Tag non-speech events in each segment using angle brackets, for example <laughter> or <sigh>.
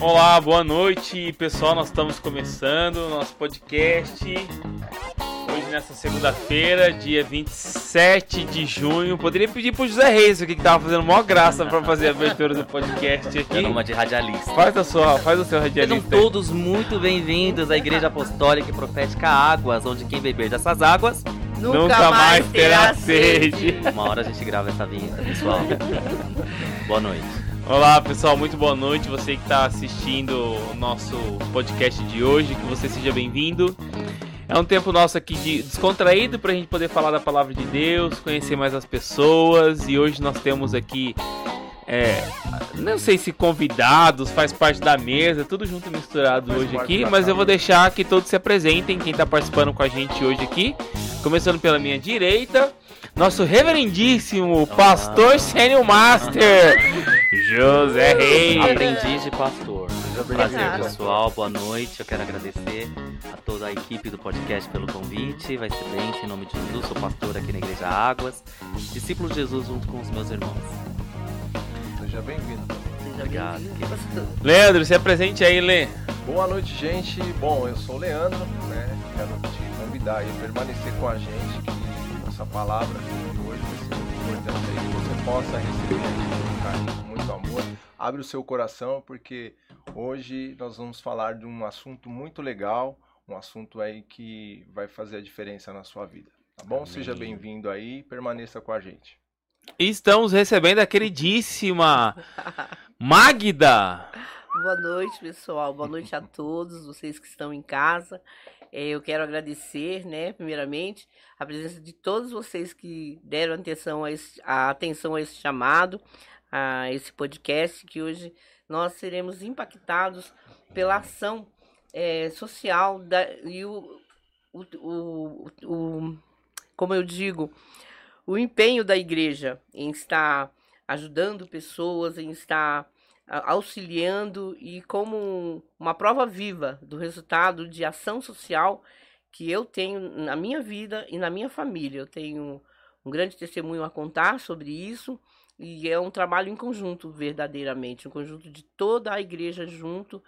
Olá, boa noite, pessoal. Nós estamos começando nosso podcast. Nessa segunda-feira, dia 27 de junho. Poderia pedir pro José Reis aqui que tava fazendo maior graça para fazer a abertura do podcast aqui. Uma de radialista. Faz, a sua, faz o seu Sejam radialista. aí. todos muito bem-vindos à Igreja Apostólica e Profética Águas, onde quem beber dessas águas, Nunca mais terá sede. uma hora a gente grava essa vinheta, pessoal. <laughs> Boa noite. Olá, pessoal, muito boa noite. Você que está assistindo o nosso podcast de hoje, que você seja bem-vindo. É um tempo nosso aqui de descontraído para a gente poder falar da palavra de Deus, conhecer mais as pessoas. E hoje nós temos aqui, é, não sei se convidados, faz parte da mesa, tudo junto misturado Faz hoje aqui, mas eu vou deixar que todos se apresentem, quem está participando com a gente hoje aqui. Começando pela minha direita, nosso reverendíssimo pastor sênior master, José Reis. Aprendiz de pastor. Prazer, pessoal. Boa noite. Eu quero agradecer a toda a equipe do podcast pelo convite. Vai ser bem, em nome de Jesus. Sou pastor aqui na Igreja Águas. Discípulo de Jesus junto com os meus irmãos. Seja bem-vindo. Obrigado. Leandro, se apresente aí, Lê. Boa noite, gente. Bom, eu sou o Leandro, né? Quero te convidar a permanecer com a gente, que essa palavra de hoje vai ser muito importante aí, que você possa receber com muito carinho, com muito amor. Abre o seu coração, porque hoje nós vamos falar de um assunto muito legal, um assunto aí que vai fazer a diferença na sua vida. Tá bom? Amém. Seja bem-vindo aí, permaneça com a gente. Estamos recebendo a queridíssima <laughs> Magda. Boa noite, pessoal. Boa noite a todos vocês que estão em casa. Eh, Eu quero agradecer, né, primeiramente, a presença de todos vocês que deram atenção a, esse, a atenção a esse chamado, a esse podcast, que hoje nós seremos impactados pela ação eh, social da, e o, o, o, o, como eu digo, o empenho da igreja em estar ajudando pessoas, em estar auxiliando e como uma prova viva do resultado de ação social que eu tenho na minha vida e na minha família. Eu tenho um grande testemunho a contar sobre isso e é um trabalho em conjunto, verdadeiramente, um conjunto de toda a igreja junto,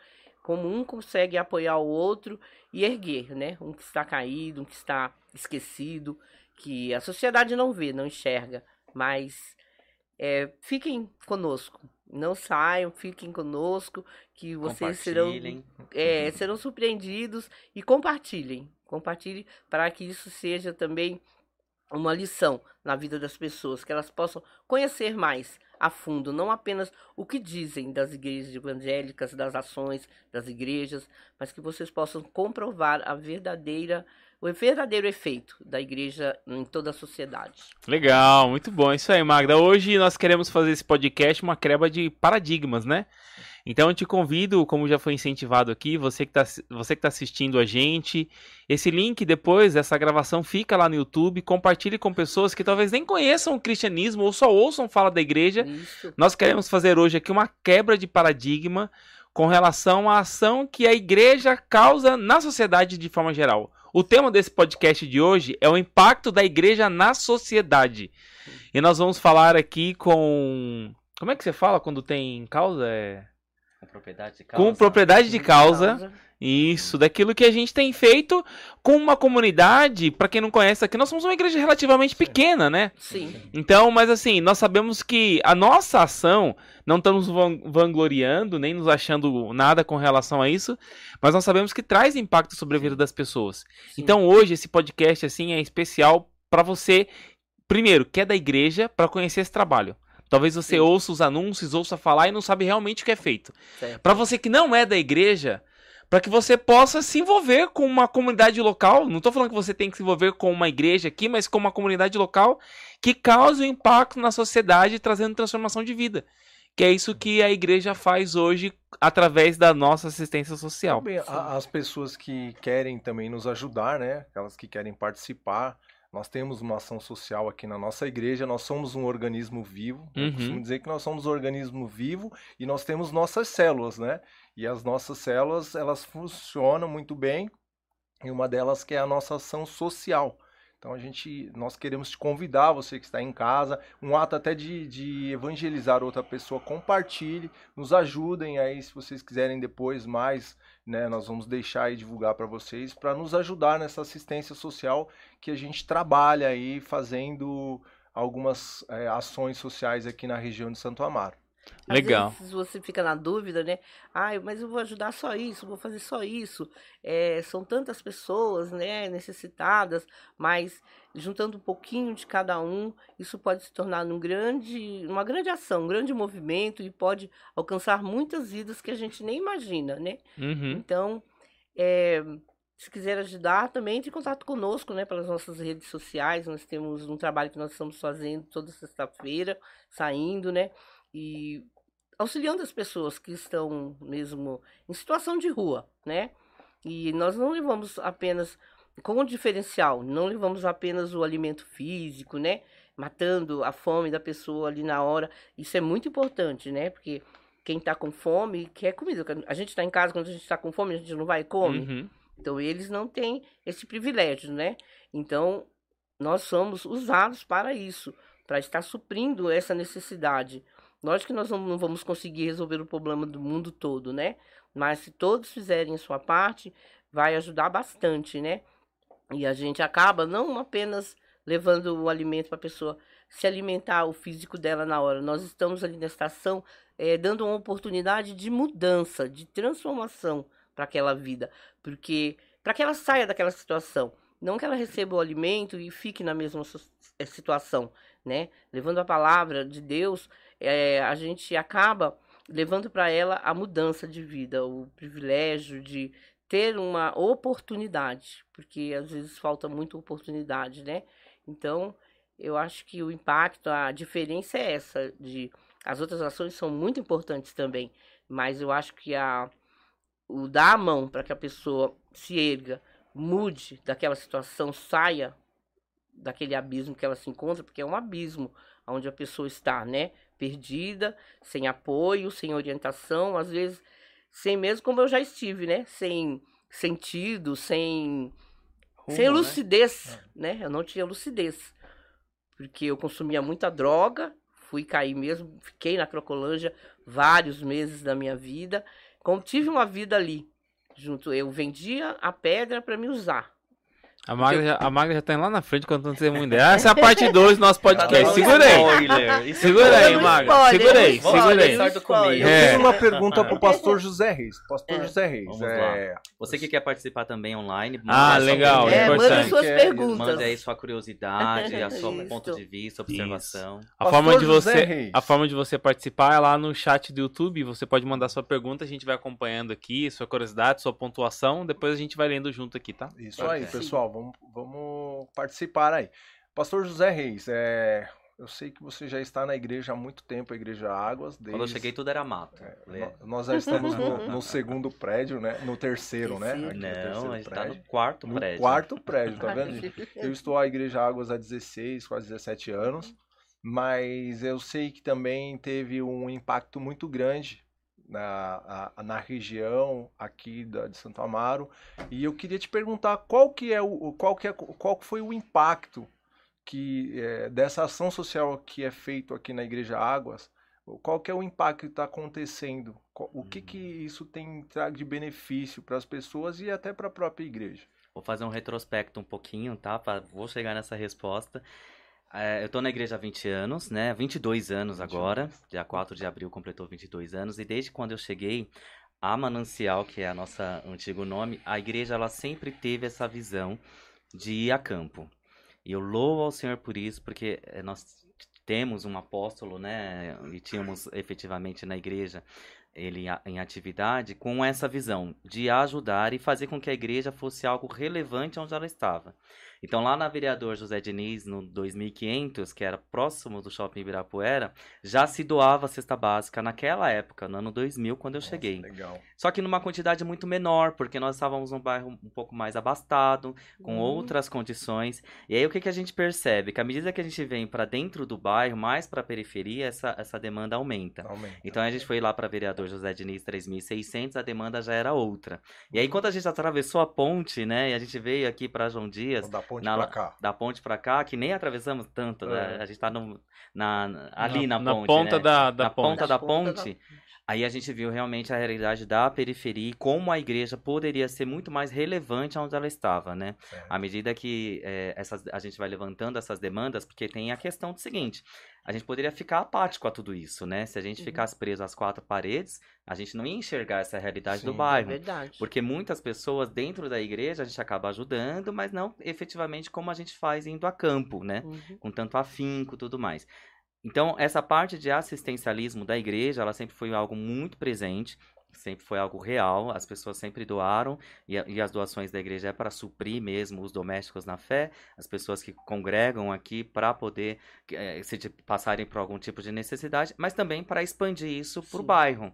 como um consegue apoiar o outro e erguer, né? Um que está caído, um que está esquecido, que a sociedade não vê, não enxerga, mas é, fiquem conosco. Não saiam, fiquem conosco, que vocês serão, é, serão surpreendidos e compartilhem. Compartilhem para que isso seja também uma lição na vida das pessoas, que elas possam conhecer mais a fundo, não apenas o que dizem das igrejas evangélicas, das ações das igrejas, mas que vocês possam comprovar a verdadeira, o verdadeiro efeito da igreja em toda a sociedade. Legal, muito bom. Isso aí, Magda. Hoje nós queremos fazer esse podcast uma quebra de paradigmas, né? Então eu te convido, como já foi incentivado aqui, você que está você que tá assistindo a gente, esse link depois dessa gravação fica lá no YouTube, compartilhe com pessoas que talvez nem conheçam o cristianismo ou só ouçam falar da igreja. Isso. Nós queremos fazer hoje aqui uma quebra de paradigma com relação à ação que a igreja causa na sociedade de forma geral. O tema desse podcast de hoje é o impacto da igreja na sociedade. E nós vamos falar aqui com. Como é que você fala quando tem causa? É... Com propriedade de causa. Com propriedade de causa. Isso, daquilo que a gente tem feito com uma comunidade. Para quem não conhece aqui, nós somos uma igreja relativamente pequena, né? Sim. Então, mas assim, nós sabemos que a nossa ação, não estamos van- vangloriando, nem nos achando nada com relação a isso, mas nós sabemos que traz impacto sobre a vida das pessoas. sim. Então, hoje, esse podcast, assim, é especial para você, primeiro, que é da igreja, para conhecer esse trabalho. Talvez você Sim. ouça os anúncios, ouça falar e não sabe realmente o que é feito. Para você que não é da igreja, para que você possa se envolver com uma comunidade local. Não estou falando que você tem que se envolver com uma igreja aqui, mas com uma comunidade local que cause um impacto na sociedade, trazendo transformação de vida. Que é isso que a igreja faz hoje através da nossa assistência social. Também a- as pessoas que querem também nos ajudar, né? Aquelas que querem participar, Nós temos uma ação social aqui na nossa igreja, nós somos um organismo vivo. Eu Uhum. costumo dizer que nós somos um organismo vivo e nós temos nossas células, né? E as nossas células, elas funcionam muito bem, e uma delas que é a nossa ação social. Então a gente, nós queremos te convidar, você que está em casa, um ato até de, de evangelizar outra pessoa, compartilhe, nos ajudem aí, se vocês quiserem depois mais, né, nós vamos deixar aí divulgar para vocês, para nos ajudar nessa assistência social que a gente trabalha aí fazendo algumas é, ações sociais aqui na região de Santo Amaro. Às Legal. vezes você fica na dúvida, né? Ai, mas eu vou ajudar só isso, vou fazer só isso. É, são tantas pessoas, né, necessitadas, mas juntando um pouquinho de cada um, isso pode se tornar um grande, uma grande ação, um grande movimento e pode alcançar muitas vidas que a gente nem imagina, né? Uhum. Então, é, se quiser ajudar, também entre em contato conosco, né, pelas nossas redes sociais. Nós temos um trabalho que nós estamos fazendo toda sexta-feira, saindo, né, e auxiliando as pessoas que estão mesmo em situação de rua, né. E nós não levamos apenas com o diferencial, não levamos apenas o alimento físico, né, matando a fome da pessoa ali na hora. Isso é muito importante, né, porque quem está com fome quer comida. A gente está em casa, quando a gente está com fome, a gente não vai e come. Uhum. Então, eles não têm esse privilégio, né? Então, nós somos usados para isso, para estar suprindo essa necessidade. Lógico que nós não, vamos conseguir resolver o problema do mundo todo, né? Mas se todos fizerem a sua parte, vai ajudar bastante, né? E a gente acaba não apenas levando o alimento para a pessoa se alimentar, o físico dela na hora. Nós estamos ali na estação eh, dando uma oportunidade de mudança, de transformação para aquela vida, porque para que ela saia daquela situação, não que ela receba o alimento e fique na mesma eh, situação, né? Levando a palavra de Deus, eh, a gente acaba levando para ela a mudança de vida, o privilégio de ter uma oportunidade, porque às vezes falta muita oportunidade, né? Então, eu acho que o impacto, a diferença é essa de as outras ações são muito importantes também, mas eu acho que a o dar a mão para que a pessoa se erga, mude daquela situação, saia daquele abismo que ela se encontra, porque é um abismo onde a pessoa está, né? Perdida, sem apoio, sem orientação, às vezes sem mesmo como eu já estive, né? Sem sentido, sem Rumo, sem né? lucidez, né? Eu não tinha lucidez. Porque eu consumia muita droga, fui cair mesmo, fiquei na Crocolândia vários meses da minha vida. Como tive uma vida ali, junto, eu vendia a pedra para me usar. A Magda, já, a Magda já tá lá na frente contando testemunho dela. Essa é a parte 2 do nosso podcast. Segura aí. É Segura aí, Dando Magda. Segura aí, dando segura aí. Eu É. tenho uma pergunta pro pastor José Reis. Pastor É. José Reis, Vamos é, Você que quer participar também online, manda Ah, aí sua legal, é É, manda importante. suas é- perguntas. Manda aí sua curiosidade, a seu Isso. <laughs> ponto de vista, observação. A forma, de você, a forma de você participar é lá no chat do YouTube. Você pode mandar sua pergunta, a gente vai acompanhando aqui, sua curiosidade, sua pontuação. Depois a gente vai lendo junto aqui, tá? Isso aí, Ok. Pessoal, vamos, vamos participar aí. Pastor José Reis, é, eu sei que você já está na igreja há muito tempo, a Igreja Águas. Desde, Quando eu cheguei, tudo era mato. é, nós já estamos no, <laughs> no segundo prédio, né? No terceiro, né? Aqui Não, a gente tá prédio. no quarto No prédio. quarto prédio, tá <laughs> vendo? gente? Eu estou à Igreja Águas há 16, quase 17 anos, mas eu sei que também teve um impacto muito grande na, na região aqui da, de Santo Amaro. E eu queria te perguntar qual que é o qual que é, qual foi o impacto que é, dessa ação social que é feito aqui na Igreja Águas. Qual que é o impacto que está acontecendo? O que que isso tem de benefício para as pessoas e até para a própria igreja? Vou fazer um retrospecto um pouquinho, tá? Pra- Vou chegar nessa resposta. É, eu tô na igreja há 20 anos, né? 22 anos 22. agora. Dia 4 de abril completou 22 anos. E desde quando eu cheguei, a Manancial, que é a nossa antigo nome, a igreja ela sempre teve essa visão de ir a campo. E eu louvo ao Senhor por isso, porque eh, nós temos um apóstolo, né? E tínhamos efetivamente na igreja ele em atividade com essa visão de ajudar e fazer com que a igreja fosse algo relevante onde ela estava. Então, lá na vereador José Diniz, no 2500, que era próximo do shopping Ibirapuera, já se doava cesta básica naquela época, no ano 2000, quando eu Nossa, cheguei. Legal. Só que numa quantidade muito menor, porque nós estávamos num bairro um pouco mais abastado, com Uhum. outras condições. E aí o que, que a gente percebe? Que à medida que a gente vem para dentro do bairro, mais para a periferia, essa, essa demanda aumenta. Aumenta. Então a gente foi lá para vereador José Diniz 3600, a demanda já era outra. E aí quando a gente atravessou a ponte, né, e a gente veio aqui para João Dias, ponte na- pra cá. da ponte para cá, que nem atravessamos tanto, né? É. A gente tá no, na, na- ali na, na ponte, ponta né? da, da na ponte. ponta da Da ponta da ponte, aí a gente viu realmente a realidade da periferia e como a igreja poderia ser muito mais relevante onde ela estava, né? É. À medida que eh, essas, a gente vai levantando essas demandas, porque tem a questão do seguinte, a gente poderia ficar apático a tudo isso, né? Se a gente Uhum. ficasse preso às quatro paredes, a gente não ia enxergar essa realidade do Sim. É bairro. verdade. Porque muitas pessoas dentro da igreja a gente acaba ajudando, mas não efetivamente como a gente faz indo a campo, né? Uhum. Com tanto afinco e tudo mais. Então, essa parte de assistencialismo da igreja, ela sempre foi algo muito presente, sempre foi algo real, as pessoas sempre doaram, e, e as doações da igreja é para suprir mesmo os domésticos na fé, as pessoas que congregam aqui para poder eh, se passarem por algum tipo de necessidade, mas também para expandir isso para o bairro.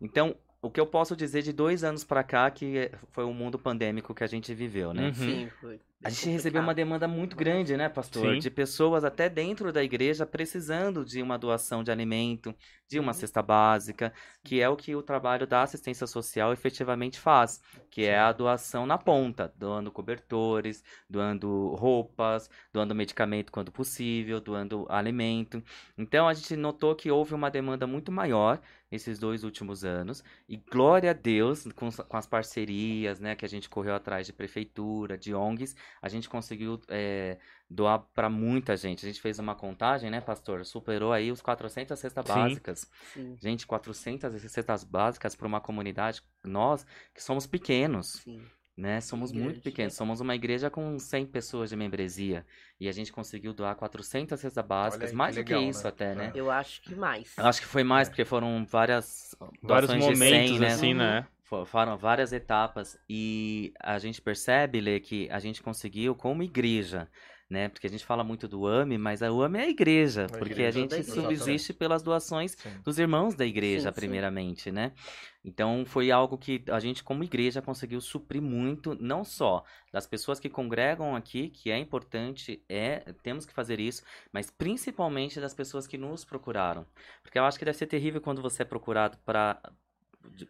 Então, o que eu posso dizer de dois anos para cá, que eh, foi o mundo pandêmico que a gente viveu, né? Uhum. Sim, foi. A bem gente recebeu uma demanda muito grande, né, pastor? Sim. De pessoas até dentro da igreja precisando de uma doação de alimento, de uma Uhum. cesta básica, que é o que o trabalho da assistência social efetivamente faz, que é a doação na ponta, doando cobertores, doando roupas, doando medicamento quando possível, doando alimento. Então a gente notou que houve uma demanda muito maior esses dois últimos anos. E glória a Deus, com, com as parcerias, né, que a gente correu atrás de prefeitura, de ONGs, a gente conseguiu é, doar para muita gente. A gente fez uma contagem, né, pastor? Superou aí os 400 cestas Sim. básicas. Sim, Gente, 400 cestas básicas para uma comunidade, nós que somos pequenos, sim. né? Somos Grande, muito pequenos. Somos uma igreja com 100 pessoas de membresia. E a gente conseguiu doar 400 cestas básicas, aí, mais que do que legal, isso né? até, né? Eu acho que mais. Eu acho que foi mais, É. porque foram várias Vários de 100, momentos, né? assim, né? Fo- Foram várias etapas e a gente percebe, Lê, que a gente conseguiu como igreja, né? Porque a gente fala muito do AME, mas a UAME é a igreja, A porque igreja a gente igreja. subsiste pelas doações Sim. dos irmãos da igreja, Sim, sim. primeiramente, né? Então foi algo que a gente, como igreja, conseguiu suprir muito, não só das pessoas que congregam aqui, que é importante, é temos que fazer isso, mas principalmente das pessoas que nos procuraram. Porque eu acho que deve ser terrível quando você é procurado para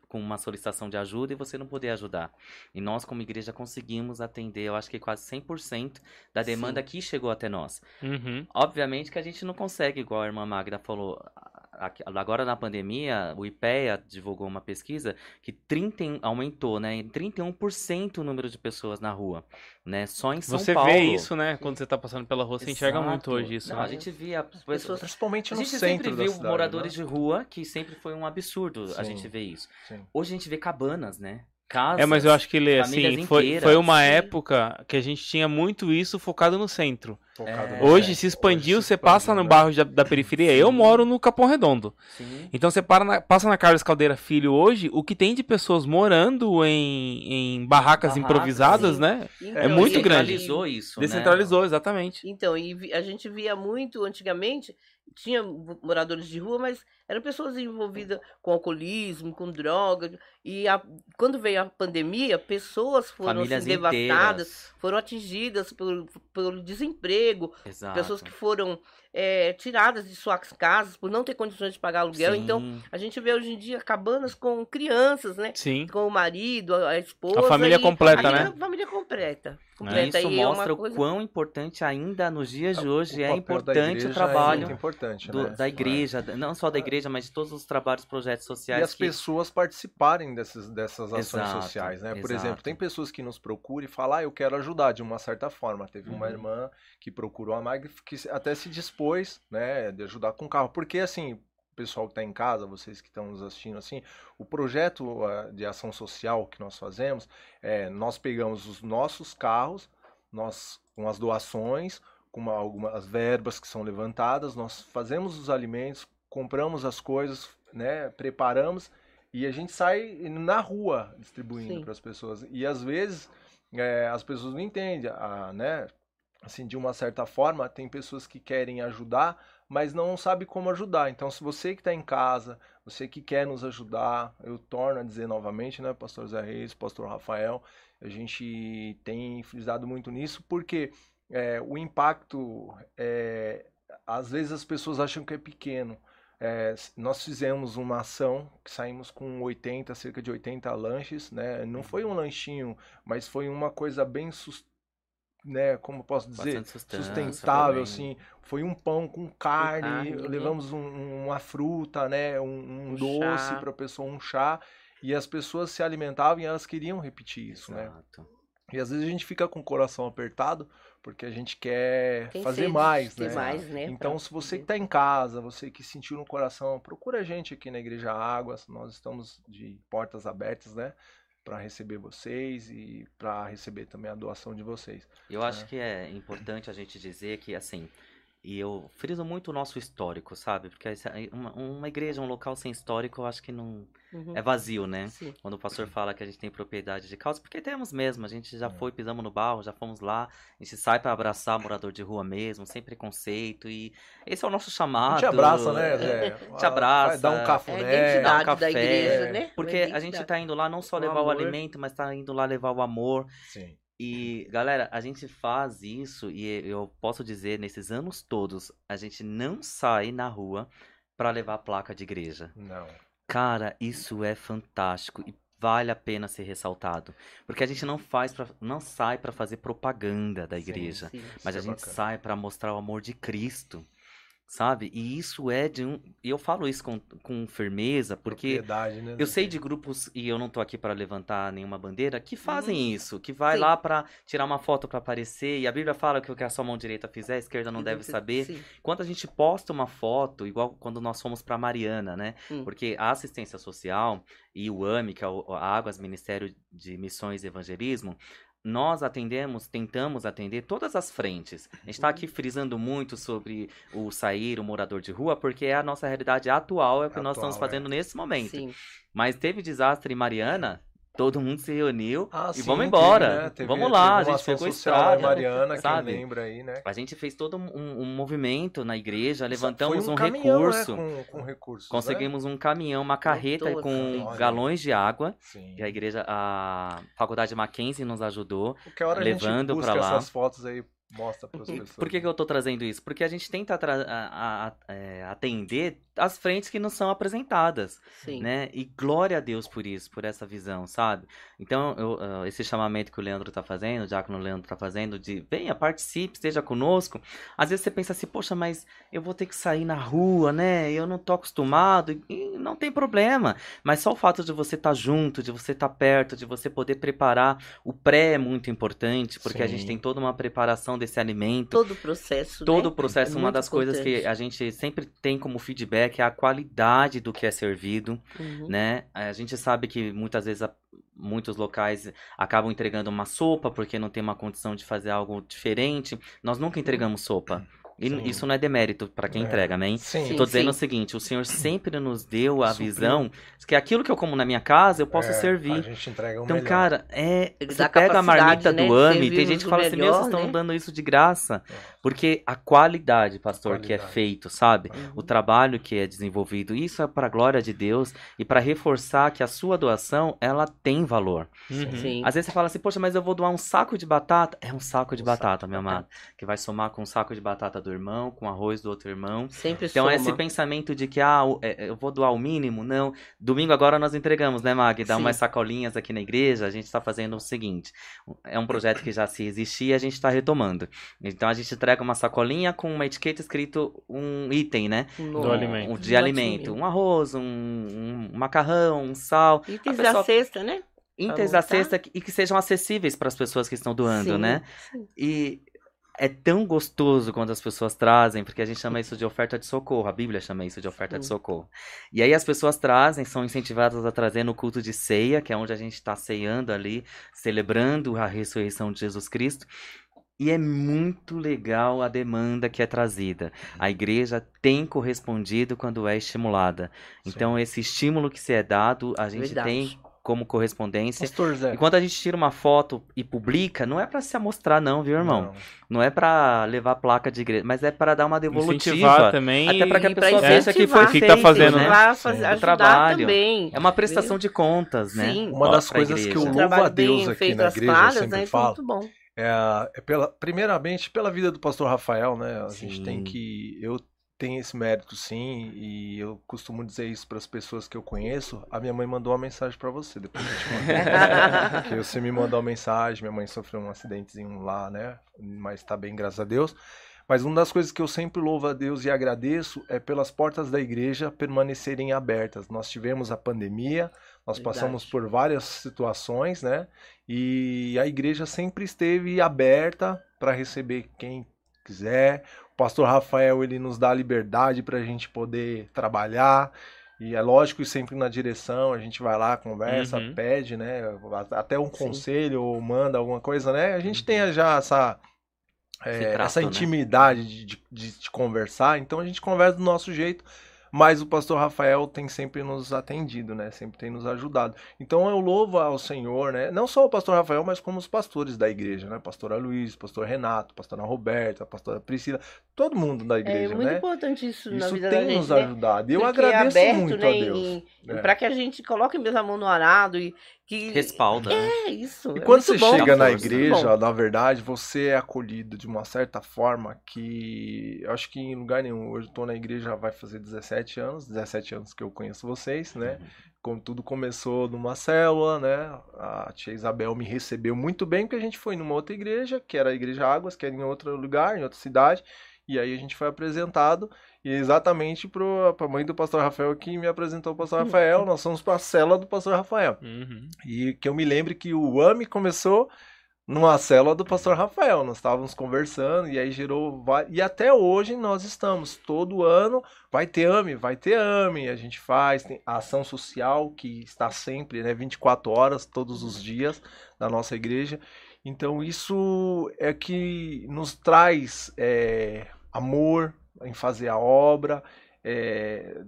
com uma solicitação de ajuda e você não poder ajudar. E nós, como igreja, conseguimos atender, eu acho que quase 100% da demanda que chegou até nós. Uhum. Obviamente que a gente não consegue, igual a irmã Magda falou. A- a- Agora na pandemia, o IPEA divulgou uma pesquisa que 30, e- aumentou, né? Em 31% o número de pessoas na rua, né? Só em São Você Paulo. vê isso, né? Quando você tá passando pela rua, você enxerga muito Exato. hoje isso. Não, né? a gente via pessoas- Principalmente a no gente centro sempre da viu cidade, moradores né? de rua, que sempre foi um absurdo a Sim. gente ver isso. Sim. Hoje a gente vê cabanas, né? Casas. É, mas eu acho que, Lê, famílias assim, foi, foi uma sim. época que a gente tinha muito isso focado no centro. Focado É. no Hoje se expandiu, Hoje se você passa expandiu, no né? bairro da, da periferia. Eu Sim. moro no Capão Redondo. Sim. Então você para na- passa na Carlos Caldeira Filho hoje, o que tem de pessoas morando em, em barracas Barracas, improvisadas, sim. né? Então, É muito grande. Descentralizou isso, né? Descentralizou, exatamente. Então, e vi- a gente via muito antigamente, tinha mo- moradores de rua, mas eram pessoas envolvidas com alcoolismo, com droga. E a- quando veio a pandemia, pessoas foram assim, devastadas, foram atingidas pelo, pelo desemprego, Exato. pessoas que foram é, tiradas de suas casas por não ter condições de pagar aluguel. Então, Sim. a gente vê hoje em dia cabanas com crianças, né? Sim. Com o marido, a a esposa. A família e- completa, a né? família- família completa. E completa. isso e é uma mostra coisa- o quão importante ainda nos dias de hoje é papel da importante o é trabalho importante, do- né? da igreja, não só da igreja, mas de todos os trabalhos, projetos E sociais. as que- pessoas participarem dessas, dessas ações Exato, sociais, né? Por exato. exemplo, tem pessoas que nos procuram e falam, ah, eu quero ajudar de uma certa forma. Teve uma Uhum. irmã que procurou a Mag que até se dispôs, né, de ajudar com o carro. Porque, assim, o pessoal que está em casa, vocês que estão nos assistindo, assim, o projeto ah, de ação social que nós fazemos, é, nós pegamos os nossos carros, nós com as doações, com uma- algumas verbas que são levantadas, nós fazemos os alimentos, compramos as coisas, né, preparamos E a gente sai na rua distribuindo para as pessoas. E às vezes é, as pessoas não entendem, a, né? Assim, de uma certa forma, tem pessoas que querem ajudar, mas não sabe como ajudar. Então, se você que está em casa, você que quer nos ajudar, eu torno a dizer novamente, né, Pastor Zé Reis, Pastor Rafael, a gente tem frisado muito nisso, porque é, o impacto, é, às vezes as pessoas acham que é pequeno. É, nós fizemos uma ação que saímos com 80, cerca de 80 lanches, né? Não foi um lanchinho, mas foi uma coisa bem sus- né, como posso dizer, sustentável, assim. Foi um pão com carne, carne, né? levamos um- uma fruta, né, um, um doce para a pessoa, um chá, e as pessoas se alimentavam e elas queriam repetir isso, né? E às vezes a gente fica com o coração apertado porque a gente quer Tem fazer sede mais, né? mais, né, Então, pra se você que está em casa, você que sentiu no coração, procura a gente aqui na Igreja Águas. Nós estamos de portas abertas, né? Para receber vocês e para receber também a doação de vocês. Eu acho É. que é importante a gente dizer que, assim, e eu friso muito o nosso histórico, sabe? Porque uma, uma igreja, um local sem histórico, eu acho que não. Uhum. É vazio, né? Sim. Quando o pastor fala que a gente tem propriedade de causa, porque temos mesmo, a gente já É. foi, pisamos no barro, já fomos lá, a gente sai pra abraçar morador de rua mesmo, sem preconceito, e esse é o nosso A chamado. gente abraça, né, Zé? Te abraça. Vai dar um É a cafuné. identidade Dá um da café, igreja, né? Porque Uma a gente tá indo lá não só O levar o amor. alimento, mas tá indo lá levar o amor, Sim. E, galera, a gente faz isso e eu posso dizer, nesses anos todos, a gente não sai na rua pra levar placa de igreja. Não. Cara, isso é fantástico e vale a pena ser ressaltado. Porque a gente não faz pra, não sai pra fazer propaganda da Sim, igreja, Sim. mas a Isso é gente bacana. sai pra mostrar o amor de Cristo. Sabe? E isso é de um. E eu falo isso com, com firmeza, porque né, eu sei de grupos, e eu não tô aqui para levantar nenhuma bandeira, que fazem isso, que vai Sim. lá pra tirar uma foto pra aparecer, e a Bíblia fala que o que a sua mão direita fizer, a esquerda não deve saber. Sim. Quando a gente posta uma foto, igual quando nós fomos pra Mariana, né? Hum. Porque a assistência social e o AMI, que é o a Águas Ministério de Missões e Evangelismo, nós atendemos, tentamos atender todas as frentes. A gente está aqui frisando muito sobre o sair, o morador de rua, porque é a nossa realidade atual, é o que nós Atual, estamos é. fazendo nesse momento. Sim. Mas teve desastre em Mariana, todo mundo se reuniu Ah, e sim, vamos teve, embora. né? Teve- vamos lá, teve a gente pegou em estrada. Mariana, sabe? quem lembra aí, né? A gente fez todo um, um movimento na igreja, levantamos Foi um, caminhão, né, recurso, com, com recursos, né? conseguimos um caminhão, uma carreta com cara. galões de água. Sim. E a igreja, a faculdade Mackenzie nos ajudou. Hora a levando pra lá. essas fotos aí, mostra para as pessoas. Por que, que eu tô trazendo isso? Porque a gente tenta atra- a- a- é, atender as frentes que não são apresentadas, Sim. né? E glória a Deus por isso, por essa visão, sabe? Então, eu, ah, esse chamamento que o Leandro tá fazendo, o Diácono Leandro tá fazendo, de venha, participe, esteja conosco. Às vezes você pensa assim, poxa, mas eu vou ter que sair na rua, né? Eu não tô acostumado. E não tem problema. Mas só o fato de você estar junto, de você estar perto, de você poder preparar o pré é muito importante, porque a gente Sim. tem toda uma preparação desse alimento. Todo o processo, Todo o né? processo, É uma das coisas que importante. a gente sempre tem como feedback é a qualidade do que é servido, Uhum. né? A gente sabe que muitas vezes a- muitos locais acabam entregando uma sopa porque não tem uma condição de fazer algo diferente. Nós nunca entregamos sopa. E Sim. isso não é demérito para quem É. entrega, amém? Sim, Sim. Tô dizendo o seguinte, o Senhor sempre nos deu a visão que aquilo que eu como na minha casa eu posso É, servir. A gente entrega o Então, melhor. cara, é. Você pega a marmita né, do AMI, tem gente que fala assim, meu, melhor, vocês estão né? dando isso de graça. Porque a qualidade, pastor, que é Qualidade. feito, sabe? Uhum. O trabalho que é desenvolvido, isso é para glória de Deus e para reforçar que a sua doação, ela tem valor. Uhum. Sim. Às vezes você fala assim, poxa, mas eu vou doar um saco de batata. É um saco de Um batata, saco meu amado. Que vai somar com um saco de batata do irmão, com arroz do outro irmão. Sempre Então, soma. esse pensamento de que, ah, o- é, eu vou doar o mínimo, não. Domingo agora nós entregamos, né, Mag? Dá Sim. umas sacolinhas aqui na igreja. A gente está fazendo o seguinte: é um projeto que já se existia, a gente está retomando. Então, a gente entrega uma sacolinha com uma etiqueta escrito um item, né? Um Do alimento. Um, de Um alimento. Um arroz, um, um macarrão, um sal. Itens A pessoa- da cesta, né? Itens da cesta e que sejam acessíveis para as pessoas que estão doando, Sim, né? sim. E é tão gostoso quando as pessoas trazem, porque a gente chama isso de oferta de socorro, a Bíblia chama isso de oferta de Sim. socorro. E aí as pessoas trazem, são incentivadas a trazer no culto de ceia, que é onde a gente está ceando ali, celebrando a ressurreição de Jesus Cristo. E é muito legal a demanda que é trazida. A igreja tem correspondido quando é estimulada. Então, esse estímulo que se é dado, a gente Verdade. tem como correspondência. Pastor Zé. E quando a gente tira uma foto e publica, não é pra se amostrar, não, viu, irmão? Não, é pra levar placa de igreja, mas é pra dar uma Incentivar devolutiva. também. Até pra que a pessoa veja que foi o que feito, tá fazendo, né? Incentivar, fazer- ajudar trabalho. também. É uma prestação de contas, né? Sim. Uma das coisas que eu louvo a Deus aqui feito na igreja, eu claras, sempre né? falo, Muito bom. É, é pela, primeiramente pela vida do pastor Rafael, né? A gente Sim. tem que. Eu tenho esse mérito sim, e eu costumo dizer isso para as pessoas que eu conheço. A minha mãe mandou uma mensagem para você, depois eu te mando. <laughs> que você me mandou uma mensagem, minha mãe sofreu um acidentezinho lá, né? Mas tá bem, graças a Deus. Mas uma das coisas que eu sempre louvo a Deus e agradeço é pelas portas da igreja permanecerem abertas. Nós tivemos a pandemia, nós Verdade. passamos por várias situações, né? E a igreja sempre esteve aberta para receber quem quiser. O pastor Rafael ele nos dá a liberdade para a gente poder trabalhar. E é lógico, sempre na direção, a gente vai lá, conversa, Uhum. pede, né? Até um Sim. conselho ou manda alguma coisa, né? A gente tem já essa, é, trato, essa né? intimidade de, de, de- de conversar, então a gente conversa do nosso jeito. Mas o pastor Rafael tem sempre nos atendido, né? Sempre tem nos ajudado. Então eu louvo ao Senhor, né? Não só o pastor Rafael, mas como os pastores da igreja, né? Pastora Luiz, pastor Renato, pastora Roberta, pastora Priscila, todo mundo da É igreja, muito né? importante isso, na Isso vida tem da gente, nos né? ajudado. E eu Porque é agradeço aberto, muito né, a Deus. É. Para que a gente coloque mesmo a mão no arado e que Respalda. né? é isso. E é quando você bom, chega na muito igreja, na verdade, você é acolhido de uma certa forma que eu acho que em lugar nenhum. Hoje eu tô na igreja vai fazer 17 anos, 17 anos que eu conheço vocês, né? Como tudo começou numa célula, né? A tia Isabel me recebeu muito bem, porque a gente foi numa outra igreja, que era a Igreja Águas, que era em outro lugar, em outra cidade. E aí a gente foi apresentado, e exatamente para a mãe do pastor Rafael que me apresentou o pastor Rafael. Nós somos para a célula do pastor Rafael. Uhum. E que eu me lembre que o AME começou numa célula do pastor Rafael. Nós estávamos conversando e aí gerou. E até hoje nós estamos. Todo ano vai ter AME, vai ter AME. A gente faz tem a ação social que está sempre, né? 24 horas, todos os dias na nossa igreja. Então isso é que nos traz é, amor em fazer a obra, é,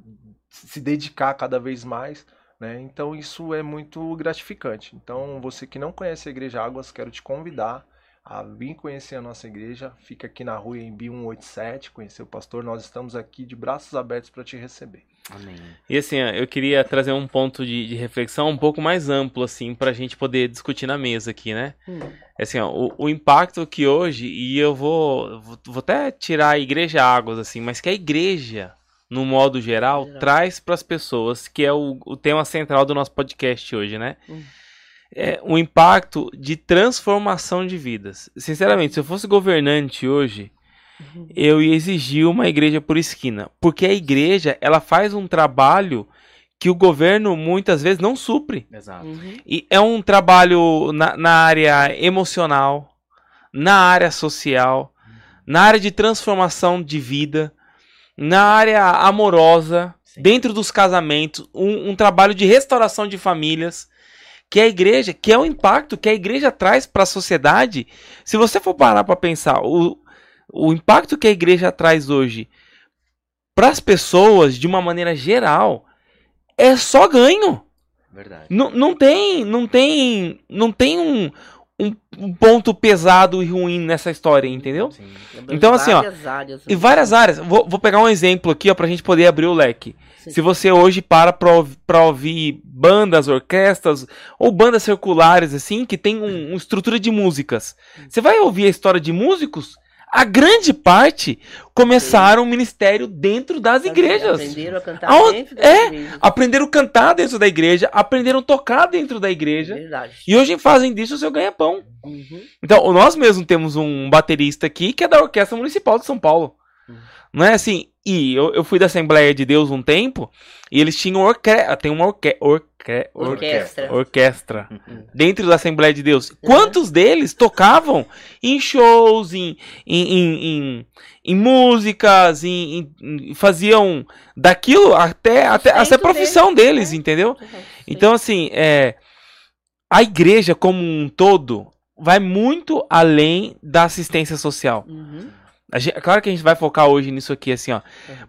se dedicar cada vez mais. Né? Então isso é muito gratificante. Então você que não conhece a Igreja Águas, quero te convidar a vir conhecer a nossa igreja. Fica aqui na rua Embi 187, conhecer o pastor. Nós estamos aqui de braços abertos para te receber. Amém. E assim, eu queria trazer um ponto de, de reflexão um pouco mais amplo, assim, pra gente poder discutir na mesa aqui, né? Hum. Assim, ó, o, o impacto que hoje, e eu vou, vou, vou até tirar a igreja águas, assim, mas que a igreja, no modo geral, Geral. traz pras pessoas, que é o, o tema central do nosso podcast hoje, né? Hum. É um impacto de transformação de vidas. Sinceramente, se eu fosse governante hoje. Eu ia exigir uma igreja por esquina. Porque a igreja, ela faz um trabalho que o governo muitas vezes não supre. Exato. Uhum. E é um trabalho na, na área emocional, na área social, na área de transformação de vida, na área amorosa, Sim. dentro dos casamentos, um, um trabalho de restauração de famílias. Que a igreja, que é o impacto que a igreja traz para a sociedade. Se você for parar para pensar, o, o impacto que a igreja traz hoje para as pessoas, de uma maneira geral, é só ganho. Verdade. Não, não tem, não tem, não tem um, um, um ponto pesado e ruim nessa história, entendeu? Sim. Então, assim, ó, várias áreas, E né? várias áreas. Vou, vou pegar um exemplo aqui, ó, pra gente poder abrir o leque. Sim. Se você hoje para pra, pra ouvir bandas, orquestras ou bandas circulares, assim, que tem um, uma estrutura de músicas, você vai ouvir a história de músicos? A grande parte começaram o ministério dentro das igrejas. Aprenderam a cantar Aonde- dentro das é, igrejas. Aprenderam a cantar dentro da igreja, aprenderam a tocar dentro da igreja. Verdade. E hoje fazem disso o seu ganha-pão. Uhum. Então, nós mesmos temos um baterista aqui que é da Orquestra Municipal de São Paulo. Hum. Não é assim? E eu, eu fui da Assembleia de Deus um tempo e eles tinham orque tem uma orque orque Orquestra. orquestra Hum. dentro da Assembleia de Deus. Quantos deles tocavam em shows, em, em, em, em- em músicas, em, em- faziam daquilo até, até, até a profissão deles, deles, né? entendeu? Sim. Então, assim, é, a igreja como um todo, vai muito além da assistência social. Uhum. Gente- é claro que a gente vai focar hoje nisso aqui, assim, ó.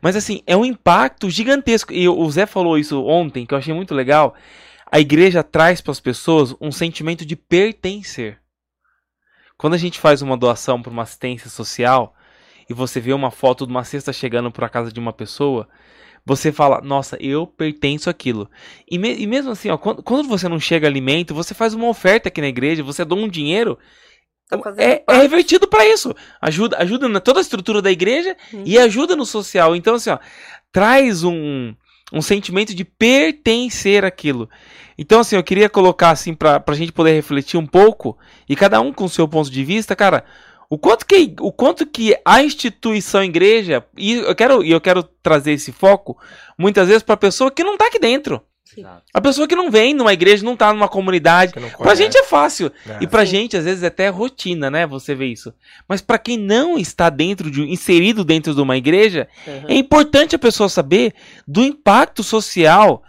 Mas assim, é um impacto gigantesco. E o Zé falou isso ontem, que eu achei muito legal. A igreja traz para as pessoas um sentimento de pertencer. Quando a gente faz uma doação para uma assistência social e você vê uma foto de uma cesta chegando para a casa de uma pessoa, você fala, nossa, eu pertenço àquilo. E, me- e mesmo assim, ó, quando, quando você não chega alimento, você faz uma oferta aqui na igreja, você doa um dinheiro, Tá é, é revertido para isso. Ajuda, ajuda na toda a estrutura da igreja Uhum. e ajuda no social. Então, assim, ó, traz um, um sentimento de pertencer àquilo. Então, assim, eu queria colocar, assim, pra, pra gente poder refletir um pouco, e cada um com o seu ponto de vista, cara, o quanto que, o quanto que a instituição igreja, e eu quero, e eu quero trazer esse foco, muitas vezes, pra pessoa que não tá aqui dentro. Exato. A pessoa que não vem numa igreja, não tá numa comunidade. Pra gente é fácil. É. E pra Sim. gente, às vezes, é até rotina, né? Você vê isso. Mas pra quem não está dentro de inserido dentro de uma igreja, Uhum. é importante a pessoa saber do impacto social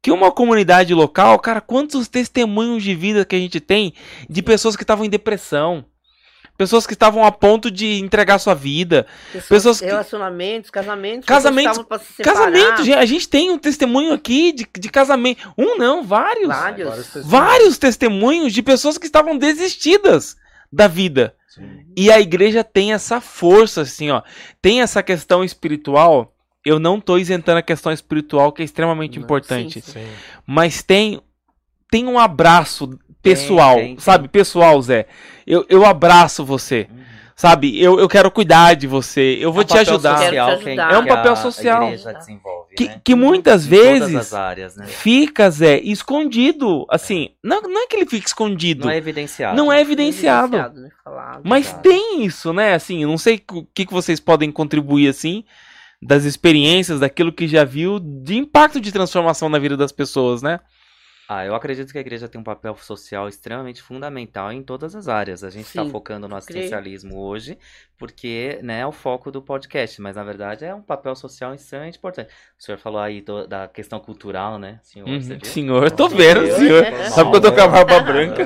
que uma comunidade local, cara, quantos testemunhos de vida que a gente tem de pessoas que estavam em depressão, pessoas que estavam a ponto de entregar sua vida, pessoas que- Relacionamentos, casamentos. Casamentos- pessoas que estavam pra se separar. casamento, gente, a gente tem um testemunho aqui de, de casamento, um não, vários, Vários. pessoas- vários testemunhos de pessoas que estavam desistidas da vida. Sim. E a igreja tem essa força, assim, ó. Tem essa questão espiritual. Eu não tô isentando a questão espiritual, que é extremamente Não, importante. sim, Sim. Mas tem, tem um abraço pessoal, tem, tem. sabe? Pessoal, Zé. Eu, eu abraço você, Uhum. sabe? Eu, eu quero cuidar de você. Eu vou É um te papel ajudar. Te social que- ajudar. que É um papel a social. igreja desenvolve, Que, né? que muitas Em todas vezes as áreas, né? fica, Zé, escondido. Assim, não, não é que ele fique escondido. Não é evidenciado. Não é evidenciado. né? Falado. Mas Exato. tem isso, né? Assim, eu não sei o que, que vocês podem contribuir, assim, das experiências, daquilo que já viu, de impacto de transformação na vida das pessoas, né? Ah, eu acredito que a igreja tem um papel social extremamente fundamental em todas as áreas. A gente está focando no creio. assistencialismo hoje, porque né, é o foco do podcast, mas na verdade é um papel social extremamente importante. O senhor falou aí do- da questão cultural, né, senhor? Você Uhum. viu? Senhor, eu tô vendo, Deus, senhor. Sabe que eu tô com a barba branca?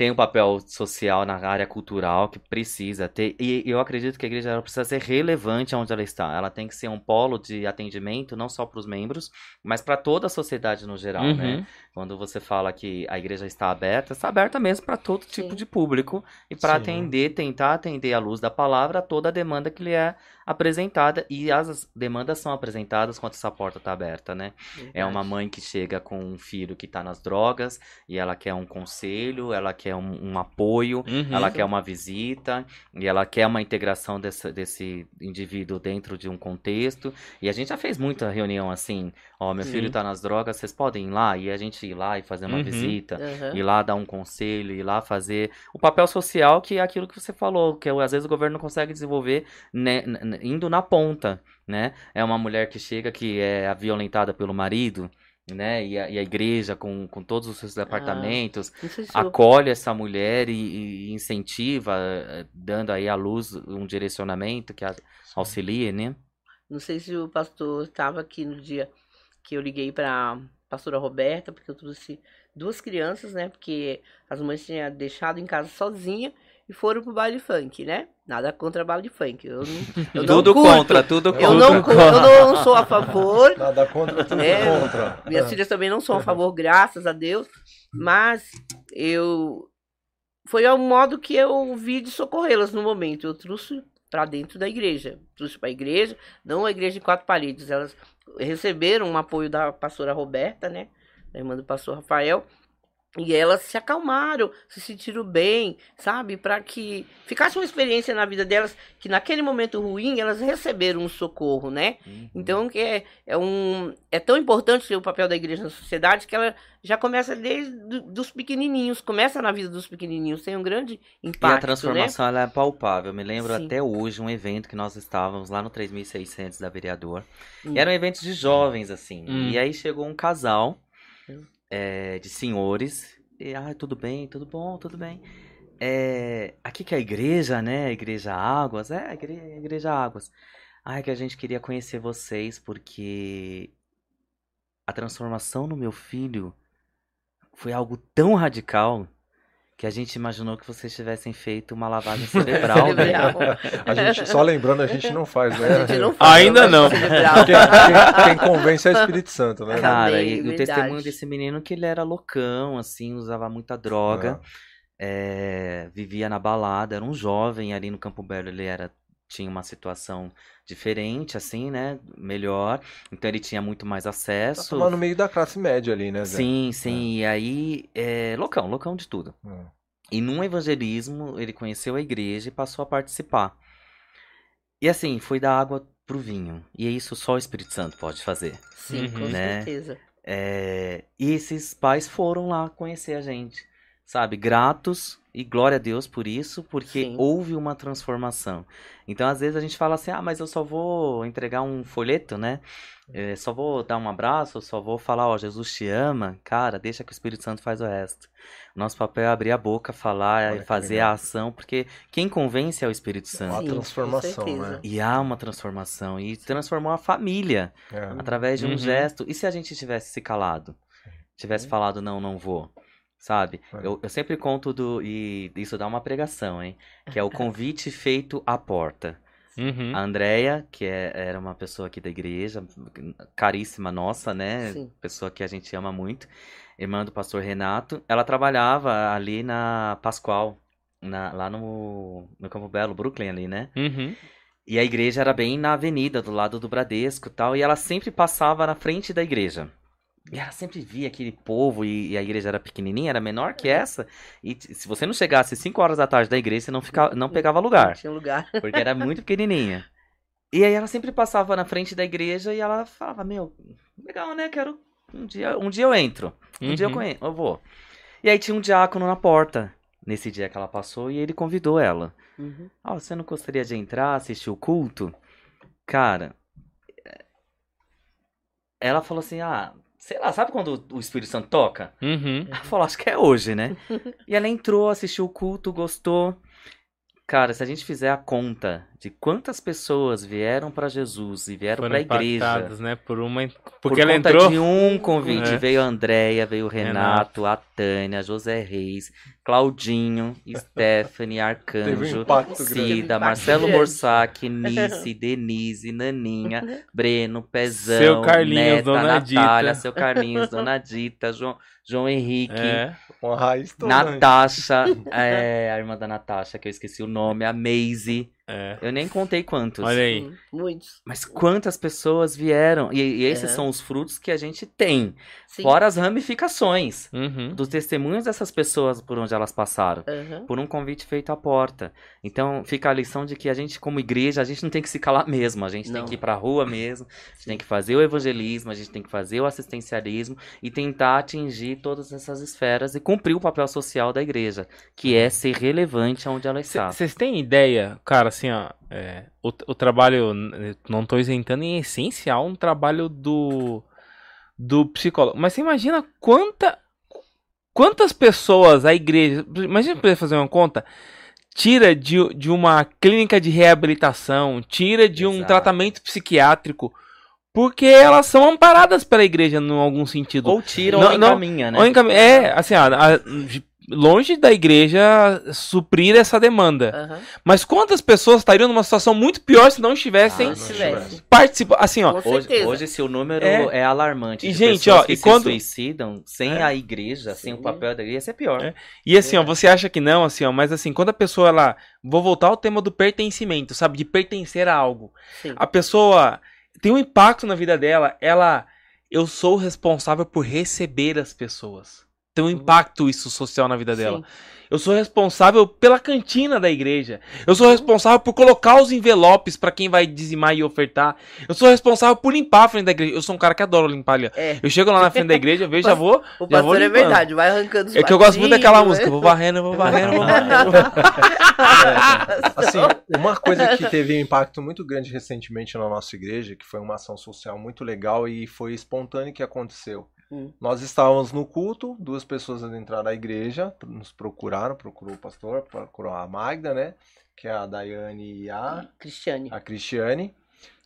Tem um papel social na área cultural que precisa ter. E eu acredito que a igreja precisa ser relevante onde ela está. Ela tem que ser um polo de atendimento, não só para os membros, mas para toda a sociedade no geral, né? Quando você fala que a igreja está aberta, está aberta mesmo para todo tipo Sim. de público e para Sim. atender, tentar atender à luz da palavra toda a demanda que lhe é apresentada e as demandas são apresentadas quando essa porta está aberta, né? É uma mãe que chega com um filho que está nas drogas e ela quer um conselho, ela quer um, um apoio, Uhum. ela quer uma visita e ela quer uma integração desse, desse indivíduo dentro de um contexto. E a gente já fez muita reunião assim: ó, meu Sim. filho tá nas drogas, vocês podem ir lá e a gente ir lá e fazer uma Uhum. visita. Aham. Ir lá dar um conselho, ir lá fazer o papel social, que é aquilo que você falou, que às vezes o governo não consegue desenvolver né, indo na ponta, né? É uma mulher que chega que é violentada pelo marido, né? E a, e a igreja, com, com todos os seus departamentos, sei se eu- acolhe essa mulher e, e incentiva, eh, dando aí à luz um direcionamento que a- auxilie, né? Não sei se o pastor estava aqui no dia que eu liguei para pastora Roberta, porque eu trouxe duas crianças, né? Porque as mães tinham deixado em casa sozinha e foram pro baile funk, né? Nada contra baile funk. Eu não, <laughs> eu não tudo curto. contra, tudo contra. Eu não, eu não sou a favor. Nada contra, tudo É, contra. Minhas É. filhas também não são a favor, graças a Deus. Mas eu. Foi o modo que eu vi de socorrê-las no momento. Eu trouxe para dentro da igreja. Trouxe para a igreja, não a igreja de quatro paredes. Elas receberam um apoio da pastora Roberta, né? Da irmã do pastor Rafael. E elas se acalmaram, se sentiram bem, sabe? Para que ficasse uma experiência na vida delas, que naquele momento ruim elas receberam um socorro, né? Uhum. Então, que é, é, um, é tão importante o papel da igreja na sociedade que ela já começa desde do- dos pequenininhos, começa na vida dos pequenininhos, tem um grande E impacto, a transformação ela é palpável. Eu me lembro Sim. até hoje um evento que nós estávamos lá no 3600 da Vereador. Hum. E era um evento de jovens, assim. Hum. E aí chegou um casal Hum. É, de senhores. E, ah, tudo bem, tudo bom, tudo bem. É, aqui que é a igreja, né? A Igreja Águas. É, a igre- a Igreja Águas. Ai, que a gente queria conhecer vocês porque a transformação no meu filho foi algo tão radical que a gente imaginou que vocês tivessem feito uma lavagem <laughs> cerebral. Né? A gente, só lembrando, a gente não faz, né? A gente não fala, Ainda não. cerebral. Quem, quem- quem convence é o Espírito Santo, né? Cara, Amém, e o testemunho desse menino que ele era loucão, assim, usava muita droga, é, vivia na balada, era um jovem ali no Campo Belo, ele era tinha uma situação diferente, assim, né? Melhor. Então ele tinha muito mais Tá acesso. tomando no meio da classe média ali, né, Zé? Sim, sim. E aí, é, loucão, loucão de tudo. Hum. E num evangelismo, ele conheceu a igreja e passou a participar. E assim, foi da água pro vinho. E é isso só o Espírito Santo pode fazer. Sim, com Uhum. Né? certeza. É, e esses pais foram lá conhecer a gente, sabe? Gratos e glória a Deus por isso, porque Sim. houve uma transformação. Então, às vezes a gente fala assim: ah, mas eu só vou entregar um folheto, né? É, só vou dar um abraço, eu só vou falar, ó, Jesus te ama. Cara, deixa que o Espírito Santo faz o resto. Nosso papel é abrir a boca, falar e fazer a ação, porque quem convence é o Espírito Uma Santo. Sim, com transformação, né? E há uma transformação, e transformou a família É. através de um Uhum. gesto. E se a gente tivesse se calado? Tivesse falado, não, não vou. Sabe? É. Eu, eu sempre conto do. E isso dá uma pregação, hein? Que é o <laughs> convite feito à porta. Uhum. A Andrea, que é- era uma pessoa aqui da igreja, caríssima nossa, né? Sim. Pessoa que a gente ama muito. Irmã do pastor Renato. Ela trabalhava ali na Pascoal, na- lá no, no Campo Belo, Brooklyn ali, né? Uhum. E a igreja era bem na avenida, do lado do Bradesco e tal, e ela sempre passava na frente da igreja. E ela sempre via aquele povo, e, e a igreja era pequenininha, era menor que essa, e se você não chegasse 5 horas da tarde da igreja, você não, ficava, não pegava Não lugar, tinha lugar. <laughs> porque era muito pequenininha. E aí ela sempre passava na frente da igreja e ela falava, meu, legal, né, quero, um dia, um dia eu entro, um dia eu, Uhum. conhe- eu vou. E aí tinha um diácono na porta, nesse dia que ela passou, e ele convidou ela. Uhum. Ah, você não gostaria de entrar, assistir o culto? Cara, é- ela falou assim, ah, sei lá, sabe quando o Espírito Santo toca? Uhum. Ela falou, acho que é hoje, né? <laughs> E ela entrou, assistiu o culto, gostou. Cara, se a gente fizer a conta de quantas pessoas vieram pra Jesus e vieram Foram pra igreja né? Por uma. por Porque ela conta entrou. de um convite, É. veio a Andréia, veio o Renato. Renato, a Tânia, José Reis, Claudinho, <laughs> Stephanie, um Arcanjo, grande. Cida, Impacto Marcelo. Borsac, <laughs> Nice, Denise, Naninha, Breno, Pezão, Seu Carlinhos, Neta, Dona Natália, Dita. seu Carlinhos, Dona Dita, João, João Henrique, É. <laughs> Uma raiz toda. Natasha, é, a irmã da Natasha, que eu esqueci o nome, a Maisie. É. Eu nem contei quantos. Olha aí. Sim, Muitos. Mas quantas pessoas vieram? E, e esses Aham. são os frutos que a gente tem. Sim. Fora as ramificações Uhum. dos testemunhos dessas pessoas por onde elas passaram. Aham. Por um convite feito à porta. Então fica a lição de que a gente, como igreja, a gente não tem que se calar mesmo. A gente tem Não. que ir pra rua mesmo. A gente tem que fazer o evangelismo, a gente tem que fazer o assistencialismo e tentar atingir todas essas esferas e cumprir o papel social da igreja, que é ser relevante onde ela está. Vocês têm ideia, cara, assim, ó, é, o, o trabalho, não tô isentando, em essencial um trabalho do do psicólogo. Mas você imagina quanta quantas pessoas a igreja, imagina pra fazer uma conta, tira de, de uma clínica de reabilitação, tira de um Exato. tratamento psiquiátrico, porque elas são amparadas pela igreja em algum sentido. Ou tira Não, ou encaminha, né? Ou encam- É, assim, ó, a- longe da igreja suprir essa demanda. Aham. Mas quantas pessoas estariam numa situação muito pior se não estivessem Ah, participando? Assim, ó. Com Hoje, hoje esse o número É. é, alarmante. E, de gente, ó, que e se quando- suicidam sem É. a igreja, sem o Sim. papel da igreja, isso é pior. É. E assim, ó, você acha que não, assim, ó, mas assim, quando a pessoa, ela. Vou voltar ao tema do pertencimento, sabe? De pertencer a algo. Sim. A pessoa tem um impacto na vida dela, ela. Eu sou responsável por receber as pessoas. Tem um impacto isso social na vida dela. Sim. Eu sou responsável pela cantina da igreja. Eu sou responsável por colocar os envelopes pra quem vai dizimar e ofertar. Eu sou responsável por limpar a frente da igreja. Eu sou um cara que adora limpar ali. É. Eu chego lá na frente da igreja, vejo, já <laughs> vou. O Já vou pastor é verdade, vai arrancando os É que eu gosto muito daquela música. né? Vou varrendo, vou varrendo, vou varrendo. <laughs> Assim, uma coisa que teve um impacto muito grande recentemente na nossa igreja, que foi uma ação social muito legal e foi espontâneo que aconteceu. Hum. Nós estávamos no culto, duas pessoas entraram na igreja, nos procuraram, procurou o pastor, procurou a Magda, né? Que é a Daiane e a, Cristiane. a Cristiane.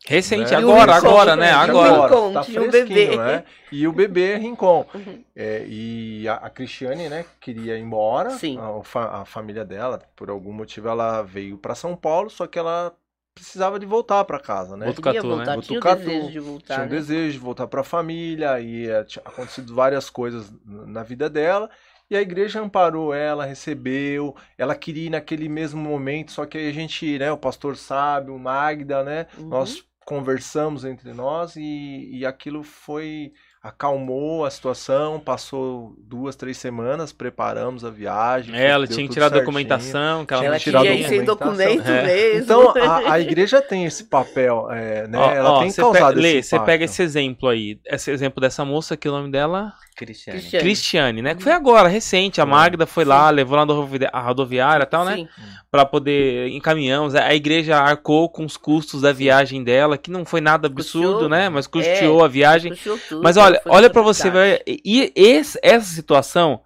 Recente, Né? agora, o Rincon, agora, né? né? Agora. Rincon, tá um fresquinho, bebê. né? E o bebê é Rincon. Uhum. É, e a, a Cristiane, né, queria ir embora. Sim. A, a família dela, por algum motivo, ela veio para São Paulo, só que ela precisava de voltar para casa, né? Botucatu, Queria voltar, né? Tinha o Botucatu, desejo de voltar. tinha um né? desejo de voltar para a família e eh, tinha acontecido várias coisas na vida dela. E a igreja amparou ela, recebeu. Ela queria ir naquele mesmo momento, só que aí a gente, né, o pastor sabe, o Magda, né, Uhum. nós conversamos entre nós e, e aquilo foi acalmou a situação. Passou duas, três semanas, preparamos a viagem. É, ela tinha que tirar a certinho. documentação, que ela, Tinha Ela queria ir sem documentação. documento É. mesmo. Então a, a igreja tem esse papel, é, né? Ó, ela ó, tem você causado pega, Lê, esse você impacto. pega esse exemplo aí, esse exemplo dessa moça que o nome dela Cristiane. Cristiane. Cristiane, né? Que foi agora, recente. A. Magda foi lá, levou lá na rodovi- a rodoviária e tal, né? Sim. Pra poder encaminhamos. A igreja arcou com os custos da viagem dela, que não foi nada absurdo, Custeou. né? Mas custeou a viagem. Puxou tudo, Mas olha, olha para você ver. E esse- essa situação,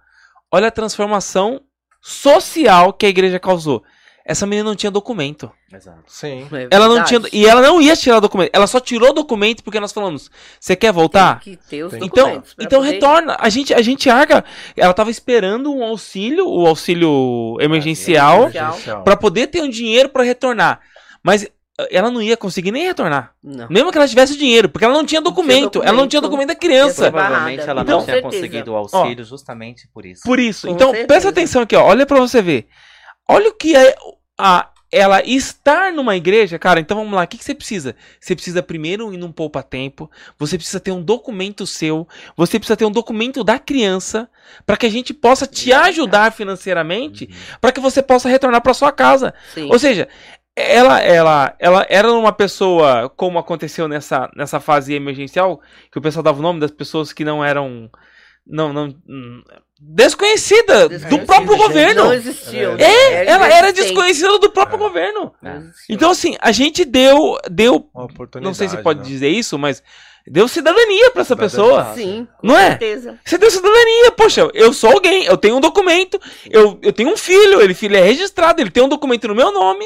olha a transformação social que a igreja causou. Essa menina não tinha documento. Exato. Sim. É Ela não tinha. E ela não ia tirar documento. Ela só tirou documento porque nós falamos: você quer voltar? Tem que ter os Tem. Então, então poder- retorna. A gente, a gente arca. Ela tava esperando um auxílio, o auxílio emergencial, Emergencial. para poder ter um dinheiro para retornar. Mas eh, ela não ia conseguir nem retornar. Não. Mesmo que ela tivesse dinheiro, porque ela não tinha Não tinha documento. Ela não tinha documento. documento da criança. Ia Provavelmente ela Então- não tinha certeza. conseguido o auxílio justamente por isso. Por isso. Com então, certeza. presta atenção aqui, ó. Olha pra você ver. Olha o que é a, ela estar numa igreja, cara. Então vamos lá. O que, que você precisa? Você precisa primeiro ir num poupa-tempo. Você precisa ter um documento seu. Você precisa ter um documento da criança. para que a gente possa te ajudar financeiramente. Uhum. para que você possa retornar para sua casa. Sim. Ou seja, ela, ela, ela era uma pessoa, como aconteceu nessa, nessa fase emergencial, que o pessoal dava o nome das pessoas que não eram. Não, não. Desconhecida do próprio gente. governo. Não existiam. né? É, ela era desconhecida do próprio É. governo. Não É. Então, assim, a gente deu. deu Uma oportunidade. não sei se pode né? dizer isso, mas deu cidadania pra essa Cidadania. pessoa. Sim, com Não é? certeza. Você deu cidadania, poxa, eu sou alguém, eu tenho um documento, eu, eu tenho um filho, ele filho é registrado, ele tem um documento no meu nome.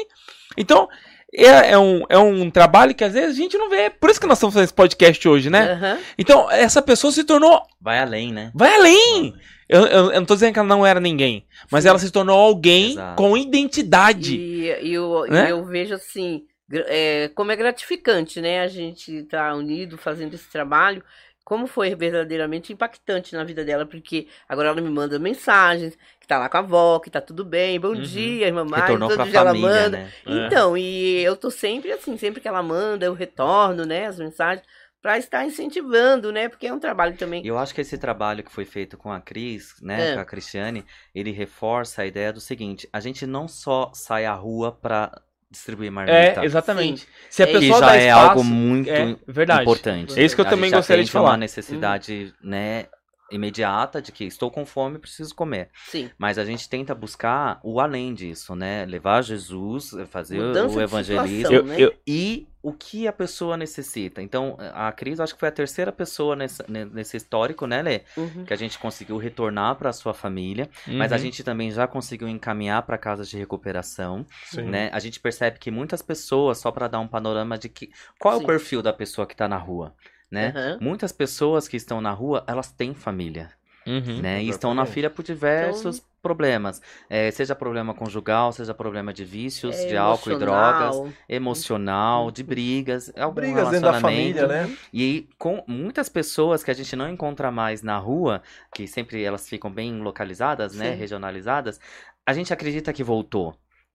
Então, é, é um, é um trabalho que às vezes a gente não vê. Por isso que nós estamos fazendo esse podcast hoje, né? Aham. Então, essa pessoa se tornou. Vai além, né? Vai além! Eu, eu, eu não tô dizendo que ela não era ninguém, mas Sim. ela se tornou alguém Exato. com identidade. E, e eu, Né? eu vejo assim, é, como é gratificante, né? A gente estar unido fazendo esse trabalho. Como foi verdadeiramente impactante na vida dela, porque agora ela me manda mensagens, que tá lá com a avó, que tá tudo bem, bom Uhum. dia, irmã Mari, Retornou todo pra dia ela família, manda. né? É. Então, e eu tô sempre assim, sempre que ela manda, eu retorno, né, as mensagens, pra estar incentivando, né, porque é um trabalho também. Eu acho que esse trabalho que foi feito com a Cris, né, É. com a Cristiane, ele reforça a ideia do seguinte: a gente não só sai à rua pra distribuir marmita. É, exatamente. Se a É, Que pessoa já dá é espaço, algo muito é verdade. importante. É isso que eu A também gente gostaria de falar. uma necessidade, né, imediata de que estou com fome, preciso comer. Sim. Mas a gente tenta buscar o além disso, né? Levar Jesus, fazer Mudança o de evangelismo situação, Eu, né? eu, e o que a pessoa necessita. Então, a Cris, acho que foi a terceira pessoa nessa- ne- nesse histórico, né, Lê? Uhum. Que a gente conseguiu retornar para sua família, mas a Uhum. gente também já conseguiu encaminhar para casas de recuperação, Sim. né? A gente percebe que muitas pessoas, só para dar um panorama de que qual é o perfil da pessoa que tá na rua, né? Aham. Muitas pessoas que estão na rua, elas têm família, Uhum. né? E estão na filha por diversos problemas, É, seja problema conjugal, seja problema de vícios, É, de álcool e drogas, emocional. de brigas, algum Brigas dentro da relacionamento. família, né? E com muitas pessoas que a gente não encontra mais na rua, que sempre elas ficam bem localizadas, né, Sim. regionalizadas, a gente acredita que voltou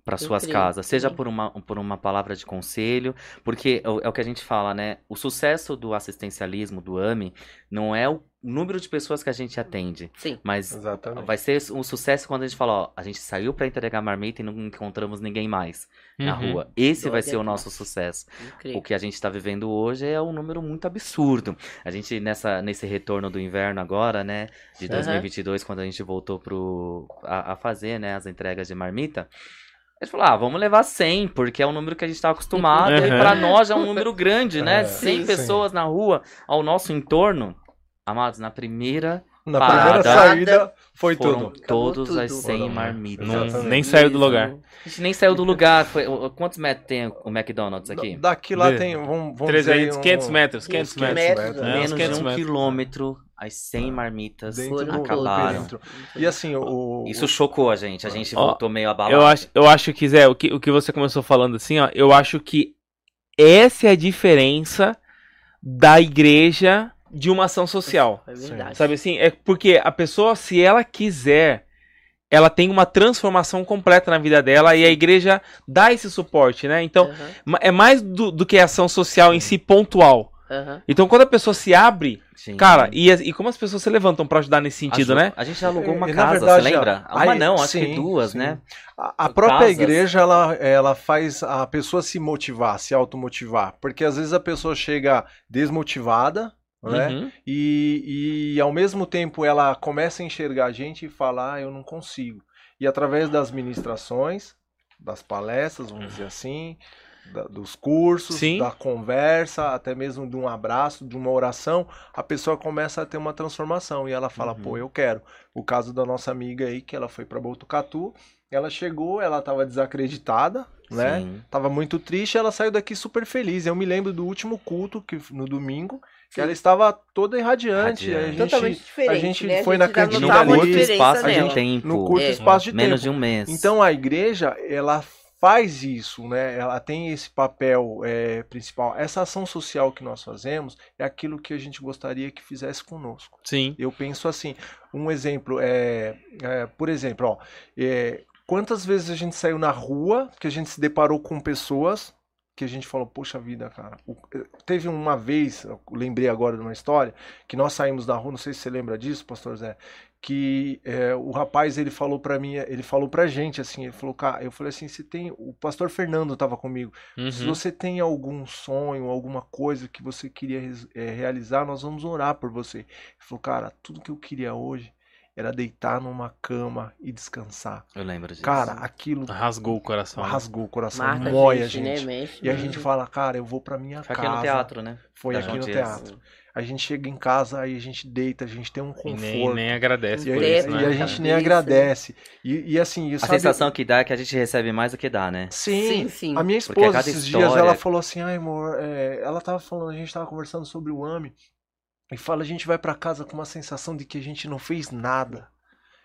para suas creio, casas, seja sim. por uma, por uma palavra de conselho, porque é o- é o que a gente fala, né? O sucesso do assistencialismo, do AMI, não é o número de pessoas que a gente atende, Sim. mas Exatamente. vai ser um sucesso quando a gente fala, ó, a gente saiu para entregar marmita e não encontramos ninguém mais na Uhum. rua. Esse vai ser o nosso sucesso. Incrível. O que a gente está vivendo hoje é um número muito absurdo. A gente, nessa, nesse retorno do inverno agora, né, de Aham. 2022, quando a gente voltou pro, a, a fazer, né, as entregas de marmita, a gente falou, ah, vamos levar 100, porque é o número que a gente está acostumado, e Aham. para nós é um número grande, né? É, 100 sim, pessoas na rua, ao nosso entorno. Amados, na primeira Na Parada. primeira saída foi Foram tudo. todos Acabou as tudo. 100 Foram, marmitas. Não- nem saiu do lugar. A gente nem saiu do lugar. Foi, quantos metros tem o McDonald's aqui? Daqui lá De- tem, vamos, vamos 300, dizer, um- 500 metros, 500 500 metros. metros, É, né? Menos 500 de um metros. quilômetro, as 100 marmitas dentro acabaram. E assim, o, Isso chocou a gente. A gente Ó, voltou meio abalado. Eu acho, eu acho que, Zé, o que, o que você começou falando assim, ó, eu acho que essa é a diferença da igreja de uma ação social. É verdade. Sabe assim? É porque a pessoa, se ela quiser, ela tem uma transformação completa na vida dela e a igreja dá esse suporte, né? Então, ma- é mais do, do que a ação social em si pontual. aham. Então, quando a pessoa se abre, Sim. cara, e, e como as pessoas se levantam pra ajudar nesse sentido, né? A gente alugou uma E, na casa, verdade, você lembra? a- Uma aí- não, acho sim, que duas, sim. né? A, a própria Casas. igreja, ela, ela faz a pessoa se motivar, se automotivar. Porque às vezes a pessoa chega desmotivada, né? Uhum. E, e ao mesmo tempo ela começa a enxergar a gente e fala, ah, eu não consigo. E através das ministrações, das palestras, vamos dizer assim, da- dos cursos, Sim. da conversa, até mesmo de um abraço, de uma oração, a pessoa começa a ter uma transformação e ela fala, Uhum. pô, eu quero. O caso da nossa amiga aí, que ela foi para Botucatu, ela chegou, ela estava desacreditada, né? Sim. Tava muito triste, ela saiu daqui super feliz. Eu me lembro do último culto, que no domingo, que ela estava toda irradiante. Radiante. A gente, Totalmente diferente. a gente né? foi a na gente já cantina curto espaço de nela. tempo. no curto É. espaço de Menos tempo. de um mês. Então a igreja, ela faz isso, né? Ela tem esse papel é, principal. Essa ação social que nós fazemos é aquilo que a gente gostaria que fizesse conosco. Sim. Eu penso assim, um exemplo é, é, por exemplo, ó, é, quantas vezes a gente saiu na rua, que a gente se deparou com pessoas que a gente falou, poxa vida, cara. O- teve uma vez, eu lembrei agora de uma história, que nós saímos na rua, não sei se você lembra disso, pastor Zé, que é, o rapaz ele falou pra mim, ele falou pra gente assim, ele falou, cara, eu falei assim, você tem, o pastor Fernando tava comigo, se Uhum. você tem algum sonho, alguma coisa que você queria eh, realizar, nós vamos orar por você. Ele falou, cara, tudo que eu queria hoje era deitar numa cama e descansar. Eu lembro disso. Cara, aquilo Rasgou o coração. né? rasgou o coração, Marca mói a gente, gente. né? Mexe. E a gente fala, cara, eu vou pra minha Foi casa. aqui no teatro, né? Foi Da aqui no Dias. teatro. A gente chega em casa, aí a gente deita, a gente tem um E conforto. nem, nem agradece E, por isso, e né? a gente nem Isso. agradece. E, e assim, e A sabe- sensação que dá é que a gente recebe mais do que dá, né? Sim, Sim, sim. A minha esposa, cada esses dias, história- ela falou assim, ai amor, é, ela tava falando, a gente tava conversando sobre o AMI, e fala, a gente vai pra casa com uma sensação de que a gente não fez nada.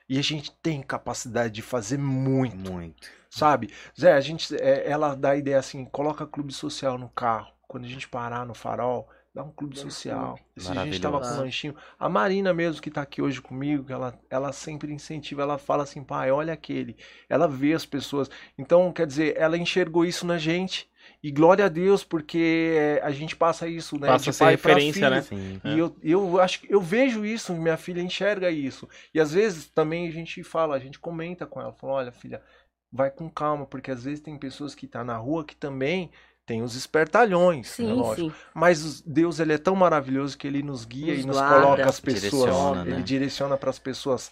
E a gente tem capacidade de fazer muito, Muito. sabe? Zé, a gente, é, ela dá a ideia assim, coloca clube social no carro. Quando a gente parar no farol, dá um clube social. Se a gente tava com um lanchinho. A Marina mesmo, que tá aqui hoje comigo, ela, ela sempre incentiva, ela fala assim, pai, olha aquele. Ela vê as pessoas. Então, quer dizer, ela enxergou isso na gente. E glória a Deus, porque é, a gente passa isso, né? Passa de pai pra referência, né? Sim. E eu, eu acho que eu vejo isso, minha filha enxerga isso. E às vezes também a gente fala, a gente comenta com ela, fala, olha, filha, vai com calma, porque às vezes tem pessoas que estão na rua que também tem os espertalhões, né, Sim, lógico. sim. Mas Deus ele é tão maravilhoso que ele nos guia Nos e nos guarda. coloca as pessoas, Direciona, ele né? direciona para as pessoas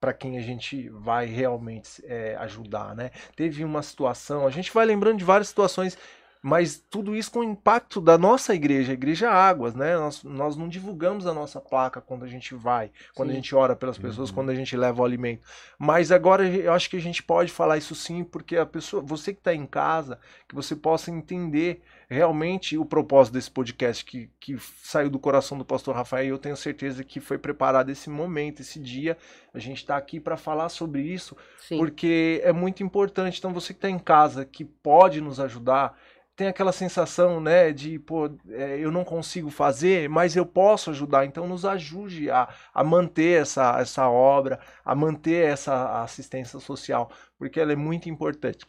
para quem a gente vai realmente é, ajudar, né? Teve uma situação, a gente vai lembrando de várias situações, mas tudo isso com o impacto da nossa igreja, a Igreja Águas, né? Nós, nós não divulgamos a nossa placa quando a gente vai, quando a Sim. gente ora pelas pessoas, Uhum. quando a gente leva o alimento. Mas agora eu acho que a gente pode falar isso sim, porque a pessoa, você que está em casa, que você possa entender realmente o propósito desse podcast que, que saiu do coração do pastor Rafael, e eu tenho certeza que foi preparado esse momento, esse dia. A gente está aqui para falar sobre isso, sim. porque é muito importante. Então, você que está em casa, que pode nos ajudar, tem aquela sensação, né, de, pô, é, eu não consigo fazer, mas eu posso ajudar. Então, nos ajude a, a manter essa, essa obra, a manter essa assistência social, porque ela é muito importante.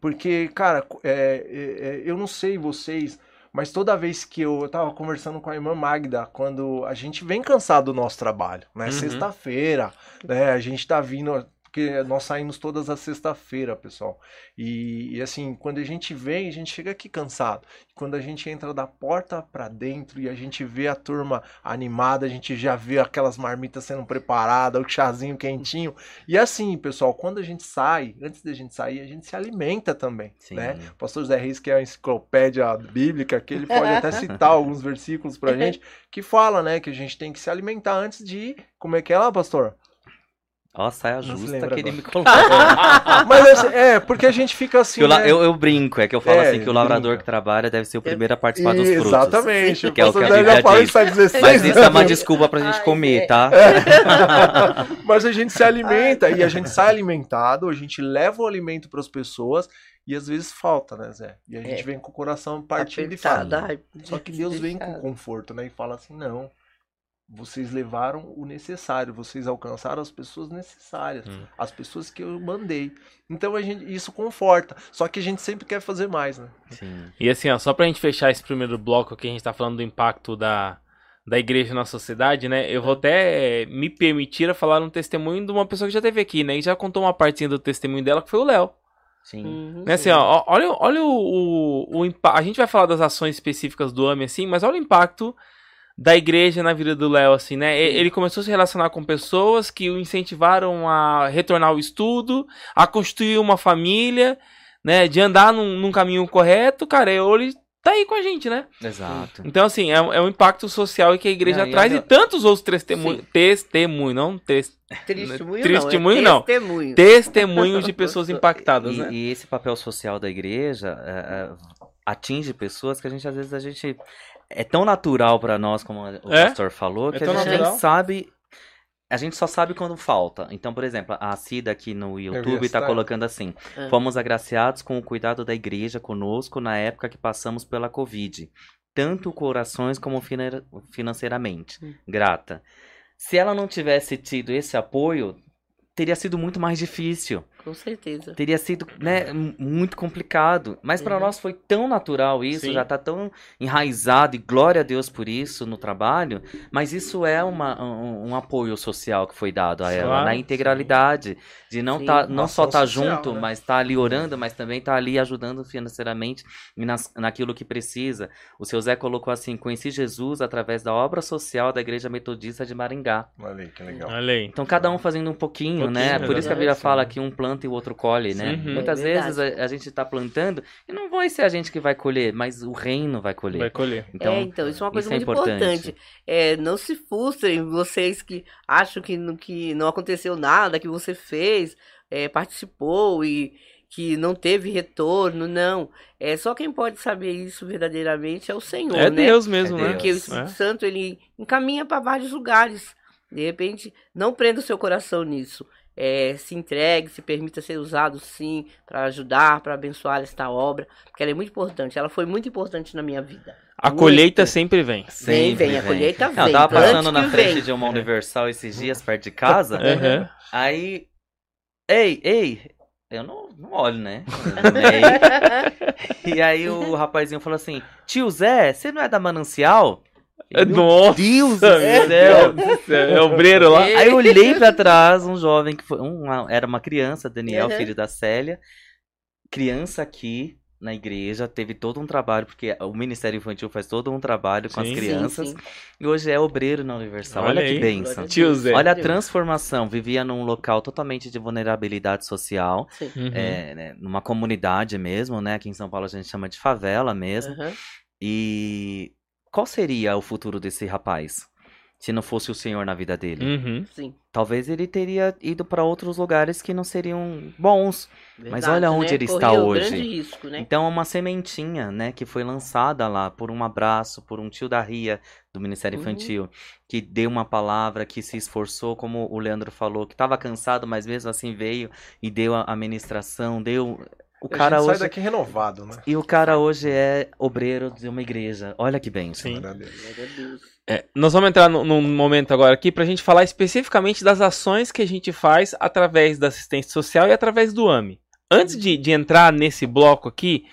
Porque, cara, é, é, é, eu não sei vocês, mas toda vez que eu, eu tava conversando com a irmã Magda, quando a gente vem cansado do nosso trabalho, né? Uhum. Sexta-feira, né? A gente tá vindo, porque nós saímos todas as sexta-feira, pessoal. E, e, assim, quando a gente vem, a gente chega aqui cansado. Quando a gente entra da porta para dentro e a gente vê a turma animada, a gente já vê aquelas marmitas sendo preparadas, o chazinho quentinho. E assim, pessoal, quando a gente sai, antes da gente sair, a gente se alimenta também, Sim. né? O pastor Zé Reis, que é a enciclopédia bíblica, que ele pode até <laughs> citar alguns versículos pra gente, que fala, né, que a gente tem que se alimentar antes de ir. Como é que é lá, pastor? Ó, saia justa que ele me colocou. <laughs> Mas assim, é, porque a gente fica assim. La- né? eu, eu brinco, é que eu falo É, assim que o lavrador brinca. que trabalha deve ser o primeiro a participar dos frutos. Exatamente. Que é o que a Bíblia fala diz. isso há 16 Mas isso é uma desculpa pra gente Ai, comer, é. tá? <laughs> Mas a gente se alimenta e a gente sai alimentado, a gente leva o alimento para as pessoas e às vezes falta, né, Zé? E a gente É. vem com o coração partido e fala. Ai, Só que Deus vem com conforto, né? E fala assim: não, vocês levaram o necessário, vocês alcançaram as pessoas necessárias, Hum. as pessoas que eu mandei. Então a gente, isso conforta. Só que a gente sempre quer fazer mais, né? Sim. E assim, ó, só pra gente fechar esse primeiro bloco aqui, a gente tá falando do impacto da, da igreja na sociedade, né? Eu vou até eh, me permitir a falar um testemunho de uma pessoa que já teve aqui, né? E já contou uma partinha do testemunho dela, que foi o Léo. Sim. Uhum, Né, assim, ó, olha, olha o, o, o impacto. A gente vai falar das ações específicas do AME, assim, mas olha o impacto da igreja na vida do Léo, assim, né? E- Ele começou a se relacionar com pessoas que o incentivaram a retornar ao estudo, a construir uma família, né? De andar num, num caminho correto, cara. E hoje tá aí com a gente, né? Exato. Então, assim, é, um- é um impacto social que a igreja Não, e traz olha- e tantos outros testemunhos. Testemunho, não tes- Testemunho, não. É testemunho. testemunhos de <laughs> pessoas impactadas, E, né? e esse papel social da igreja é, é, atinge pessoas que a gente às vezes a gente é tão natural pra nós como o É? pastor falou É que a gente natural. nem sabe a gente só sabe quando falta. Então, por exemplo, a Cida aqui no YouTube tá estar. colocando assim: Ah. Fomos agraciados com o cuidado da igreja conosco na época que passamos pela Covid, tanto corações como fina- financeiramente. Hum. Grata. Se ela não tivesse tido esse apoio, teria sido muito mais difícil. Com certeza. Teria sido, né, muito complicado. Mas para Uhum. nós foi tão natural isso, Sim. já tá tão enraizado, e glória a Deus por isso no trabalho. Mas isso é uma, um, um apoio social que foi dado a ela, Claro, na integralidade. De não, Sim. tá, não só estar social, junto, né? mas tá ali orando, mas também tá ali ajudando financeiramente e nas, naquilo que precisa. O seu Zé colocou assim: conheci Jesus através da obra social da Igreja Metodista de Maringá. Olha aí, que legal. Olha aí. Então cada um fazendo um pouquinho, Pouquinho, né? Por isso que a Bíblia fala que um planta e o outro colhe, né? Uhum. Muitas É vezes a, a gente tá plantando e não vai ser a gente que vai colher, mas o reino vai colher. Vai colher. Então, é, então, isso é uma coisa é muito importante. importante. É, não se frustrem, vocês que acham que, não- que não aconteceu nada, que você fez, é, participou e que não teve retorno, não. É só quem pode saber isso verdadeiramente é o Senhor, É né? Deus mesmo, É né? Porque o Espírito É. Santo ele encaminha para vários lugares. De repente, não prenda o seu coração nisso. É, se entregue, se permita ser usado sim para ajudar, para abençoar esta obra, porque ela é muito importante. Ela foi muito importante na minha vida. A Muito. colheita sempre vem. Vem, sempre vem, a colheita Não, eu vem. tava passando na frente vem. de uma Universal esses dias, perto de casa. Aham. Aí. Ei, ei! Eu não, não olho, né? <laughs> E aí o rapazinho falou assim: Tio Zé, você não é da Manancial? Nossa, Deus do meu céu! Deus do céu. É o Breiro lá. Aí eu olhei pra trás, um jovem que foi. uma- era uma criança, Daniel, Uhum. filho da Célia. Criança aqui na igreja, teve todo um trabalho, porque o Ministério Infantil faz todo um trabalho com Sim. as Sim, crianças. sim. E hoje é obreiro na Universal. Olha Olha, que bênção. Tio Zé. Olha a transformação. Vivia num local totalmente de vulnerabilidade social, Sim. Uhum. é, né, numa comunidade mesmo, né? Aqui em São Paulo a gente chama de favela mesmo. Aham. E qual seria o futuro desse rapaz? Se não fosse o Senhor na vida dele? Uhum. Sim. Talvez ele teria ido para outros lugares que não seriam bons. Mas Verdade, olha onde né? ele está Correu hoje. grande risco, né? Então é uma sementinha, né, que foi lançada lá por um abraço, por um tio da Ria do Ministério Uhum. Infantil, que deu uma palavra, que se esforçou, como o Leandro falou, que estava cansado, mas mesmo assim veio e deu a, a ministração, deu o a cara gente sai hoje daqui renovado, né? e o cara hoje é obreiro de uma igreja. Olha que bênção. Sim. A a. É, nós vamos entrar num, num momento agora aqui pra gente falar especificamente das ações que a gente faz através da assistência social e através do AME. Antes de, de entrar nesse bloco aqui,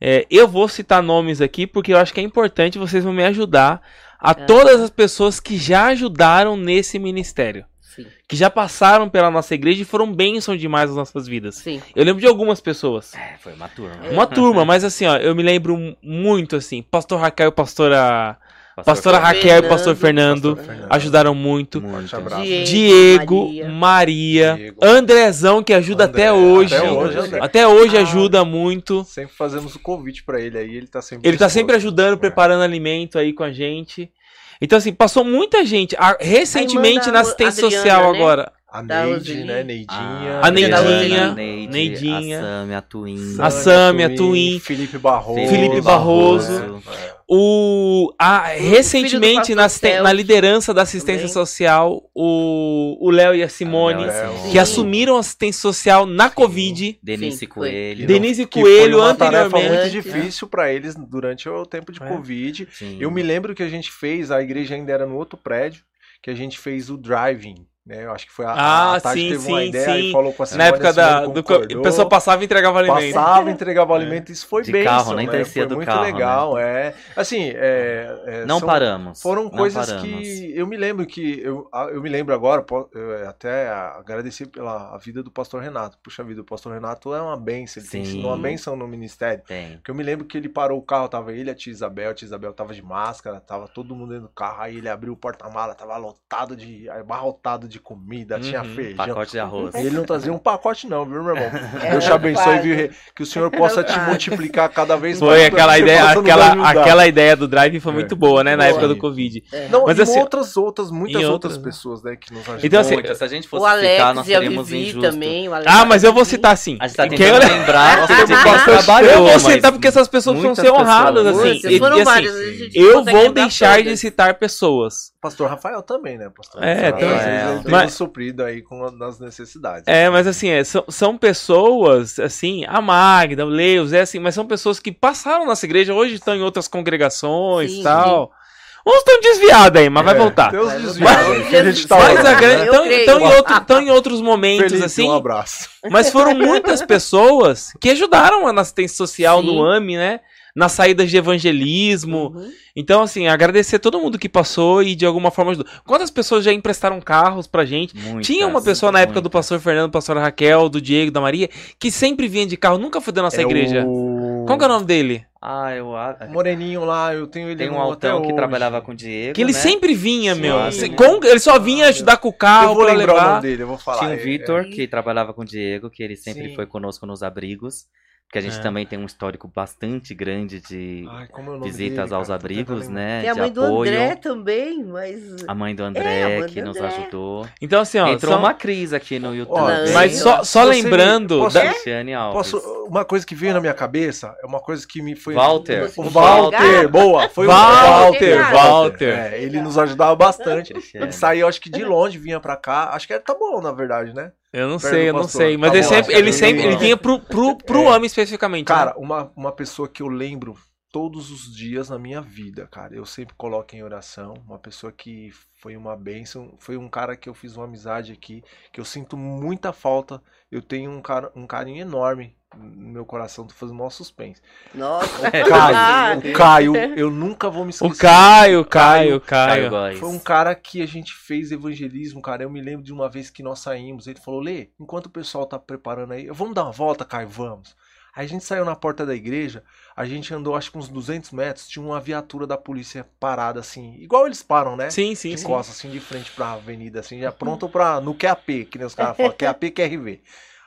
é, eu vou citar nomes aqui porque eu acho que é importante vocês vão me ajudar a Ah. todas as pessoas que já ajudaram nesse ministério. Sim, que já passaram pela nossa igreja e foram bênção demais nas nossas vidas. sim. Eu lembro de algumas pessoas. É, foi uma turma. Uma <laughs> turma, mas assim, ó, eu me lembro muito assim, pastor Raquel e pastora pastora Pastor Raquel e pastor Fernando Pastor Fernando. ajudaram muito. Muito. Forte abraço. Diego, Maria. Maria, Diego. Andrezão que ajuda André, até hoje. até hoje, André. Até hoje Ah. ajuda muito. Sempre fazemos o convite pra ele aí, ele tá sempre Ele tá sempre ajudando, É. preparando alimento aí com a gente. Então, assim, passou muita gente. Ah, recentemente A irmã na assistência Adriana, social né? agora. A Neide, né? Neidinha. A da Neidinha, Roseli. Neidinha. A Sami, a Twin. A Sami, a Twin. Felipe Barroso. Felipe Barroso. É. O, a, recentemente, na, liderança da assistência também. social, o Léo e a Simone, que Sim. assumiram assistência social na Covid. Denise Sim, foi. Coelho. Denise Coelho, foi uma tarefa muito anteriormente. difícil pra eles durante o tempo de É. Covid. Sim. Eu me lembro que a gente fez, a igreja ainda era no outro prédio, que a gente fez o driving. Né? Eu acho que foi a, Ah, a Tati sim, teve uma sim, ideia sim. e falou com a Simone, Na época a Simone da. Do, concordou. a pessoa passava e entregava alimento. Passava, entregava <laughs> alimento, isso foi bem. carro, nem né? descia do muito carro, legal, é. Assim, é, é, Não são- paramos. Foram não coisas paramos. que eu me lembro que eu, eu me lembro agora, eu até agradecer pela a vida do pastor Renato. Puxa vida, o pastor Renato é uma benção, ele tem uma benção no ministério. Tem. Porque eu me lembro que ele parou o carro, tava ele, a tia Isabel, a tia Isabel tava de máscara, tava todo mundo dentro do carro, aí ele abriu o porta-mala, tava lotado de, abarrotado de comida, tinha Uhum. feijão. Pacote de arroz. Ele não trazia um pacote não, viu, meu irmão? É, <laughs> Deus te abençoe, viu? Que o Senhor possa te multiplicar cada vez mais. Foi aquela que ideia, aquela, aquela ideia do drive foi É. muito boa, né? Na Boa. época do Covid. É. Não, Mas e assim- outras, outras, muitas outras, outras, né? pessoas, né, que nos ajudam. Então, assim, Muita. Se a gente fosse O Alex ficar, nós e a seríamos Vivi injustos. também. o Alex Ah, mas eu vou citar assim. A gente tá Quem- tentando <laughs> lembrar Nós de temos quem bastante- trabalhou, eu vou citar porque essas pessoas precisam ser honradas, assim. E- assim, eu vou lembrar deixar de citar pessoas. Pastor Rafael também, né? Pastor É, Rafael, também. Às vezes ele tem Mas- suprido aí com a- nas necessidades. É, mas assim, é, são, são pessoas, assim, a Magda, o Leus, é assim, mas são pessoas que passaram nossa igreja, hoje estão em outras congregações e Sim, tal. Uns estão desviados aí, mas vai É, voltar. Deus Vai desviou. voltar. que a gente tá Mas orando, a grande, Eu estão, em outro- estão em outros momentos, Felipe, assim, um abraço. mas foram muitas pessoas que ajudaram na assistência social Sim. no AME, né? Nas saídas de evangelismo. Uhum. Então, assim, agradecer todo mundo que passou e de alguma forma ajudou. Quantas pessoas já emprestaram carros pra gente? Muitas, Tinha uma pessoa na época do muitas. pastor Fernando, pastora Raquel, do Diego, da Maria, que sempre vinha de carro, nunca foi da nossa É igreja. O... Qual que é o nome dele? Ah, eu acho. o Moreninho lá, eu tenho ele Tem um altão que hoje. trabalhava com o Diego. Que ele né? sempre vinha, Sim, meu. sim. Com- ele só vinha ajudar com o carro Eu vou pra lembrar o levar. nome dele, eu vou falar. Tinha o É- Vitor, é. que trabalhava com o Diego, que ele sempre Sim. foi conosco nos abrigos. Porque a gente É. também tem um histórico bastante grande de é- Ai, é visitas dele, aos cara? Tô abrigos, né? Tem a de mãe do apoio. André também, mas. A mãe do É, André, a mãe que do nos André. ajudou. Então, assim, ó. Entrou são- uma crise aqui no YouTube. Olha, Não, Mas só, só lembrando. posso- da- Cristiane Alves. Posso, uma coisa que veio na minha cabeça é uma coisa que me foi. Walter. O Walter, boa. Foi Walter, o Walter. É, ele nos ajudava bastante. Ele saía, acho que de longe, vinha pra cá. Acho que era tá bom, na verdade, né? Eu não sei, eu não pastor. sei. Mas Tá ele bom, sempre, ele sempre, ele vinha pro, pro, pro É. homem especificamente. Cara, né? uma, uma pessoa que eu lembro todos os dias na minha vida, cara. Eu sempre coloco em oração. Uma pessoa que foi uma bênção. Foi um cara que eu fiz uma amizade aqui. Que eu sinto muita falta. Eu tenho um, cara, um carinho enorme no meu coração. Tô fazendo maior suspense. Nossa. Caio, o Caio, eu nunca vou me esquecer. O Caio, Caio, Caio Caio. Foi um cara que a gente fez evangelismo, cara. Eu me lembro de uma vez que nós saímos. Ele falou: Lê, enquanto o pessoal tá preparando aí, vamos dar uma volta, Caio, vamos. Aí a gente saiu na porta da igreja, a gente andou acho que uns 200 metros, tinha uma viatura da polícia parada assim, igual eles param, né? Sim, sim, de sim. costas, assim, de frente pra avenida, assim, já pronto pra. No QAP, que nem os caras falam, <laughs> QAP QRV.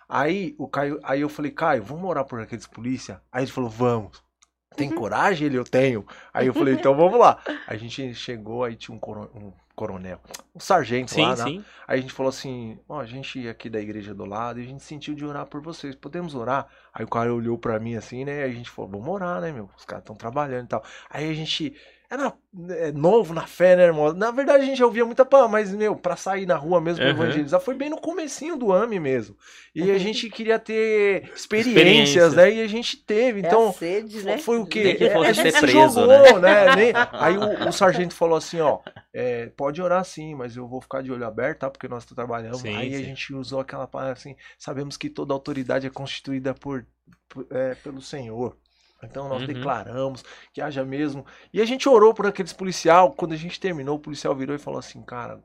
Aí o Caio, aí eu falei, Caio, vamos morar por aqueles polícia? Aí ele falou, vamos. Tem coragem? Ele, eu tenho. Aí eu falei, então vamos lá. A gente chegou, aí tinha um, um coronel, um sargento Sim, lá, né? sim. Aí a gente falou assim, ó, a gente aqui da igreja do lado, e a gente sentiu de orar por vocês, podemos orar? Aí o cara olhou pra mim assim, né, e a gente falou, vamos orar, né, meu, os caras estão trabalhando e tal. Aí a gente, era é, novo na fé, né, irmão? Na verdade a gente já ouvia muita pá, mas, meu, pra sair na rua mesmo, pra Uhum. evangelizar, foi bem no comecinho do AME mesmo. E a gente queria ter experiências, Experiências. né, e a gente teve, Então, então... é a sede, né? Foi o quê? Que É, a gente ser se preso, jogou, né? Nem- Aí o, o sargento falou assim, ó, é, pode orar sim, mas eu vou ficar de olho aberto, tá? Porque nós trabalhamos. Sim, Aí a sim. gente usou aquela palavra assim, sabemos que toda autoridade é constituída por, por- é, pelo Senhor. Então nós Uhum. declaramos que haja mesmo. E a gente orou por aqueles policial. Quando a gente terminou, o policial virou e falou assim, cara,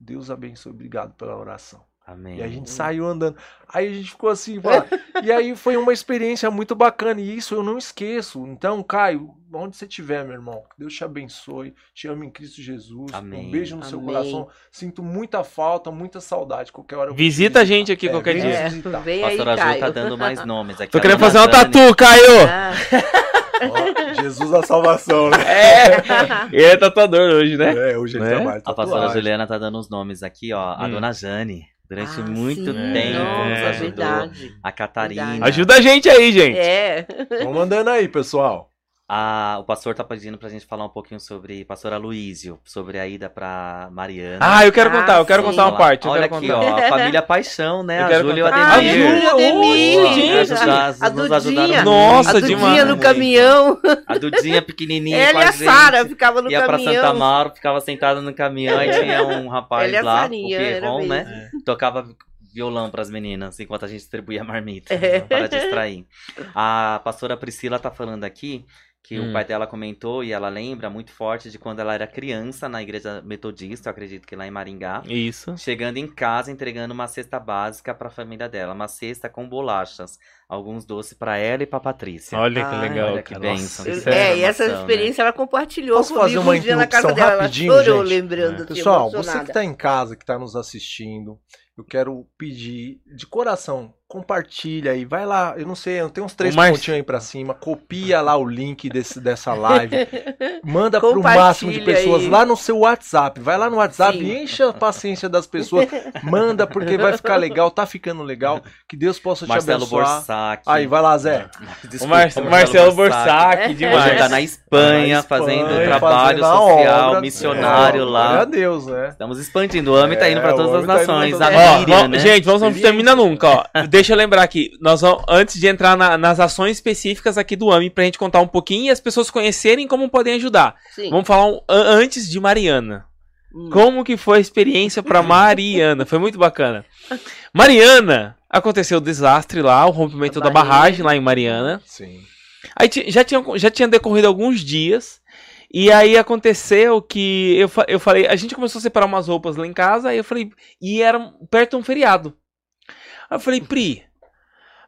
Deus abençoe, obrigado pela oração. Amém. E a gente saiu andando. Aí a gente ficou assim, <laughs> e aí foi uma experiência muito bacana. E isso eu não esqueço. Então, Caio, onde você estiver, meu irmão, que Deus te abençoe, te amo em Cristo Jesus. Amém. Um beijo no seu Amém. coração. Sinto muita falta, muita saudade. Qualquer hora Visita a gente aqui É, qualquer vem dia. aí, Pastora Ju Caio. tá dando mais nomes aqui. Tô A querendo fazer uma Dani- tatu, Caio! Ah, Ó, Jesus da salvação, né? <laughs> É! Ele é tatuador hoje, né? É, hoje ele Né? trabalha. A pastora. Juliana tá dando os nomes aqui, ó. A Hum. dona Jane, durante ah, muito sim, tempo, nos Nossa, ajudou. verdade. A Catarina. Verdade. Ajuda a gente aí, gente. É. Vamos mandando aí, pessoal. A- o pastor tá pedindo pra gente falar um pouquinho sobre pastor Aloísio, sobre a ida pra Mariana. Ah, eu quero Ah, contar, eu quero sim. contar uma parte. Eu Olha quero aqui, contar. ó, a família Paixão, né? Eu a quero Júlia e o. Ah, Ademir. Júlia, Ademir. oi, gente. A nos Dudinha. Nossa, a Dudinha demais. no caminhão. A Dudinha pequenininha Ela com e a a Sara gente. ficavam no Ia pra caminhão. Santa Mauro, ficava sentada no caminhão, aí tinha um rapaz Ela e a lá, Sarinha, o Pierron, né? mesmo. Tocava violão pras meninas, enquanto a gente distribuía a marmita, É. para distrair. A pastora Priscila tá falando aqui que Hum. o pai dela comentou e ela lembra muito forte de quando ela era criança na igreja metodista, eu acredito que lá em Maringá. Isso. Chegando em casa, entregando uma cesta básica para a família dela, uma cesta com bolachas, alguns doces para ela e para Patrícia. Olha que Ah, legal, olha que bênção. É- É, e essa informação, experiência ela compartilhou Posso comigo fazer uma um dia na casa dela. Ela rapidinho, chorou gente? lembrando. assim, Pessoal, você que está em casa, que está nos assistindo, eu quero pedir de coração, compartilha aí, vai lá, eu não sei, eu tenho uns três O Marci- pontinhos aí pra cima, copia lá o link desse, dessa live, <laughs> manda pro máximo de pessoas aí. lá no seu WhatsApp, vai lá no WhatsApp Sim. e encha a paciência das pessoas, manda porque vai ficar legal, tá ficando legal, que Deus possa te Marcelo abençoar. Borsac. Aí, vai lá, Zé. O Desculpa, Mar- Marcelo Borsac, Hoje demais. tá na Espanha, Na Espanha, fazendo trabalho fazendo social, obra. missionário É, Glória a lá. Deus, né? Estamos expandindo. O AMI tá indo É, pra o todas as tá nações. todas A Ó, Miriam, vamos- né? Gente, vamos, não termina nunca, ó. <laughs> Deixa eu lembrar aqui. Nós vamos, antes de entrar na- nas ações específicas aqui do AMI, pra gente contar um pouquinho e as pessoas conhecerem como podem ajudar. Sim. Vamos falar um- an- antes de Mariana. Hum. Como que foi a experiência pra Mariana? Foi muito bacana. Mariana, aconteceu o desastre lá, o rompimento Da barragem lá em Mariana. Sim. Aí já tinha, já tinha decorrido alguns dias. E aí aconteceu que eu, eu falei, a gente começou a separar umas roupas lá em casa, aí eu falei, e era perto de um feriado. Aí eu falei, Pri,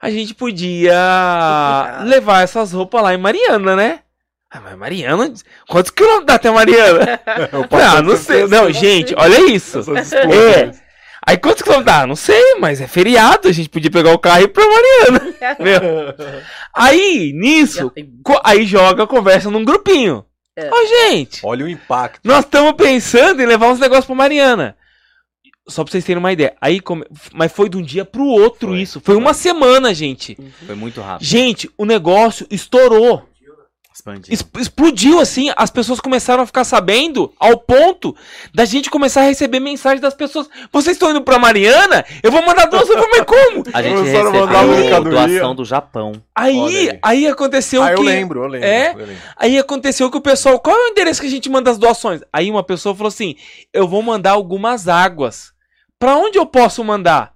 a gente podia levar essas roupas lá em Mariana, né? Ah, mas Mariana, quantos quilômetros dá até Mariana? <laughs> Ah, não sei. Não, gente, olha isso. É. Aí quantos quilômetros dá? Não sei, mas é feriado, a gente podia pegar o carro e ir pra Mariana. <laughs> Meu. Aí, nisso, aí joga a conversa num grupinho. É. Ó, gente, Olha o impacto. nós estamos pensando em levar uns negócios pra Mariana. Só pra vocês terem uma ideia. Aí, come- mas foi de um dia pro outro Foi, isso. Foi uma semana, gente. Foi muito rápido. Gente, o negócio estourou. Expandiu. Explodiu assim, as pessoas começaram a ficar sabendo ao ponto da gente começar a receber mensagem das pessoas. Vocês estão indo pra Mariana? Eu vou mandar eu vou mas como? A gente a recebeu mercadoria. doação do Japão. Aí, aí, aí. aconteceu Ah, que eu lembro, eu lembro. É? eu lembro. aí aconteceu que o pessoal, qual é o endereço que a gente manda as doações? Aí uma pessoa falou assim: "Eu vou mandar algumas águas. Pra onde eu posso mandar?"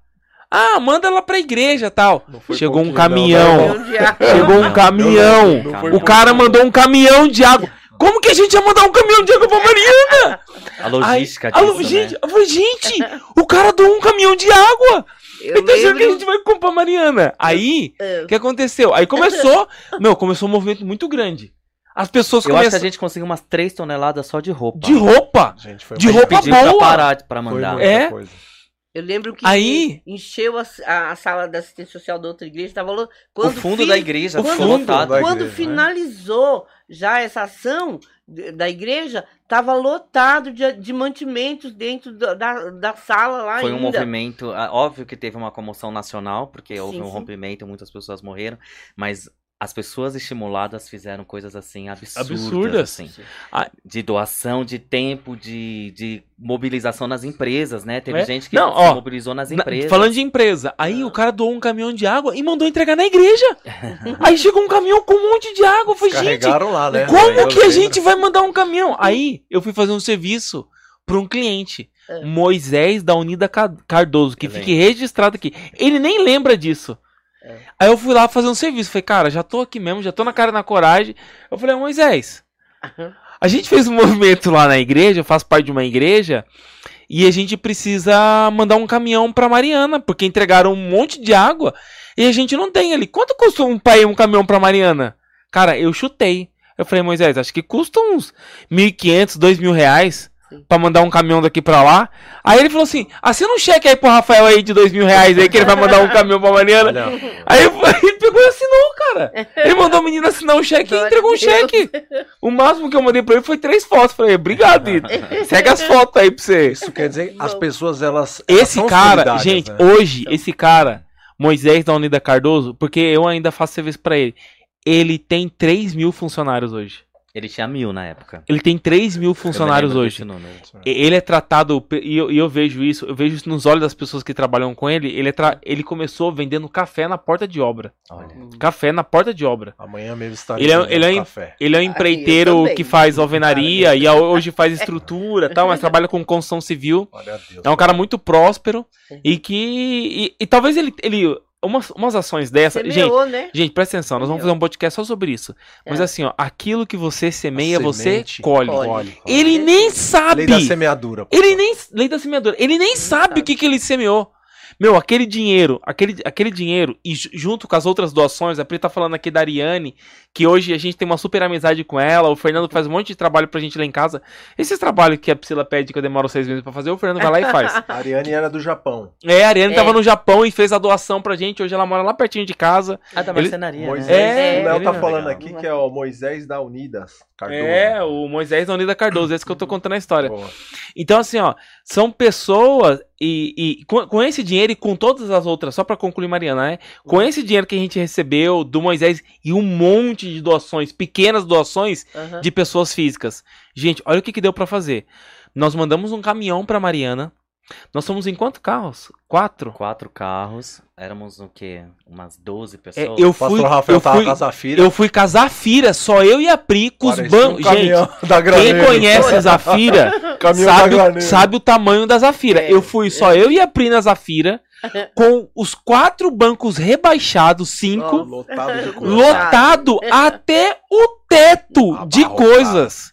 Ah, manda lá pra igreja, tal. Não Chegou um não, caminhão. Chegou um Não, caminhão. Não O cara mandou um caminhão de água. Como que a gente ia mandar um caminhão de água pra Mariana? A logística Aí, disso, alô, gente, né? eu falei, gente, o cara doou um caminhão de água. Eu então achando que a gente vai comprar Mariana. Aí, É. o que aconteceu? Aí começou, <laughs> meu, começou um movimento muito grande. As pessoas Eu acho que a gente conseguiu umas 3 toneladas só de roupa. de roupa. Gente, foi De roupa Pediu pra boa. parar pra Foi mandar. muita É? coisa. Eu lembro que Aí- encheu a, a sala da assistência social da outra igreja, tava lo... O quando fundo fi- da igreja o ficou fundo lotado. da Quando igreja, né? finalizou já essa ação da igreja, tava lotado de, de mantimentos dentro da, da, da sala lá Foi um ainda. movimento, ah, óbvio que teve uma comoção nacional, porque houve Sim, um sim. rompimento, muitas pessoas morreram, mas as pessoas estimuladas fizeram coisas assim absurdas, Absurdas. assim, Ah. de doação de tempo, de, de mobilização nas empresas, né? Teve É? gente que Não, se ó, mobilizou nas Na- empresas. falando de empresa, aí o cara doou um caminhão de água e mandou entregar na igreja. <laughs> aí chegou um caminhão com um monte de água. Falei, gente, lá, né? Como Eu que a lembro. gente vai mandar um caminhão? Aí eu fui fazer um serviço para um cliente, É. Moisés da Unida Ca- Cardoso, que Eu fique registrado aqui. Ele nem lembra disso. É. Aí eu fui lá fazer um serviço. Falei, cara, já tô aqui mesmo, já tô na cara na coragem. Eu falei, Moisés, a gente fez um <laughs> movimento lá na igreja, eu faço parte de uma igreja, E a gente precisa mandar um caminhão pra Mariana, porque entregaram um monte de água e a gente não tem ali. Quanto custa um pai um caminhão pra Mariana? Cara, eu chutei. Eu falei, Moisés, acho que custa uns 1.500, 2.000 reais Sim. pra mandar um caminhão daqui pra lá. Aí ele falou assim, assina um cheque aí pro Rafael aí de 2 mil reais aí que ele vai mandar um caminhão pra Mariana. Aí eu- <laughs> ele pegou e assinou, cara. Ele mandou o menino assinar um cheque e entregou um cheque. O máximo que eu mandei pra ele foi três fotos. Falei, obrigado, Dito. Segue as fotos aí pra você. isso quer dizer, as pessoas, elas. elas Esse cara, gente, né? hoje, esse cara, Moisés da Unida Cardoso, porque eu ainda faço serviço pra ele. Ele tem 3 mil funcionários hoje. Ele tinha mil na época. Ele tem 3 mil funcionários hoje. número. Ele é tratado, e eu, e eu vejo isso, eu vejo isso nos olhos das pessoas que trabalham com ele. Ele, é tra- ele começou vendendo café na porta de obra. Olha. Café na porta de obra. Amanhã mesmo estarei Ele é- ele é- café. Ele é um eu empreiteiro que faz alvenaria e hoje faz estrutura e tal, mas trabalha com construção civil. Olha Deus. É um cara muito próspero e que. E, e talvez ele. ele umas, umas ações dessas. Gente, Semeou, né? gente, presta atenção, nós vamos fazer um podcast só sobre isso. Mas É. assim, ó, aquilo que você semeia, você colhe. colhe. Colhe, colhe. Ele nem sabe. Lei da semeadura. Ele nem. Lei da semeadura. Ele nem sabe, sabe. o que, que ele semeou. Meu, aquele dinheiro, aquele, aquele dinheiro, e ju- junto com as outras doações, a Pri tá falando aqui da Ariane, que hoje a gente tem uma super amizade com ela, o Fernando faz um monte de trabalho pra gente lá em casa. Esses trabalhos que a Priscila pede que eu demoro seis meses pra fazer, o Fernando vai lá e faz. <laughs> A Ariane era do Japão. É, a Ariane É. tava no Japão e fez a doação pra gente, hoje ela mora lá pertinho de casa. Ah, da Ele- marcenaria, Moisés, né? É, o Léo tá falando legal. aqui que é o Moisés da Unidas. Cardoso. É, o Moisés da Unida Cardoso, esse que eu tô contando a história. Boa. Então, assim, ó, são pessoas e, e com, com esse dinheiro e com todas as outras, só pra concluir, Mariana, né? Com esse dinheiro que a gente recebeu do Moisés e um monte de doações, pequenas doações Aham. de pessoas físicas. Gente, olha o que, que deu pra fazer. Nós mandamos um caminhão pra Mariana. Nós somos em quantos carros? Quatro? Quatro carros. Éramos o quê? Umas 12 É, pessoas. eu O fui, Rafael eu tava fui, com a Zafira. eu fui com a Zafira, só eu e a Pri, com os Parecia um bancos. gente, <laughs> quem conhece a Zafira <laughs> sabe, sabe o tamanho da Zafira. É, eu fui só eu e a Pri na Zafira, <laughs> com os quatro bancos rebaixados, cinco, Ó, Lotado de coisa. lotado até o teto de coisas.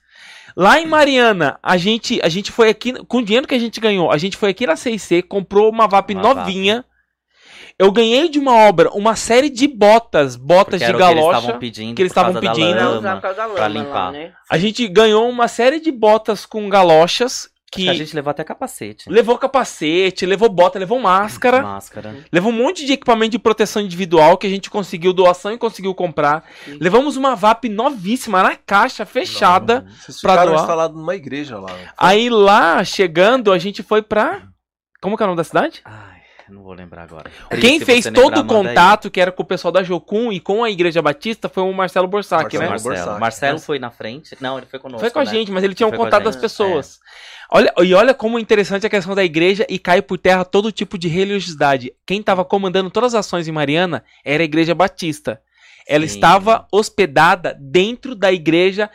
Lá em Mariana, a gente, a gente foi aqui, com o dinheiro que a gente ganhou, a gente foi aqui na CIC, comprou uma VAP Uma novinha. Eu ganhei de uma obra uma série de botas, botas Porque de galocha. estavam pedindo. que eles estavam pedindo. Lama pra lá, limpar. né? A gente ganhou uma série de botas com galochas Que... que A gente levou até capacete. levou capacete, levou bota, levou máscara, Máscara. levou um monte de equipamento de proteção individual que a gente conseguiu doação e conseguiu comprar. Sim. Levamos uma VAP novíssima na caixa fechada. Vocês pra ficaram doar. instalados numa igreja lá. Aí lá, chegando, a gente foi pra. Como que é o nome da cidade? Ai, não vou lembrar agora. Quem Se fez todo lembrar, o manda aí. contato, que era com o pessoal da Jocum e com a Igreja Batista, foi o Marcelo Borsac, Marcelo né? Marcelo. Marcelo foi na frente. Não, ele foi conosco. Foi com a né? gente, mas ele tinha um com a contato das pessoas. Olha, e olha como é interessante a questão da igreja e cai por terra todo tipo de religiosidade. Quem estava comandando todas as ações em Mariana era a Igreja Batista. Ela Sim. estava hospedada dentro da igreja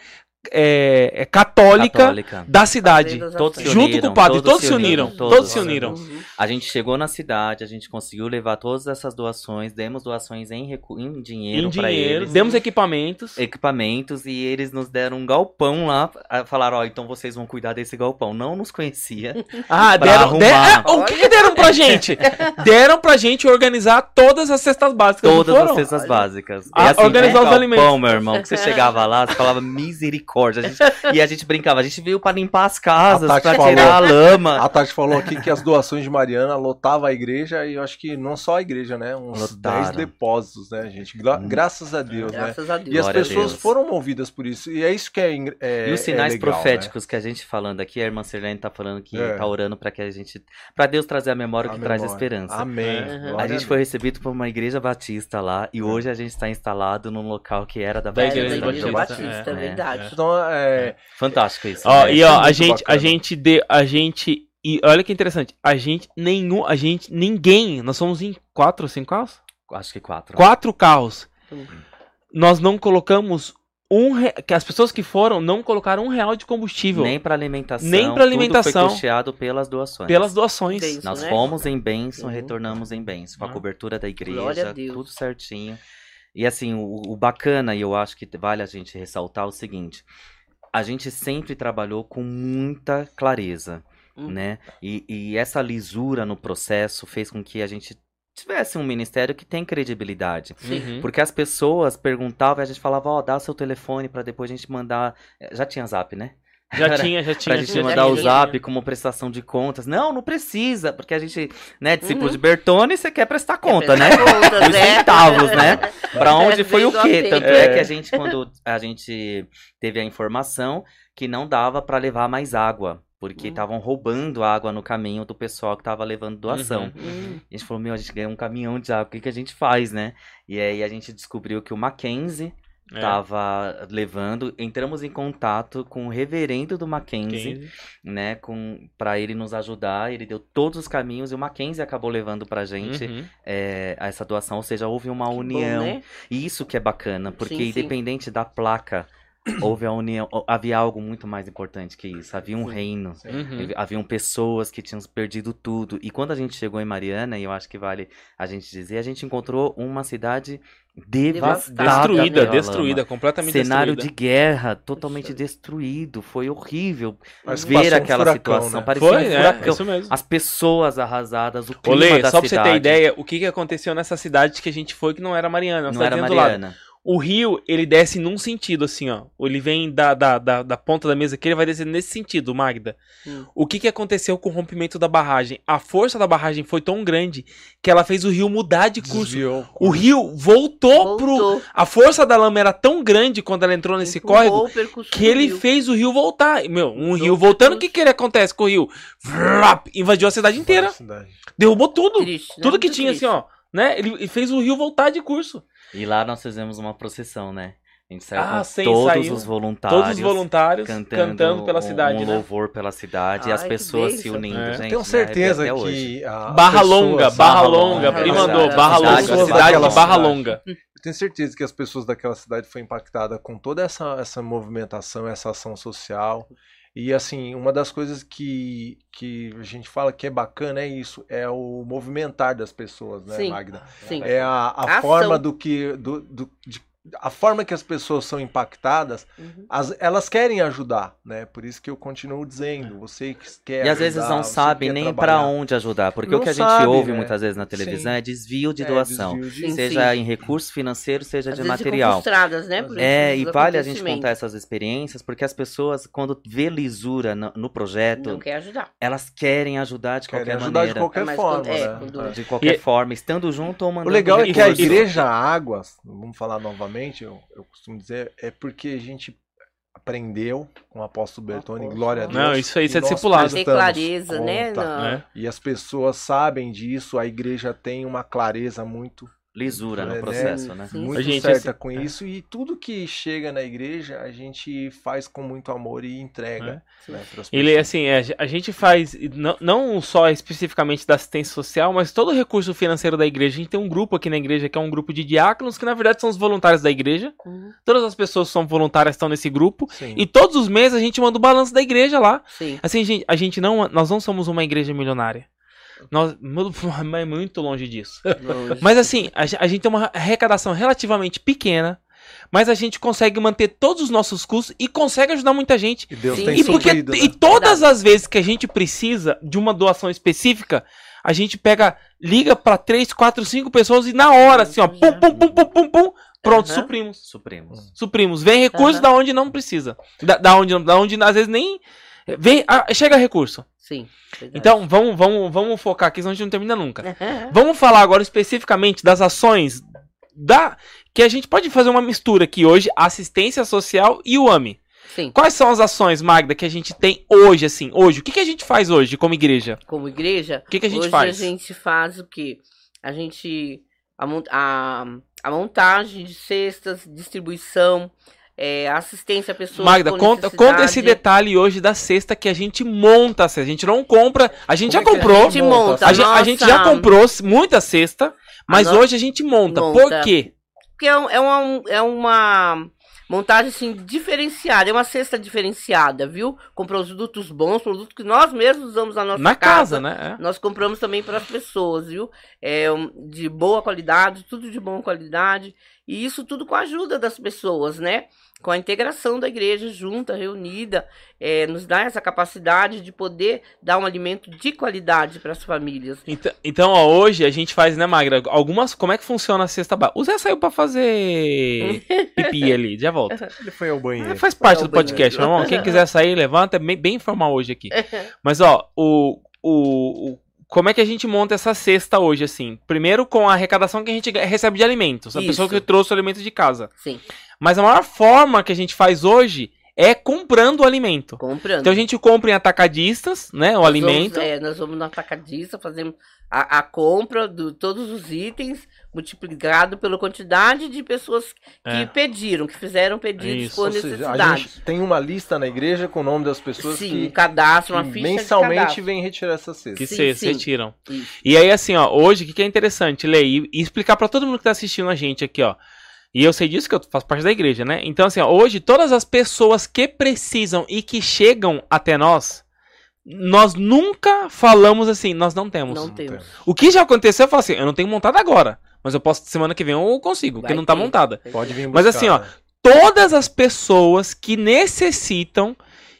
é, é, católica, Católica. da cidade. Todos. Junto uniram, com o padre, todos todos se uniram. Todos todos. se uniram. Uhum. A gente chegou na cidade, a gente conseguiu levar todas essas doações, demos doações em, recu... em dinheiro Em pra dinheiro, eles. demos equipamentos. Equipamentos e eles nos deram um galpão lá. Falaram, ó, então vocês vão cuidar desse galpão. Não nos conhecia. <laughs> Ah, deram. ah, o que, que deram pra gente? <laughs> deram pra gente organizar todas as cestas básicas. Todas as cestas Olha. básicas. Ah, organizar um os galpão, alimentos. meu irmão, que você chegava lá, você falava misericórdia. <laughs> A gente- e a gente brincava, a gente veio pra limpar as casas, A falou. tirar a lama. A Tati falou aqui que as doações de Mariana lotava a igreja e eu acho que não só a igreja, né? Uns Lotaram. 10 depósitos, né, gente? Gra- Hum. Graças a Deus, né? Graças a Deus. E as Glória a pessoas foram movidas por isso. E é isso que é, é E os sinais é legal, proféticos que a gente falando aqui, a irmã Serlene tá falando que É. tá orando pra que a gente. pra Deus trazer a memória Né? que A traz memória. esperança. Amém. Uhum. A gente foi recebido por uma igreja batista lá e hoje a gente está instalado num local que era da, Da É, Igreja da Igreja Batista, Batista, é, é, verdade. Então, é, Fantástico isso. Ó, né? e Isso é ó, a gente, a gente deu, a gente e olha que interessante, a gente nenhum, a gente ninguém, nós somos em quatro, cinco carros, Acho que quatro. quatro carros. Hum. Nós não colocamos um, re... que as pessoas que foram não colocaram um real de combustível Nem para alimentação. Nem pra alimentação. Tudo foi custeado pelas doações. pelas doações. Nós né? fomos em bênção, Uhum. retornamos em bênção. Com a Ah. cobertura da Glória a igreja, Deus. tudo certinho. E assim, o, o bacana, e eu acho que vale a gente ressaltar o seguinte: a gente sempre trabalhou com muita clareza. Uhum. né? E, e essa lisura no processo fez com que a gente tivesse um ministério que tem credibilidade. Uhum. Porque as pessoas perguntavam e a gente falava, ó, dá seu telefone pra depois a gente mandar. eh, Já tinha zap, né? Já tinha, já Pra tinha. gente já mandar o tinha. zap como prestação de contas. Não, não precisa, porque a gente, né, discípulo Uhum. de Bertone, você quer prestar conta, né? Prestar contas, Os né? centavos, né? <laughs> Pra onde É, foi o quê? Tanto é É. que a gente, quando a gente teve a informação que não dava pra levar mais água, porque Hum. estavam roubando água no caminho do pessoal que tava levando doação. Uhum. Hum, A gente falou, meu, a gente ganhou um caminhão de água, o que, que a gente faz, né? E aí a gente descobriu que o Mackenzie É. tava levando, entramos em contato com o reverendo do Mackenzie, 15. né, com para ele nos ajudar, ele deu todos os caminhos e o Mackenzie acabou levando pra gente Uhum. é, essa doação, ou seja, houve uma bom, união. né? E isso que é bacana, porque Sim, sim. independente da placa, <coughs> houve a união, havia algo muito mais importante que isso, havia um Sim. reino. Uhum. Haviam pessoas que tinham perdido tudo. E quando a gente chegou em Mariana, e eu acho que vale a gente dizer, a gente encontrou uma cidade devastada. Destruída, destruída, completamente Cenário de destruída. guerra, totalmente destruído. Foi horrível Mas ver passou um aquela furacão, situação. né? Parecia Foi, um é, furacão. isso mesmo. As pessoas arrasadas, o clima Olê, da só pra você cidade. ter ideia, o que, que aconteceu nessa cidade que a gente foi que não era Mariana, Não era cidadezinha do lado. Mariana. O rio, ele desce num sentido, assim, ó. Ele vem da, da, da, da ponta da mesa aqui, ele vai descer nesse sentido, Magda. Hum. O que, que aconteceu com o rompimento da barragem? A força da barragem foi tão grande que ela fez o rio mudar de curso. Desviou. O rio voltou, pro. Voltou. A força da lama era tão grande quando ela entrou nesse Empurrou córrego que ele fez o rio voltar. Meu, um rio voltando, o que, que ele acontece com o rio? Vrap, invadiu a cidade inteira. Cidade. Derrubou tudo. Triste, né? Tudo que tinha, triste. assim, ó. Né? Ele fez o rio voltar de curso. E lá nós fizemos uma procissão, né? A gente saiu Ah, com sim, todos saiu. os voluntários. Todos os voluntários cantando, cantando, pela um- cidade, um né? louvor pela cidade e as Ai, pessoas se unindo, É. gente. Tenho né? certeza que Barra Longa, Barra Longa. Longa, Ele mandou. Barra Longa, cidade de Barra. Longa. Eu tenho certeza que as pessoas daquela cidade foram impactadas com toda essa, essa movimentação, essa ação social. E assim, uma das coisas que, que a gente fala que é bacana é isso, é o movimentar das pessoas, né, Sim. Magda? Sim. É a, a Ação. forma do que. Do, do- de- a forma que as pessoas são impactadas, Uhum. as- elas querem ajudar, né? Por isso que eu continuo dizendo, você que quer E às vezes não você sabem nem pra onde ajudar, porque Não o que a gente sabe, ouve né? muitas vezes na televisão Sim. é desvio de É, doação, desvio de- Sim, seja sim. em recurso financeiro, seja Às de material. frustradas, né? por É, e vale a gente contar essas experiências, porque as pessoas, quando vê lisura no, no projeto, Não quer ajudar. elas querem ajudar de Querem qualquer ajudar maneira. de qualquer Mas forma, quando- é, né? quando- É. De qualquer E- forma, estando junto ou O mandando legal é que a igreja Águas, vamos falar novamente, eu, eu costumo dizer, é porque a gente aprendeu com o apóstolo Bertone, Apóstolo. glória a Deus. Não, isso aí, isso é discipulado. Prestamos clareza, né? conta. na- né? E as pessoas sabem disso, a igreja tem uma clareza muito, Lisura É, no né? processo, né? Sim. muito A gente, certa assim, com é. isso. E tudo que chega na igreja, a gente faz com muito amor e entrega. Né, pras Ele, é assim, é, a gente faz, não, não só especificamente da assistência social, mas todo o recurso financeiro da igreja. A gente tem um grupo aqui na igreja que é um grupo de diáconos, que na verdade são os voluntários da igreja. Uhum. Todas as pessoas que são voluntárias estão nesse grupo. Sim. E todos os meses a gente manda o balanço da igreja lá. Sim. Assim, gente, a gente não, nós não somos uma igreja milionária. Nós, mas <laughs> muito longe disso. longe. Mas assim, a, a gente tem uma arrecadação relativamente pequena, mas a gente consegue manter todos os nossos custos e consegue ajudar muita gente. E Deus Sim. tem E, porque, suprido, né? e todas as vezes que a gente precisa de uma doação específica, a gente pega, liga pra três, quatro, cinco pessoas e na hora, assim, ó, pum, pum, pum, pum, pum, pum, pronto, Aham. suprimos. Supremos. Suprimos. Vem recurso Aham. da onde não precisa. Da, da onde, da onde às vezes nem. Vem, ah, chega recurso. Sim. verdade. Então, vamos, vamos, vamos focar aqui, senão a gente não termina nunca. <laughs> Vamos falar agora especificamente das ações da que a gente pode fazer uma mistura aqui hoje, assistência social e o AMI. Sim. Quais são as ações, Magda, que a gente tem hoje, assim, hoje? O que, que a gente faz hoje como igreja? Como igreja, O que, que a gente hoje faz? a gente faz o quê? A gente. A, a, a montagem de cestas, distribuição, é, assistência a pessoas. Magda, com conta, conta esse detalhe hoje da cesta que a gente monta a cesta. A gente não compra, a gente Como já é comprou. A gente monta. A, gente, a gente já comprou muita cesta, mas hoje a gente monta. Monta. Por quê? Porque é, um- é uma, é uma montagem assim diferenciada, é uma cesta diferenciada, viu? Com produtos bons, produtos que nós mesmos usamos na nossa Na casa, né? É. Nós compramos também para as pessoas, viu? É de boa qualidade, tudo de boa qualidade. E isso tudo com a ajuda das pessoas, né? Com a integração da igreja junta, reunida, é, nos dá essa capacidade de poder dar um alimento de qualidade para as famílias. Então, então ó, hoje a gente faz, né, Magra? Algumas. Como é que funciona a cesta básica? O Zé saiu pra fazer <laughs> pipi ali, já volta. Ele foi ao banheiro. Ah, faz parte do podcast, meu irmão. Quem quiser sair, levanta. É bem, bem informal hoje aqui. Mas, ó, o, o, o- Como é que a gente monta essa cesta hoje, assim? Primeiro com a arrecadação que a gente recebe de alimentos. A Isso. pessoa que trouxe o alimento de casa. Sim, Mas a maior forma que a gente faz hoje é comprando o alimento. comprando. Então a gente compra em atacadistas, né? O Nós alimento. Vamos, é, nós vamos no atacadista, fazemos a, a compra de todos os itens, multiplicado pela quantidade de pessoas que É. pediram, que fizeram pedidos Isso, por Ou seja, a necessidade. gente tem uma lista na igreja com o nome das pessoas Sim, um que, cadastro, uma que ficha mensalmente de cadastro. vem retirar essa cesta. Que Sim, retiram. Isso. E aí, assim, ó, hoje, o que, que é interessante, Lê, e, e explicar pra todo mundo que tá assistindo a gente aqui, ó. E eu sei disso que eu faço parte da igreja, né? Então, assim, ó, hoje, todas as pessoas que precisam e que chegam até nós, nós nunca falamos assim, nós não temos. Não Não temos. O que já aconteceu, eu falo assim, eu não tenho montado agora, mas eu posso, semana que vem eu consigo, porque não tá ter. montada. Pode vir Mas buscar, assim, ó, né? Todas as pessoas que necessitam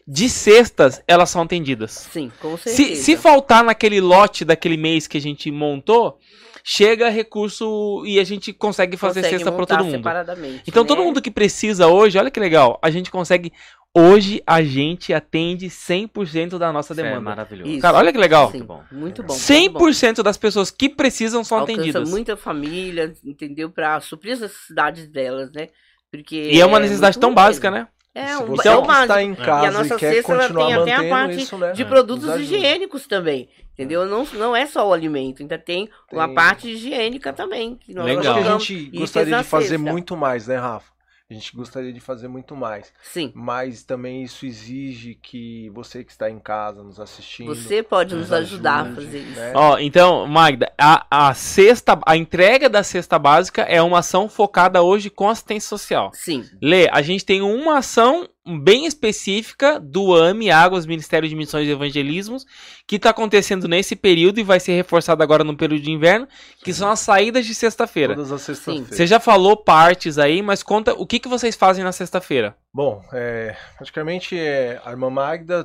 de cestas, elas são atendidas. Sim, com certeza. Se, se faltar naquele lote daquele mês que a gente montou, chega recurso e a gente consegue fazer Consegue cesta para todo mundo. separadamente, Então né? todo mundo que precisa hoje, olha que legal, a gente consegue hoje a gente atende 100% da nossa Isso é demanda. maravilhoso. Isso. Cara, olha que legal. Sim, Muito bom. Muito bom. muito bom. 100% das pessoas que precisam são Alcança atendidas. muita família, entendeu? Para suprir as necessidades delas, né? Porque E é uma necessidade muito tão básica, mesmo. né? É, Se você é o que básico. está em casa E a nossa quer cesta ela continuar tem até a parte isso, né? de É, produtos ajuda. higiênicos também, entendeu? Não, não é só o alimento, ainda tem uma Tem. parte higiênica também. Que nós Eu Legal. acho que a gente gostaria de fazer cesta. muito mais, né, Rafa? A gente gostaria de fazer muito mais. Sim. Mas também isso exige que você que está em casa nos assistindo. Você pode nos nos ajudar a ajude, fazer isso. né? Ó, então, Magda, a, a cesta, a entrega da cesta básica é uma ação focada hoje com assistência social. Sim. Lê, a gente tem uma ação bem específica do AME, Águas, Ministério de Missões e Evangelismos, que está acontecendo nesse período e vai ser reforçado agora no período de inverno, que são as saídas de sexta-feira. Todas as sextas-feiras. Você já falou partes aí, mas conta o que, que vocês fazem na sexta-feira. Bom, é, praticamente é, a irmã Magda,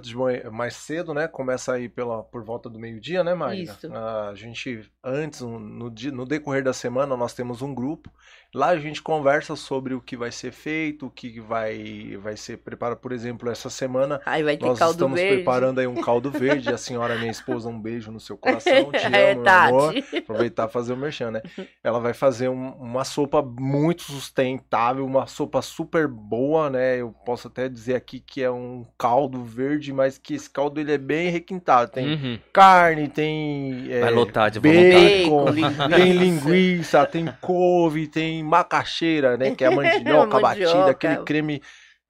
mais cedo, né? Começa aí pela, por volta do meio-dia, né, Magda? Isso. A gente, antes, no, no decorrer da semana, nós temos um grupo. Lá a gente conversa sobre o que vai ser feito, o que vai, vai ser preparado. Por exemplo, essa semana Aí vai ter nós caldo estamos verde. preparando aí um caldo verde. A senhora, minha esposa, um beijo no seu coração. <laughs> Te amo, é, meu amor. Aproveitar e fazer o merchan, né? Ela vai fazer um- uma sopa muito sustentável, uma sopa super boa, né? Eu posso até dizer aqui que é um caldo verde, mas que esse caldo ele é bem requintado. Tem Uhum. carne, tem é, Vai lotar de bacon, <laughs> tem linguiça, tem couve, tem macaxeira, né? Que é a mandioca <laughs> Mandioca. batida, aquele creme.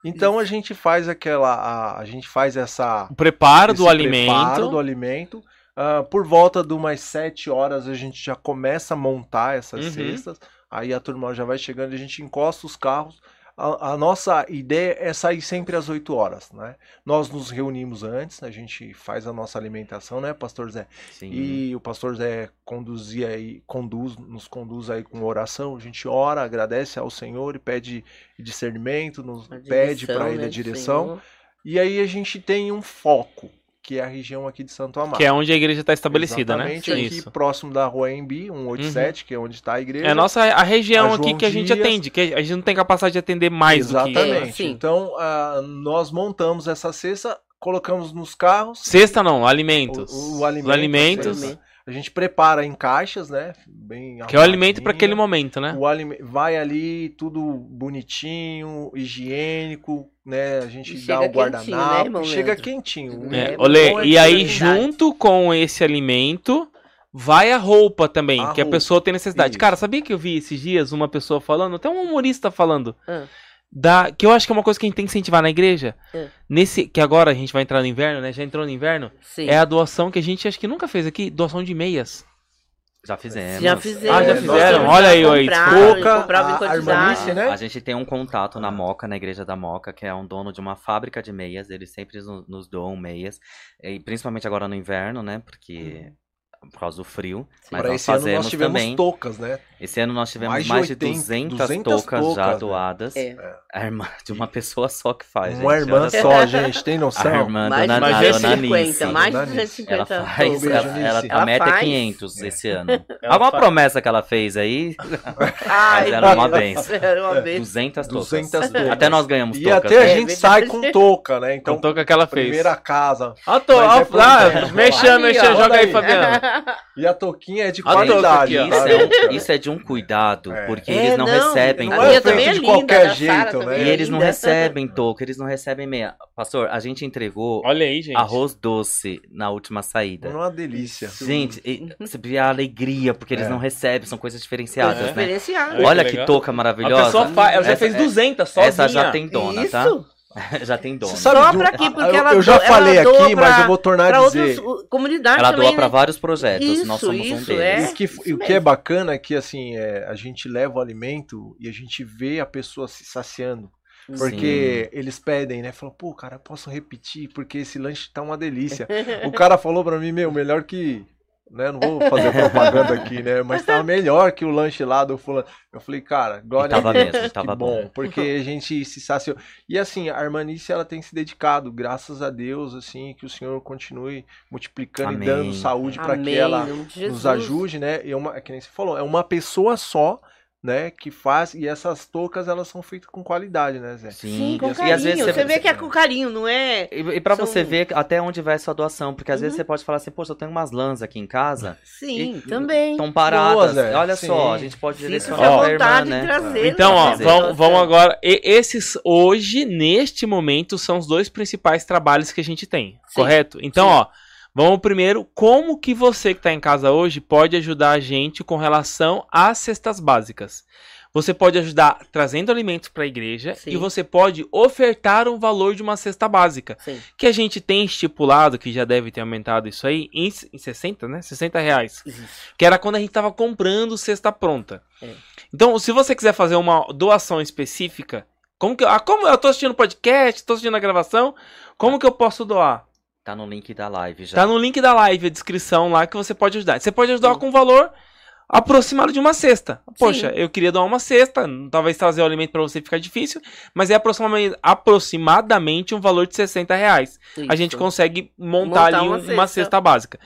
Então a gente faz aquela, a, a gente faz essa O preparo do alimento. preparo do alimento. Ah, por volta de umas 7 horas a gente já começa a montar essas Uhum. cestas. Aí a turma já vai chegando, a gente encosta os carros. A, a nossa ideia é sair sempre às 8 horas, né? Nós nos reunimos antes, a gente faz a nossa alimentação, né, Pastor Zé? Sim. E o Pastor Zé conduzia aí, conduz, nos conduz aí com oração. A gente ora, agradece ao Senhor e pede discernimento, nos A pede direção, para ele né, a do direção. Senhor. E aí a gente tem um foco, que é a região aqui de Santo Amaro. Que é onde a igreja está estabelecida, Exatamente, né? aqui Isso. próximo da rua Embi, 187, que é onde está a igreja. É a nossa a região A aqui João que a gente Dias. atende, que a gente não tem capacidade de atender mais do que Exatamente. É, então, ah, nós montamos essa cesta, colocamos nos carros. Cesta não, alimentos. O, o alimento, Os alimentos, a. A gente prepara em caixas, né? Bem que é o alimento para aquele momento, né? O alime- vai ali tudo bonitinho, higiênico, né? A gente E dá chega o guardanapo, né, chega Leandro? quentinho. É, É, olê, é e aí, a junto com esse alimento, vai a roupa também, A que a roupa, pessoa tem necessidade. isso. Cara, sabia que eu vi esses dias uma pessoa falando, até um humorista falando, Ah. Da, que eu acho que é uma coisa que a gente tem que incentivar na igreja, Ah. nesse, que agora a gente vai entrar no inverno, né? Já entrou no inverno, Sim. é a doação que a gente acho que nunca fez aqui, doação de meias. Já fizemos. Já fizeram. Ah, já fizeram? temos Olha aí, oi, Pouca, a- né? A gente tem um contato na Moca, na igreja da Moca, que é um dono de uma fábrica de meias. Eles sempre nos, nos doam meias. E principalmente agora no inverno, né? Porque por causa do frio. Sim. Mas Para nós esse ano fazemos nós tivemos também. toucas, né? Esse ano nós tivemos Mais mais de de, 80, 200, 200 toucas, já né? doadas. É. A irmã de uma pessoa só que faz. Uma gente, irmã só. gente, tem A noção? irmã Mais de dona, a é dona 250, Nice. mais de Dona Nice. 250 Ela faz, ela, ela- Ela a meta é faz. 500 esse ano. Ela Alguma faz. promessa que ela fez aí? Ai, Mas era uma benção. <laughs> Era uma benção. 200 toucas. 200 toucas. Até nós ganhamos E toucas. até a né? É gente sai com touca, né? Então, Então, touca que ela fez. primeira casa. Tô, ó, é ah, dentro. mexendo, mexendo, joga aí. Fabiana. E a touquinha é de qualidade. Isso tá, é, isso é de um cuidado, É. porque É, eles não, não, recebem não a é minha touca. também é feito de linda, qualquer jeito, né? é E eles não recebem touca, eles não recebem meia. Pastor, a gente entregou Olha aí, gente. arroz doce na última saída. É uma delícia. Gente, você vê a alegria, porque eles É. não recebem, são coisas diferenciadas, É. né? Diferenciado. Olha que que, touca A maravilhosa. pessoa faz, ela já Essa- fez 200 sozinha. Essa já tem dona, Isso. tá? <laughs> já tem dona. Você sabe Só de um- pra aqui, porque eu, ela eu já falei aqui, mas pra- eu vou tornar Para a dizer. comunidades Ela também, doa pra né? vários projetos, Isso, nós somos um isso, deles. é. E, que, isso e o que é bacana é que assim, é, a gente leva o alimento e a gente vê a pessoa se saciando. Porque eles pedem, né? Falam, pô, cara, posso repetir, porque esse lanche tá uma delícia. o cara falou pra mim, meu, melhor que. Né, não vou fazer propaganda aqui, né? <laughs> Mas tava melhor que o lanche lá do fulano. Eu falei, cara, glória a Deus, mesmo, que bom. bom. Porque a gente se saciou. E assim, a Irmanice, ela tem se dedicado, graças a Deus, assim, que o Senhor continue multiplicando Amém. e dando saúde para que ela Jesus. nos ajude, né? E é uma, é que nem você falou, é uma pessoa só, né, que faz, e essas toucas, elas são feitas com qualidade, né, Zé? Sim, com E carinho. às vezes você, você- vê que é com carinho, não é? E, e pra São- você ver até onde vai a sua doação, porque às vezes Uhum. você pode falar assim, poxa, eu tenho umas lãs aqui em casa, Sim, E- também. estão paradas. Boa. Olha Sim. só, a gente pode Sinta-se direcionar Ó, pra irmã, vontade né? de trazer. Então, ó, Fazer. vamos, vamos agora. e- esses hoje, neste momento, são os dois principais trabalhos que a gente tem, Sim. correto? Então, Sim. ó, vamos primeiro, como que você que está em casa hoje pode ajudar a gente com relação às cestas básicas? Você pode ajudar trazendo alimentos para a igreja Sim. e você pode ofertar um valor de uma cesta básica, Sim. que a gente tem estipulado, que já deve ter aumentado isso aí, em, em 60, né? 60 reais. Isso. Que era quando a gente tava comprando cesta pronta. É. Então, se você quiser fazer uma doação específica, como que ah, como eu tô assistindo podcast, tô assistindo a gravação, como que eu posso doar? Tá no link da live já. Tá no link da live, a descrição lá que você pode ajudar. Você pode ajudar Sim. com valor aproximado de uma cesta. Poxa, Sim. eu queria doar uma cesta, talvez trazer o alimento para você ficar difícil, mas é aproximadamente, aproximadamente um valor de 60 reais. A gente Isso. consegue montar, Montar ali uma um- uma, cesta. cesta básica.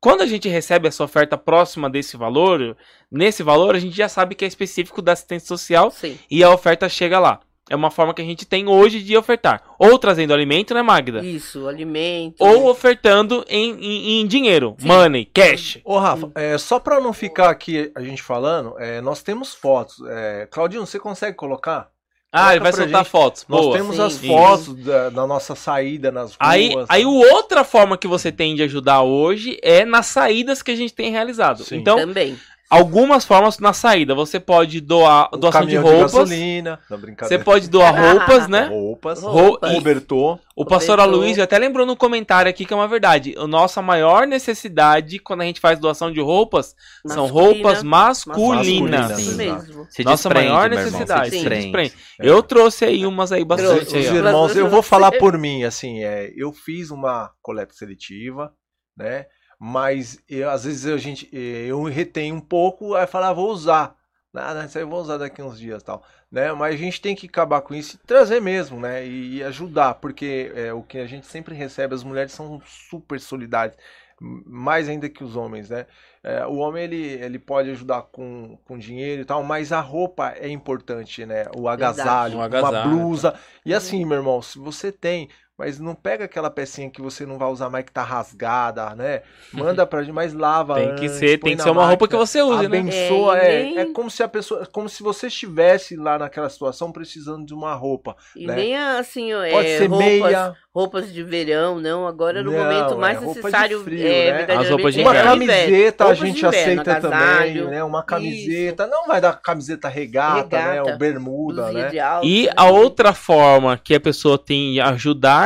Quando a gente recebe essa oferta próxima desse valor, nesse valor, a gente já sabe que é específico da assistência social Sim. e a oferta chega lá. É uma forma que a gente tem hoje de ofertar. Ou trazendo alimento, né, Magda? Isso, alimento. Ou ofertando em, em- em dinheiro, Sim. money, cash. Ô, Rafa, é, só pra não ficar aqui a gente falando, é, nós temos fotos. É, Claudinho, você consegue colocar? Ah, ele vai soltar gente. fotos. Nós Boa. temos Sim. as Isso. fotos da, da nossa saída nas ruas. Aí, aí outra forma que você tem de ajudar hoje é nas saídas que a gente tem realizado. Sim. Então, Também. Algumas formas na saída. Você pode doar o doação de roupas. gasolina, não, você pode doar roupas, né? Roupas, Roupas. cobertor. O pastor. Aloysio até lembrou no comentário aqui que é uma verdade. A nossa maior necessidade quando a gente faz doação de roupas são Masculina. roupas masculinas. Masculinas. Isso Sim. Nossa desprende, maior necessidade. Se Sim. desprende. desprende. Eu trouxe aí umas aí bastante. Trouxe. aí, Os ó. irmãos, eu vou falar por mim, assim, é, eu fiz uma coleta seletiva, né? Mas eu, às vezes a gente, eu retenho um pouco, aí falar, ah, vou usar. Nada, isso aí eu vou usar daqui uns dias tal, né? Mas a gente tem que acabar com isso e trazer mesmo, né? E, e ajudar, porque é, o que a gente sempre recebe, as mulheres são super solidárias, mais ainda que os homens, né? É, o homem ele, ele pode ajudar com, com dinheiro e tal, mas a roupa é importante, né? O agasalho, Um uma agasalho, blusa. E Uhum. assim, meu irmão, se você tem, mas não pega aquela pecinha que você não vai usar mais que tá rasgada, né? Manda pra gente, mas lava Tem que ser, tem que ser uma roupa que máquina, você use, né? Abençoa, É, é, e nem- é como se a pessoa, como se você estivesse lá naquela situação precisando de uma roupa. E né? nem assim, é, Pode ser roupas, meia, roupas de verão, não. Agora no Não, momento é mais de necessário frio, é, né? As roupas de é uma inverno. camiseta a Roupas de gente inverno, aceita também, agasalho, né? Uma camiseta, não vai dar camiseta regata, né? Regata, Ou bermuda, né? E né? a outra forma que a pessoa tem de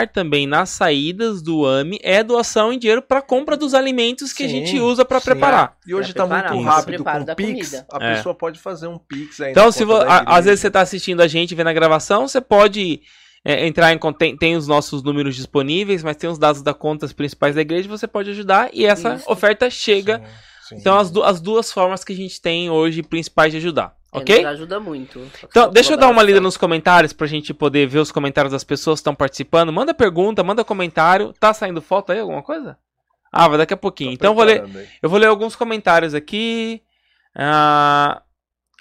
também nas saídas do AMI é doação em dinheiro para compra dos alimentos que a Sim, gente usa para preparar. E hoje tá preparar, muito rápido Preparo com da o Pix, comida. a É. pessoa pode fazer um Pix aí. Então, se vo- a- às vezes você tá assistindo a gente, vendo a gravação, você pode é, entrar em tem, tem os nossos números disponíveis, mas tem os dados da contas principais da igreja, você pode ajudar e essa Isso. oferta chega. Sim, sim. Então as, du- as duas formas que a gente tem hoje principais de ajudar, É, ok? Nos ajuda muito. Então, deixa eu dar uma lida nos comentários pra gente poder ver os comentários das pessoas que estão participando. Manda pergunta, manda comentário. Tá saindo foto aí, alguma coisa? Ah, vai daqui a pouquinho. Tô então eu vou ler, aí. eu vou ler alguns comentários aqui. Ah,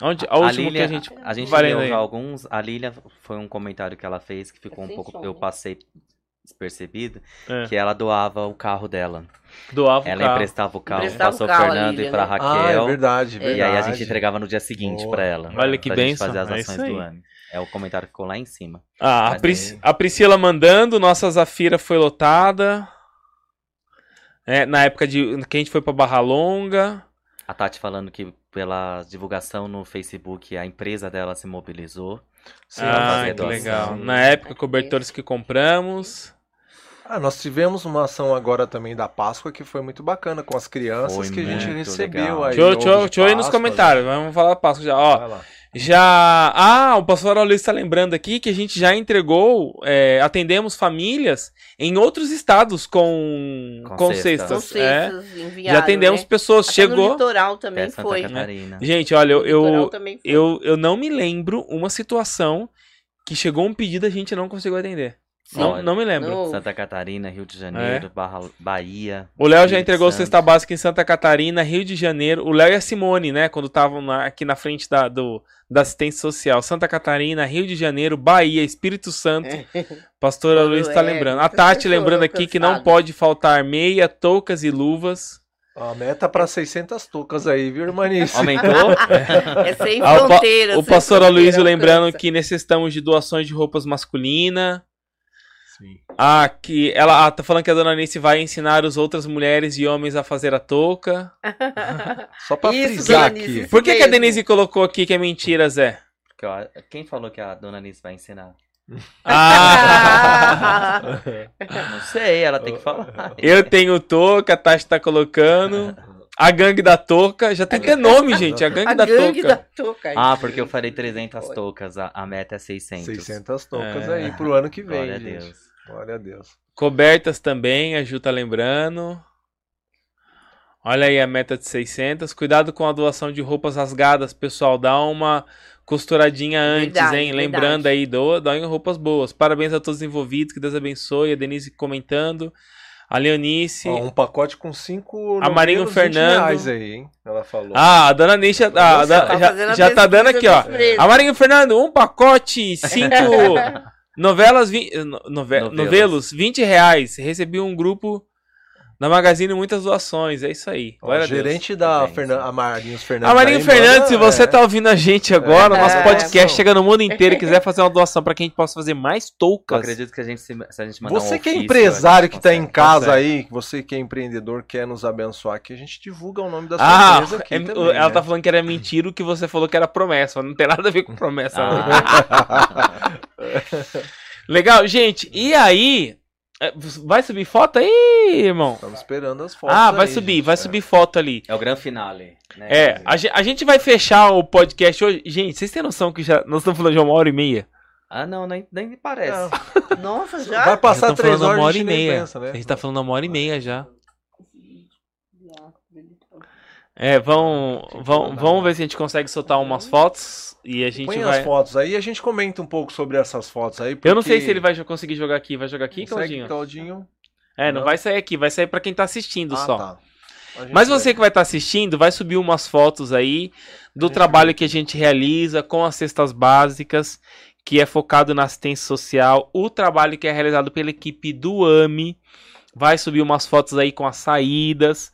onde, a, A última Lília, que a gente. a gente vai leu alguns. A Lília foi um comentário que ela fez que ficou um Sem pouco. som, Eu né? passei despercebido. É. Que ela doava o carro dela. Doava o Ela carro. emprestava o carro Emprestava o pastor carro, Fernando e pra né? Ah, é Raquel. verdade, E verdade. e aí a gente entregava no dia seguinte Boa. pra ela. Olha que pra bênção, fazer as é ações aí. do ano. É o comentário que ficou lá em cima. Ah, a, Pris- aí- a Priscila mandando, nossa Zafira foi lotada. É, na época de que a gente foi pra Barra Longa. A Tati falando que pela divulgação no Facebook a empresa dela se mobilizou. Sim, pra ah, que legal. Na época, cobertores que compramos. Ah, nós tivemos uma ação agora também da Páscoa que foi muito bacana com as crianças Foi que a gente recebeu legal. aí. Deixa eu, deixa eu- de deixa eu ir nos comentários. Vamos falar da Páscoa já. Ó. Já. Ah, o pastor Aulio está lembrando aqui que a gente já entregou, é, atendemos famílias em outros estados com, com, Com cestas. cestas. É. Já atendemos né? pessoas. Até no Chegou. litoral também foi. Catarina. Gente, olha, eu, No eu, eu, eu não me lembro uma situação que chegou um pedido e a gente não conseguiu atender. Não, Olha, não me lembro. não- Santa Catarina, Rio de Janeiro, É. Barra- Bahia. O Léo já entregou Santo. cesta básica em Santa Catarina, Rio de Janeiro. O Léo e a Simone, né? Quando estavam aqui na frente da, do, da assistência social. Santa Catarina, Rio de Janeiro, Bahia, Espírito Santo. <laughs> Pastora Luiz está É, lembrando. A Tati <laughs> lembrando aqui que não pode faltar meia, toucas e luvas. A meta para 600 toucas aí, viu, irmanice? Aumentou? <laughs> É sem Ah, o pa- fronteiras. O pastor Aloysio lembrando que necessitamos de doações de roupas masculinas. Sim. Ah, que ela ah, tá falando que a dona Nice vai ensinar as outras mulheres e homens a fazer a touca. <laughs> Só pra Isso, frisar aqui. Por que, que a. Denise colocou aqui que é mentira, Zé? Que eu- Quem falou que a dona Nice vai ensinar? <laughs> Ah! Não sei, ela tem que <laughs> falar. Eu tenho touca, a Tati tá colocando. A gangue da touca. Já tem até nome, gente. A gangue a da gangue touca. da touca. Ah, porque eu falei 300 toucas, a, a meta é 600. 600 toucas É. aí pro ano que vem, Glória a gente. Deus. Glória a Deus. Cobertas também, a Ju tá lembrando. Olha aí a meta de 600. Cuidado com a doação de roupas rasgadas, pessoal. Dá uma costuradinha antes, Verdade, hein? verdade. Lembrando aí, doa, doem roupas boas. Parabéns a todos os envolvidos, que Deus abençoe. A Denise comentando. A Leonice. Ó, um pacote com 5 A Marinho Fernando. reais aí, hein? Ela falou. Ah, a dona Nisha Nossa, da- Tá já, a já tá dando aqui, ó. A Marinho Fernando, um pacote, cinco <laughs> novelas, vi, no- nove- Novelas. novelos, 20 reais. Recebi um grupo da Magazine, muitas doações. É isso aí. Ó, Deus. gerente da Fernan... a Marinhos Fernandes. A Marinho Fernandes, se você é. tá ouvindo a gente agora, o nosso É, podcast bom. chega no mundo inteiro e quiser <laughs> fazer uma doação pra que a gente possa fazer mais Eu toucas. acredito que a gente, se, se a gente mandar Você um que é ofício, empresário a que gente tá em casa Consegue. aí, você que é empreendedor, quer nos abençoar aqui, a gente divulga o nome da sua Ah, empresa aqui é- também, ela né? tá falando que era mentira o que você falou que era promessa. Não tem nada a ver com promessa. não. Ah, <laughs> Legal, gente. E aí? É, Vai subir foto aí, irmão? Estamos esperando as fotos Ah, vai aí, subir, gente. vai É. subir foto ali. é o grande finale. Né? É, a, a gente vai fechar o podcast hoje. Gente, vocês têm noção que já nós estamos falando de uma hora e meia? Ah, não, nem, nem me parece. Não, Nossa, Vai já? passar Já tamo três horas uma hora a e meia. pensa, né? A gente tá falando uma hora e meia já. É, vão, vão, vamos ver se a gente consegue soltar umas fotos e a gente Põe vai. as fotos aí e a gente comenta um pouco sobre essas fotos aí. Eu não sei porque- se ele vai conseguir jogar aqui. Vai jogar aqui, Claudinho? Claudinho? É, não, Não. vai sair aqui, vai sair pra quem tá assistindo Ah, só. tá. Mas vai- você que vai estar assistindo, vai subir umas fotos aí do trabalho que a gente realiza com as cestas básicas, que é focado na assistência social, o trabalho que é realizado pela equipe do AMI. Vai subir umas fotos aí com as saídas,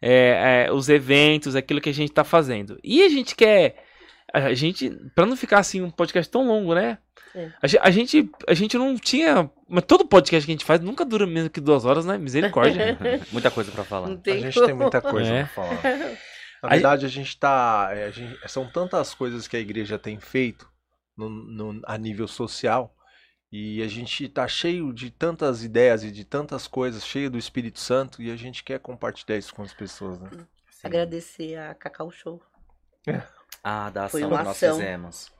é, é, os eventos, aquilo que a gente está fazendo. E a gente quer. A gente. Pra não ficar assim um podcast tão longo, né? É. A, a gente, a gente não tinha. Mas todo podcast que a gente faz nunca dura menos que duas horas, né? Misericórdia. <laughs> Muita coisa pra falar. A gente como. tem muita coisa É. pra falar. Na A verdade, a gente tá. é, a gente- são tantas coisas que a igreja tem feito no- no- a nível social. E a gente tá cheio de tantas ideias e de tantas coisas, cheio do Espírito Santo, e a gente quer compartilhar isso com as pessoas, né? Sim. Agradecer a Cacau Show. <laughs> Ah, da ação que nós ação. fizemos.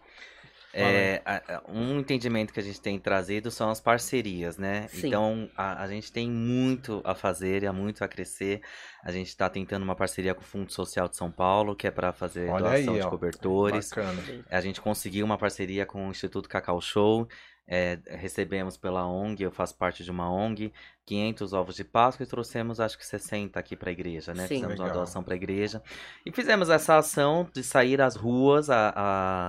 É, um entendimento que a gente tem trazido são as parcerias, né? Sim. Então, a, a gente tem muito a fazer e há muito a crescer. A gente está tentando uma parceria com o Fundo Social de São Paulo, que é para fazer Olha doação aí, de ó. cobertores. Bacana. A gente conseguiu uma parceria com o Instituto Cacau Show. É, recebemos pela ONG, eu faço parte de uma ONG, 500 ovos de Páscoa e trouxemos acho que 60 aqui para a igreja, né? Sim. Fizemos uma Legal. doação para a igreja. E fizemos essa ação de sair às ruas. A,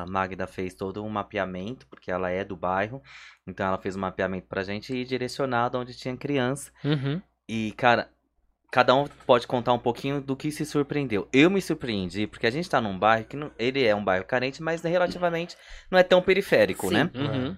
a Magda fez todo um mapeamento, porque ela é do bairro. Então ela fez um mapeamento pra gente e direcionado onde tinha criança. Uhum. E, cara, cada um pode contar um pouquinho do que se surpreendeu. Eu me surpreendi, porque a gente tá num bairro que não- ele é um bairro carente, mas relativamente não é tão periférico, Sim. né? Uhum.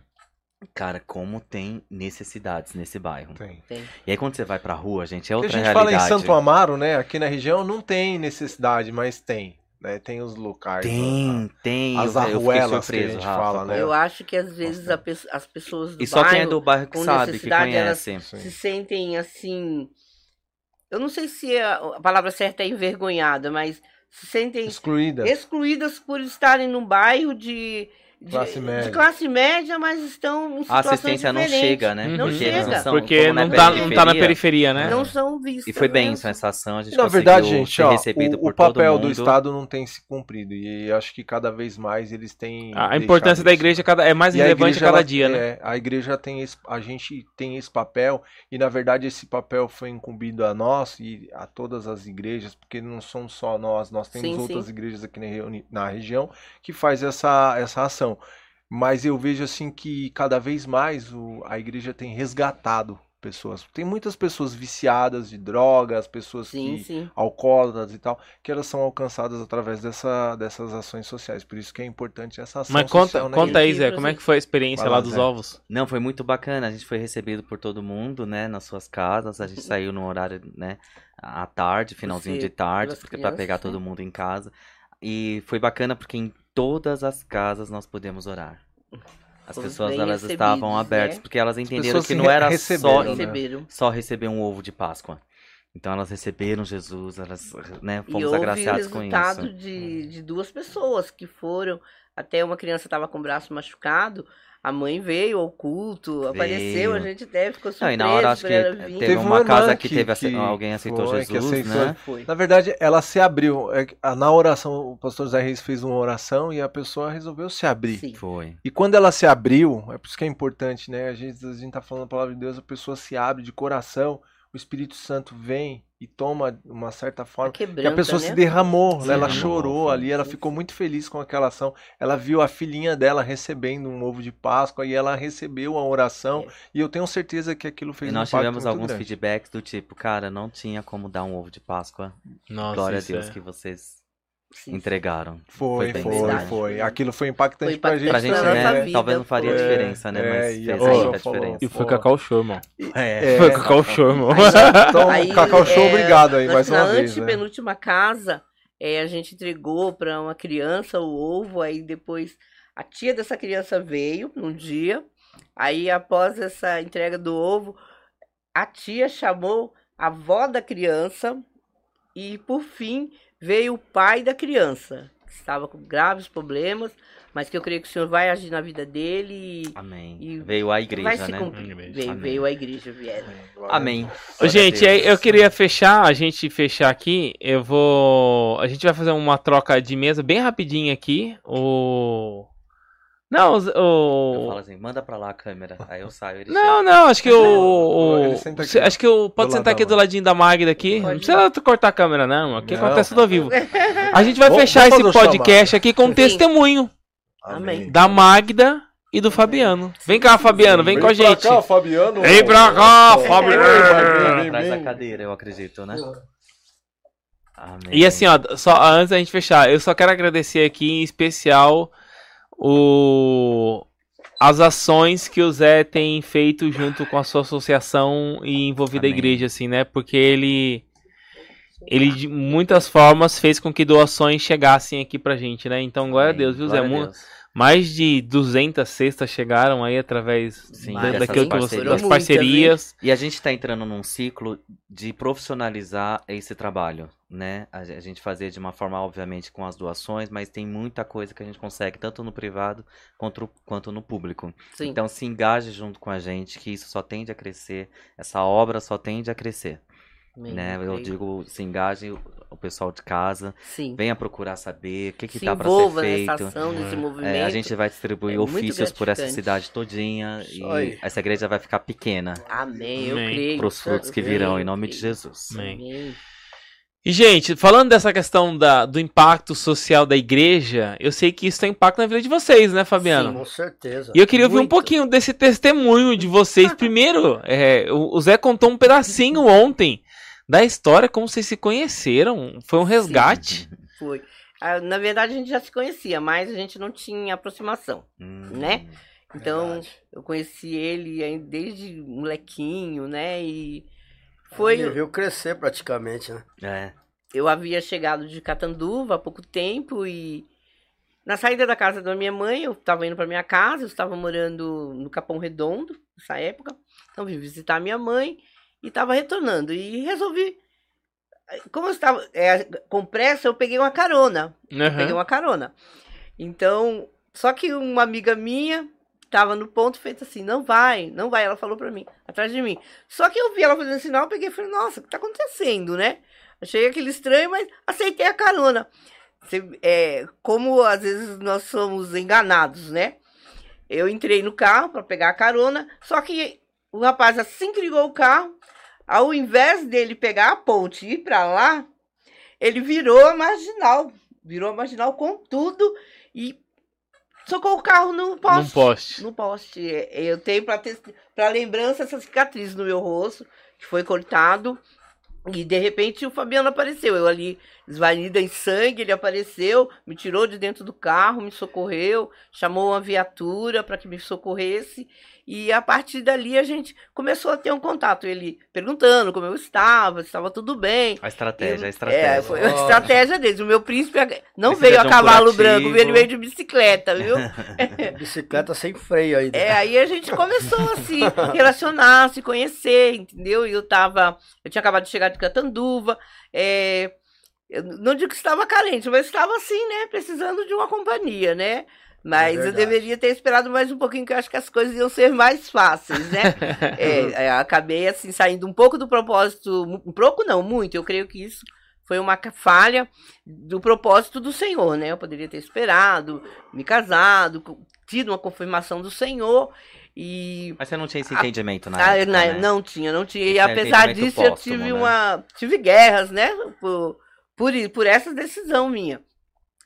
Cara, como tem necessidades nesse bairro. Tem. Tem. E aí quando você vai pra rua, gente, é outra a gente fala realidade. em Santo Amaro, né? Aqui na região não tem necessidade, mas tem. Né? Tem os locais. Tem, tem. As arruelas que a gente Rafa. fala, né? Eu acho que às vezes Nossa. a pe- as pessoas do E só quem é bairro do bairro que sabe, que elas conhece. Sim. se sentem assim. Eu não sei se a, a palavra certa é envergonhada, mas se sentem Excluídas. excluídas por estarem num bairro de, de, Classe média. de classe média, mas estão em A assistência não diferentes. chega, né? Não Porque eles chega. são, Porque não tá, não tá na periferia. né? Não são vistas. E foi bem mesmo. isso, essa ação, a gente Na conseguiu verdade, gente, ser ó, recebido o, por o papel todo do. Estado não tem se cumprido. E acho que cada vez mais eles têm. A importância da igreja cada- é mais E relevante a igreja, cada ela- dia, né? é, a igreja tem esse, a gente tem esse papel e na verdade esse papel foi incumbido a nós e a todas as igrejas, porque não são só nós, nós temos Sim, outras sim. igrejas aqui na, na região que faz essa, essa ação. Mas eu vejo assim que cada vez mais o, a igreja tem resgatado pessoas. Tem muitas pessoas viciadas de drogas, pessoas Sim, que sim. alcoólatras e tal, que elas são alcançadas através dessa, dessas ações sociais. Por isso que é importante essa ação Mas conta, social na conta aí. Zé, como é que foi a experiência Vai lá dos Zé. ovos? Não, foi muito bacana. A gente foi recebido por todo mundo, né, nas suas casas. A gente <laughs> saiu no horário, né, à tarde, finalzinho Você, de tarde, porque para pegar todo mundo em casa. E foi bacana porque em todas as casas nós podemos orar. As pessoas elas estavam abertas né? porque elas entenderam que não era só receberam, né? Receberam. só receber um ovo de Páscoa. Então elas receberam Jesus, elas, né, fomos agraciados com resultado isso. de, de duas pessoas que foram. Até uma criança estava com o braço machucado. A mãe veio ao culto, apareceu, a gente até ficou Não, surpreso e na hora acho que teve. Teve uma, uma casa que, que- teve ace- que alguém aceitou foi, que Jesus, aceitou. né? Foi. Na verdade, ela se abriu. É Na oração, o pastor Zé Reis fez uma oração e a pessoa resolveu se abrir. Sim. Foi. E quando ela se abriu, é por isso que é importante, né? A gente, a gente tá falando a palavra de Deus, a pessoa se abre de coração, o Espírito Santo vem e toma uma certa forma. Tá Que a pessoa né? se derramou, Se ela derramou, chorou ali, ela Sim, ficou muito feliz com aquela ação. Ela viu a filhinha dela recebendo um ovo de Páscoa e ela recebeu a oração. É. E eu tenho certeza que aquilo fez E um nós tivemos muito alguns grande. feedbacks do tipo, cara, não tinha como dar um ovo de Páscoa. Nossa, Glória a Deus é- que vocês Sim. entregaram. Foi, foi, verdade. foi. Aquilo foi impactante Foi pra impactante gente. Pra gente, na também, nossa né? né? vida, Talvez não faria foi. diferença, né? É, Mas e fez pessoa a falou, diferença. E foi. Cacau Show, irmão. É, <laughs> Foi Cacau Show, irmão. <laughs> Então, Aí, Cacau Show, é, obrigado aí, nós- mais uma na vez. né? antepenúltima casa, é, a gente entregou para uma criança o ovo, aí depois a tia dessa criança veio num dia, aí após essa entrega do ovo, a tia chamou a avó da criança e por fim veio o pai da criança, que estava com graves problemas, mas que eu creio que o Senhor vai agir na vida dele e Amém. E Veio a vai igreja, se né? cumprir. Amém. Veio, Amém. veio a igreja, vieram. Amém. Ô, Glória a gente, eu queria fechar, a gente fechar aqui. Eu vou. A gente vai fazer uma troca de mesa bem rapidinho aqui. O. Não, os- Eu falo o. assim, manda pra lá a câmera. Aí eu saio. Ele Não, não, acho que o. Ele o acho que o. Pode do sentar aqui do ladinho da Magda aqui. Não precisa tu cortar a câmera, não. Aqui Não. acontece tudo ao vivo. <laughs> A gente vai Vamos- fechar vamos esse o podcast aqui com um testemunho Amém. da Magda e do Fabiano. Vem cá, Fabiano, vem, com a gente. Pra cá, Fabiano. Vem pra cá, Vem, Fabiano. vem, vem, Atrás da vem. cadeira, eu acredito, né? Amém. E assim, ó, só antes da gente fechar, eu só quero agradecer aqui em especial o as ações que o Zé tem feito junto com a sua associação e envolvida a igreja, assim, né? Porque ele ele de muitas formas fez com que doações chegassem aqui pra gente, né? Então, glória a Amém. Deus, viu, Zé? Glória a Mu- Deus. Mais de 200 cestas chegaram aí através Sim, da- daquilo que você, parcerias. das parcerias. E a gente está entrando num ciclo de profissionalizar esse trabalho, né? A a gente fazer de uma forma, obviamente, com as doações, mas tem muita coisa que a gente consegue, tanto no privado quanto, quanto no público. Sim. Então se engaje junto com a gente, que isso só tende a crescer, essa obra só tende a crescer, Amém, né? Eu digo, se engaje o- pessoal de casa, Sim. venha procurar saber o que que se tá para ser envolva nessa feito. ação, nesse É, movimento. É, a gente vai distribuir É muito ofícios por essa cidade todinha Isso e essa igreja vai ficar pequena Amém, eu Amém. creio. para os frutos que virão, creio, em nome de. Jesus. Amém. Amém. E, gente, falando dessa questão da, do impacto social da igreja, eu sei que isso tem impacto na vida de vocês, né, Fabiano? Com certeza. E eu queria ouvir um Muito. pouquinho desse testemunho de vocês. <laughs> Primeiro, é, o Zé contou um pedacinho ontem da história, como vocês se conheceram. Foi um resgate. <laughs> Foi. Ah, Na verdade, a gente já se conhecia, mas a gente não tinha aproximação. Hum, Né? Então, Verdade. eu conheci ele desde molequinho, né? E Foi... foi. Ele viu crescer praticamente, né? É. Eu havia chegado de Catanduva há pouco tempo e na saída da casa da minha mãe, eu estava indo para minha casa, eu estava morando no Capão Redondo nessa época. Então vim visitar minha mãe e estava retornando e resolvi como eu estava é, com pressa, eu peguei uma carona. Uhum. Peguei uma carona. Então, só que uma amiga minha estava no ponto feito assim, não vai, não vai, ela falou para mim, atrás de mim. Só que eu vi ela fazendo sinal, eu peguei e falei, nossa, o que tá acontecendo, né? Achei aquele estranho, mas aceitei a carona. É, como às vezes nós somos enganados, né? Eu entrei no carro para pegar a carona, só que o rapaz assim que ligou o carro, ao invés dele pegar a ponte e ir para lá, ele virou a marginal, virou a marginal com tudo e socou o carro no poste. Num poste. No poste. É, Eu tenho para lembrança essa cicatriz no meu rosto, que foi cortado. E de repente o Fabiano apareceu. Eu ali, esvaída em sangue, ele apareceu, me tirou de dentro do carro, me socorreu, chamou uma viatura para que me socorresse. E a partir dali a gente começou a ter um contato. Ele perguntando como eu estava, se estava tudo bem. A estratégia, a É, estratégia. foi a estratégia deles. O meu príncipe não Precisa veio a um cavalo curativo. branco, ele veio de bicicleta, viu? <laughs> Bicicleta sem freio ainda. É, aí a gente começou a se relacionar, a se conhecer, entendeu? E eu tava. Eu tinha acabado de chegar de Catanduva. É, eu não digo que estava carente, mas estava assim, né? Precisando de uma companhia, né? Mas eu verdade. deveria ter esperado mais um pouquinho, que eu acho que as coisas iam ser mais fáceis, né? <laughs> É, é, acabei assim saindo um pouco do propósito, um pouco não, muito. Eu creio que isso foi uma falha do propósito do Senhor, né? Eu poderia ter esperado, me casado, tido uma confirmação do Senhor e Mas você não tinha esse entendimento na ah, época, na- né? não tinha, não tinha. E Esse é apesar disso, eu póstumo, tive né? uma. Tive guerras, né? Por, por, por essa decisão minha.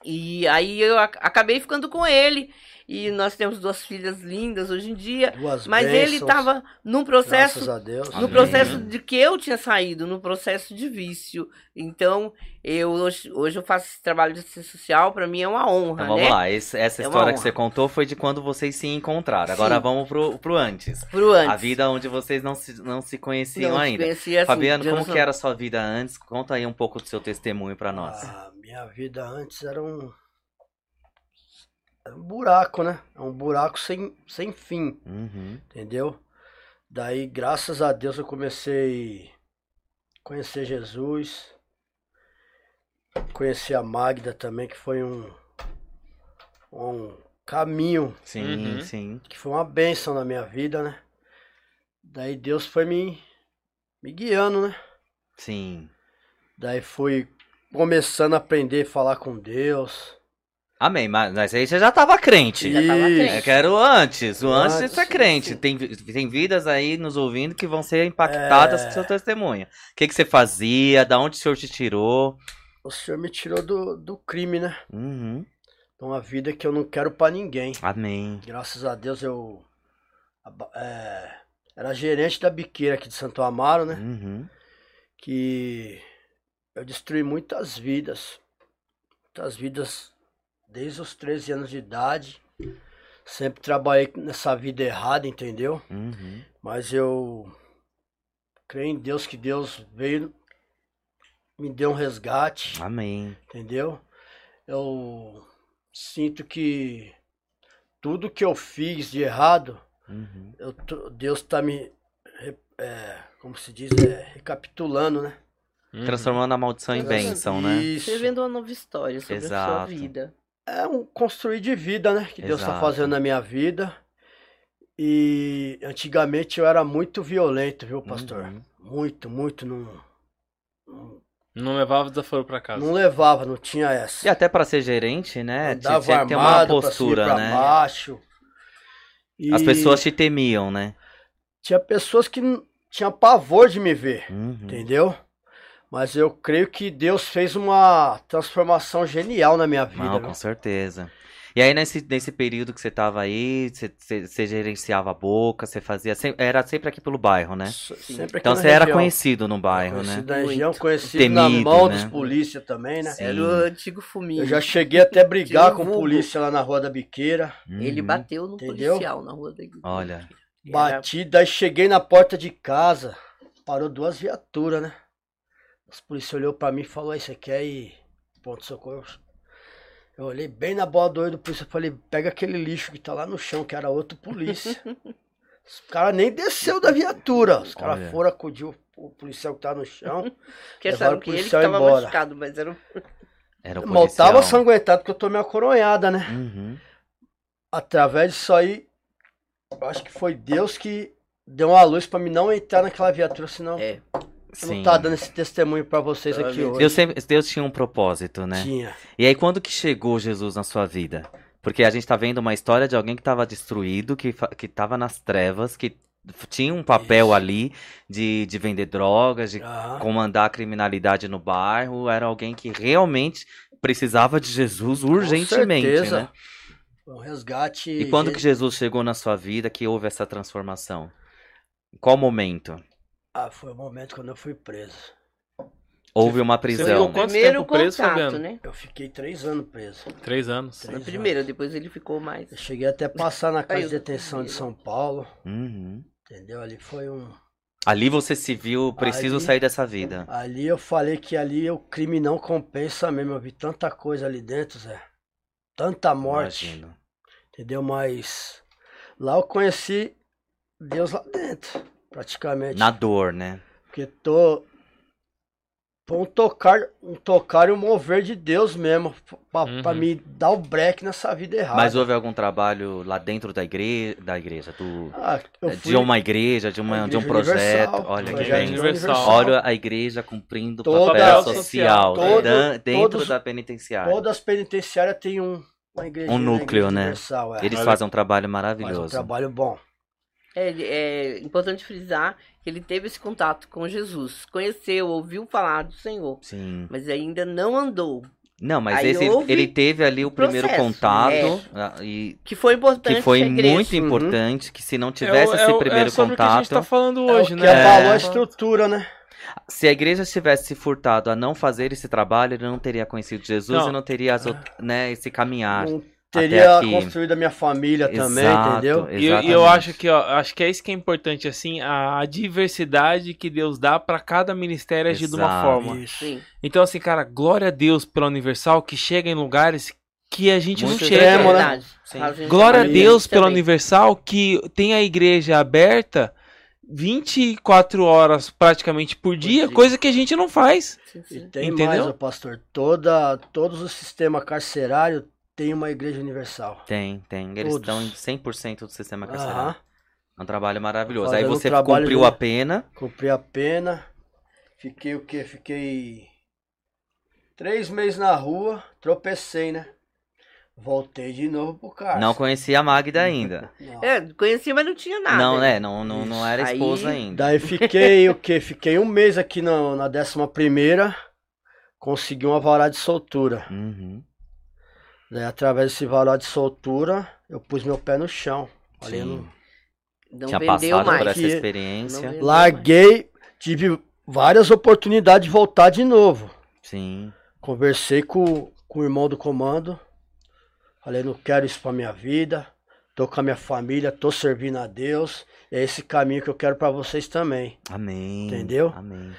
E aí eu ac- acabei ficando com ele. E nós temos duas filhas lindas hoje em dia. Duas Mas ele bênçãos, num Graças processo. a Deus. No Amém. processo de que eu tinha saído, no processo de vício. Então, eu hoje, hoje eu faço esse trabalho de assistência social, para mim é uma honra, Então vamos né? lá, esse- essa É história que você contou foi de quando vocês se encontraram. Agora Sim. vamos pro, pro antes. Pro antes. A vida onde vocês não se, não se conheciam Não, ainda. conhecia, assim, Fabiano, como que era a sua vida antes? Conta aí um pouco do seu testemunho pra nós. A minha vida antes era um. Era um buraco, né? É um buraco sem, sem fim, Uhum. entendeu? Daí, graças a Deus, eu comecei a conhecer Jesus. Conhecer a Magda também, que foi um. Um caminho Sim, Uhum. sim. que foi uma bênção na minha vida, né? Daí Deus foi me, me guiando, né? Sim. Daí fui começando a aprender a falar com Deus. Amém, mas, mas aí você já tava crente. Já tava crente. Eu quero antes. O antes, Antes, é crente. sim. Tem, tem vidas aí nos ouvindo que vão ser impactadas É. com seu testemunho. O que, que você fazia? Da onde o senhor te tirou? O Senhor me tirou do, do crime, né? Uhum. De uma vida que eu não quero pra ninguém. Amém. Graças a Deus eu é, era gerente da biqueira aqui de Santo Amaro, né? Uhum. Que eu destruí muitas vidas. Muitas vidas desde os 13 anos de idade. Sempre trabalhei nessa vida errada, entendeu? Uhum. Mas eu creio em Deus que Deus veio, me deu um resgate, Amém. entendeu? Eu sinto que tudo que eu fiz de errado, Uhum. eu Deus tá me, é, como se diz, é, recapitulando, né? Transformando a maldição em bênção, né? Isso. Escrevendo uma nova história sobre a sua Exato. vida. É um construir de vida, né? Que Deus está fazendo na minha vida. E antigamente eu era muito violento, viu, pastor? Uhum. Muito, muito. Não, não, Não levava desaforo pra casa. não levava, não tinha essa. E até pra ser gerente, né? Tinha Andava tinha que ter uma armado pra postura, pra né? baixo. E As pessoas te temiam, né? Tinha pessoas que tinham pavor de me ver, Uhum. entendeu? Mas eu creio que Deus fez uma transformação genial na minha vida. Não, com certeza. E aí, nesse, nesse período que você tava aí, você, você- você gerenciava a boca, você fazia. Era sempre aqui pelo bairro, né? Sempre aqui Então na você era região. conhecido no bairro, né? Conhecido na região, Muito. conhecido na Temido, mão né? dos polícia também, né? Sim. Era o antigo fuminho. Eu já cheguei até a brigar com polícia lá na Rua da Biqueira. Ele Uhum. bateu no Entendeu? policial na rua da igreja. Olha. Era- Bati, daí cheguei na porta de casa, parou duas viaturas, né? Os policiais olhou pra mim e falou, aí você quer ir ponto de socorro? Eu olhei bem na bola do olho do polícia e falei, pega aquele lixo que tá lá no chão, que era outro polícia. <laughs> Os caras nem desceu da viatura. Os caras foram acudir o, o policial que tá no chão. <laughs> Porque Levaram o que ele que policial tava embora. machucado, mas era o <laughs> Era o Mal tava sanguentado porque eu tomei uma coronhada, né? Uhum. através disso aí, eu acho que foi Deus que deu uma luz pra mim não entrar naquela viatura, senão É. eu não Sim. tá dando esse testemunho pra vocês aqui hoje. Deus, sempre, Deus tinha um propósito, né? Tinha. E aí, quando que chegou Jesus na sua vida? Porque a gente tá vendo uma história de alguém que tava destruído, que, que tava nas trevas, que tinha um papel Isso. ali de, de vender drogas, de comandar a criminalidade no bairro. Era alguém que realmente precisava de Jesus urgentemente, certeza. né? Um resgate. E quando que Jesus chegou na sua vida que houve essa transformação? Em qual momento? Ah, foi o momento quando eu fui preso. Houve uma Você prisão. ficou quanto primeiro tempo preso, contato, Fabiano? né? Eu fiquei três anos preso. Três anos. Três Na anos. primeira, depois ele ficou mais. Eu cheguei até a passar na <laughs> casa de detenção de São Paulo. Uhum. Entendeu? Ali foi um. Ali você se viu, preciso Ali- sair dessa vida. Ali eu falei que ali o crime não compensa mesmo. Eu vi tanta coisa ali dentro, Zé. Tanta morte. Imagino. Entendeu? Mas lá eu conheci Deus lá dentro, praticamente. Na dor, né? Porque tô. Foi um tocar, um tocar e um mover de Deus mesmo. Pra, Uhum. pra me dar o break nessa vida errada. Mas houve algum trabalho lá dentro da igreja, da igreja, do, Ah, de uma igreja, de, uma, a de um Igreja projeto. Olha que bem. Universal. Olha a igreja cumprindo Toda- papel social, social. dan- dentro Todos- da penitenciária. Todas as penitenciárias têm um, uma igreja. Um núcleo, né? Universal, é. Eles Olha- fazem um trabalho Faz um maravilhoso. trabalho bom. É, é importante frisar que ele teve esse contato com Jesus. Conheceu, ouviu falar do Senhor. Sim. Mas ainda não andou. Não, mas Aí esse, ele teve ali o primeiro processo, contato ah, e Que foi importante que foi muito Uhum. importante, que se não tivesse é, esse é o- primeiro é sobre o que a gente contato, tá falando É hoje, o que né? abalou a É. estrutura, né? se a igreja tivesse se furtado a não fazer esse trabalho, ele não teria conhecido Jesus Não. e não teria as né, esse caminhar. Não teria aqui. construído a minha família também, Exato, entendeu? E, eu- e eu acho que, ó, acho que é isso que é importante, assim, a, a diversidade que Deus dá pra cada ministério agir de uma Exato. forma. Isso. Então, assim, cara, glória a Deus pela Universal que chega em lugares que a gente Muito não extremo, chega. né? verdade. Glória a Deus pela também. Universal que tem a igreja aberta 24 horas praticamente por dia, dia. coisa que a gente não faz. Sim, E sim. tem Entendeu? mais, pastor. Toda, todos os sistemas carcerários têm uma igreja universal. Tem, tem. Eles Todos. estão em 100% do sistema Aham. carcerário. É um trabalho maravilhoso. Aí Fazendo você um trabalho cumpriu de- a pena. Cumpri a pena. Fiquei o quê? Fiquei três meses na rua, tropecei, né? Voltei de novo pro cárcere. Não conhecia a Magda ainda. <laughs> Não. É, conhecia, mas não tinha nada. Não, né? Não, não, não era Aí- esposa ainda. Daí fiquei <laughs> o quê? Fiquei um mês aqui na, na décima primeira, consegui uma vara de soltura. Uhum. Daí através desse vara de soltura, eu pus meu pé no chão. No- Não Tinha vendeu passado mais. por essa experiência. Larguei, tive várias oportunidades de voltar de novo. Sim. Conversei com, com o irmão do comando. Falei, não quero isso pra minha vida. Tô com a minha família, tô servindo a Deus. É esse caminho que eu quero pra vocês também. Amém. Entendeu? Amém.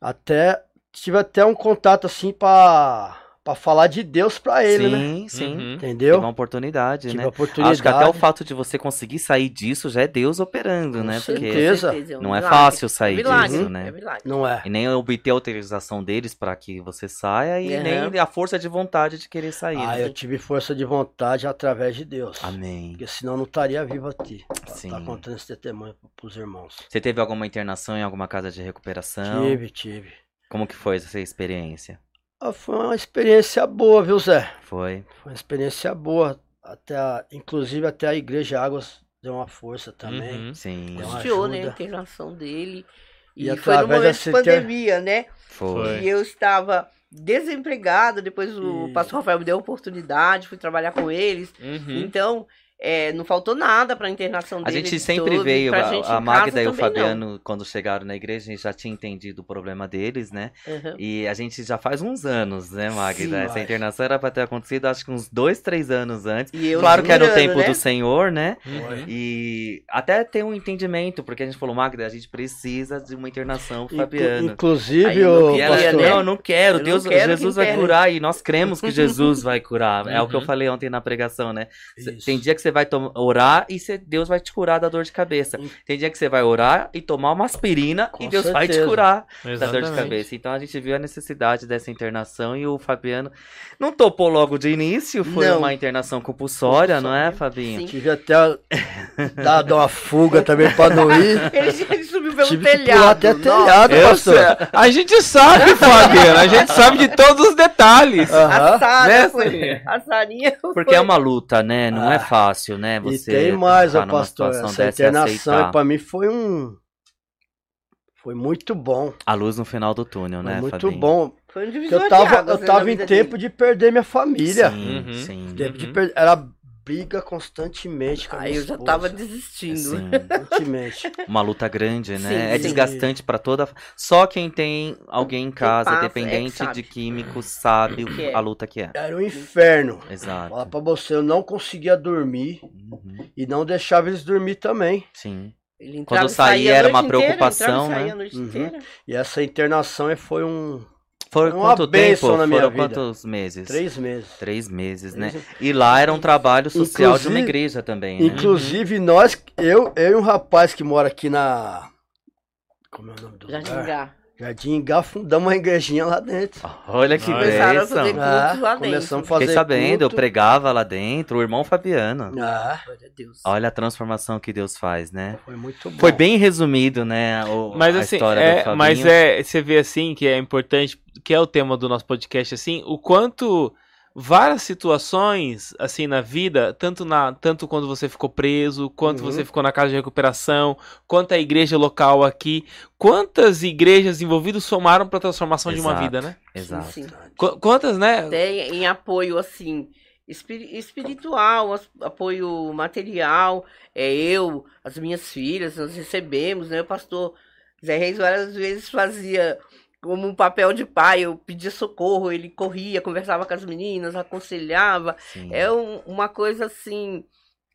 Até tive até um contato assim pra pra falar de Deus pra ele, né? sim, sim. Uhum. Tive Entendeu? uma oportunidade, Tive né? a oportunidade. Acho que até o fato de você conseguir sair disso já é Deus operando, Com né? Porque certeza. é não é milagre. fácil sair é milagre, disso, né? É milagre. Não é. E nem obter a autorização deles para que você saia e nem a força de vontade de querer sair. Ah, né? eu tive força de vontade através de Deus. Amém. Porque senão eu não estaria vivo aqui. Tá, Sim. tá contando esse testemunho pros irmãos. Você teve alguma internação em alguma casa de recuperação? Tive, tive. Como que foi essa experiência? Ah, foi uma experiência boa, viu, Zé? Foi. Foi uma experiência boa. Até a- inclusive até a Igreja Águas deu uma força também. Uhum. Sim. Custeou, né, a internação dele. E E, foi no momento de pandemia, né? Foi. E eu estava desempregada, depois o E- pastor Rafael me deu a oportunidade, fui trabalhar com eles. Uhum. Então, é, não faltou nada para a internação A dele. gente de sempre todo, veio, a, gente a Magda e o também não. Fabiano, quando chegaram na igreja, a gente já tinha entendido o problema deles, né? Uhum. E a gente já faz uns anos, né, Magda? Sim, Essa internação era pra ter acontecido, acho que uns dois, três anos antes. E eu Claro que era o tempo né? do Senhor, né? Uhum. E até ter um entendimento, porque a gente falou, Magda, a gente precisa de uma internação pro Fabiano. Inclusive, Aí eu não E ela, né? não, eu não quero, Eu não Deus, quero Jesus que vai curar e nós cremos que Jesus <laughs> vai curar. É o que eu Uhum. falei ontem na pregação, né? Isso. Tem dia que você vai orar e cê- Deus vai te curar da dor de cabeça. Sim. Tem dia que você vai orar e tomar uma aspirina Com e Deus vai te certeza. curar da dor de Exatamente. cabeça. Então a gente viu a necessidade dessa internação e o Fabiano não topou logo de início, foi Não. uma internação compulsória, não é, Fabinho? Sim. Tive até dado uma fuga também pra não ir. <laughs> Ele, pelo Tive que telhado. pular até nossa. telhado, Eu pastor. sei. A gente sabe, Fabiano. A gente sabe de todos os detalhes. Aham. A Sara Né, foi. A Sarinha <laughs> Porque foi. é uma luta, né? Não é Ah. fácil, né? E Você tem mais, ó, numa pastor. Essa e internação pra mim foi um. Foi muito bom. A luz no final do túnel, Foi né, muito Fabinho? bom. Foi um Porque divisor eu de tava, águas, eu né, tava em tempo dele. de perder minha família. Sim, Uhum. sim. Tempo de Uhum. per- Era briga constantemente com a Aí eu já esposa. tava desistindo. Sim. Constantemente. Uma luta grande, né? Sim, é sim. desgastante pra toda. Só quem tem alguém em casa, passa, é, dependente sabe. de químicos, sabe o Que é. a luta que é. Era um inferno. Falar Exato. pra você, eu não conseguia dormir Uhum. e não deixava eles dormir também. Sim. Ele entrava Quando eu saía saía era uma inteira, preocupação, e saía né? a noite Uhum. inteira. E essa internação foi um. Foram Uma quanto tempo? na minha Foram vida. quantos meses? Três meses. Três meses, né? E lá era um trabalho social de uma Inclusive- igreja também, né? Inclusive, nós, eu, eu e um rapaz que mora aqui na. Como é o nome do Jardim lugar? Jardim Ingá, fundamos uma igrejinha lá dentro. Olha que Começaram a fazer bênção. cultos Ah, lá dentro. começamos a Fiquei fazer sabendo, eu pregava lá dentro, o irmão Fabiano. Ah, a. Olha a transformação que Deus faz, né? foi muito bom. Foi bem resumido, né? O, Mas a assim, história é, mas é, você vê assim que é importante, que é o tema do nosso podcast assim, o quanto várias situações assim na vida, tanto na tanto quando você ficou preso, quanto Uhum. você ficou na casa de recuperação, quanto a igreja local aqui, quantas igrejas envolvidas somaram para a transformação de uma Exato. vida, né? Exato. Sim, sim. Qu- Quantas, né? Até em apoio, assim, espiri- espiritual, apoio material. É, eu, as minhas filhas, nós recebemos, né? O pastor Zé Reis várias vezes fazia como um papel de pai, eu pedia socorro, ele corria, conversava com as meninas, aconselhava. Sim. É um- uma coisa, assim,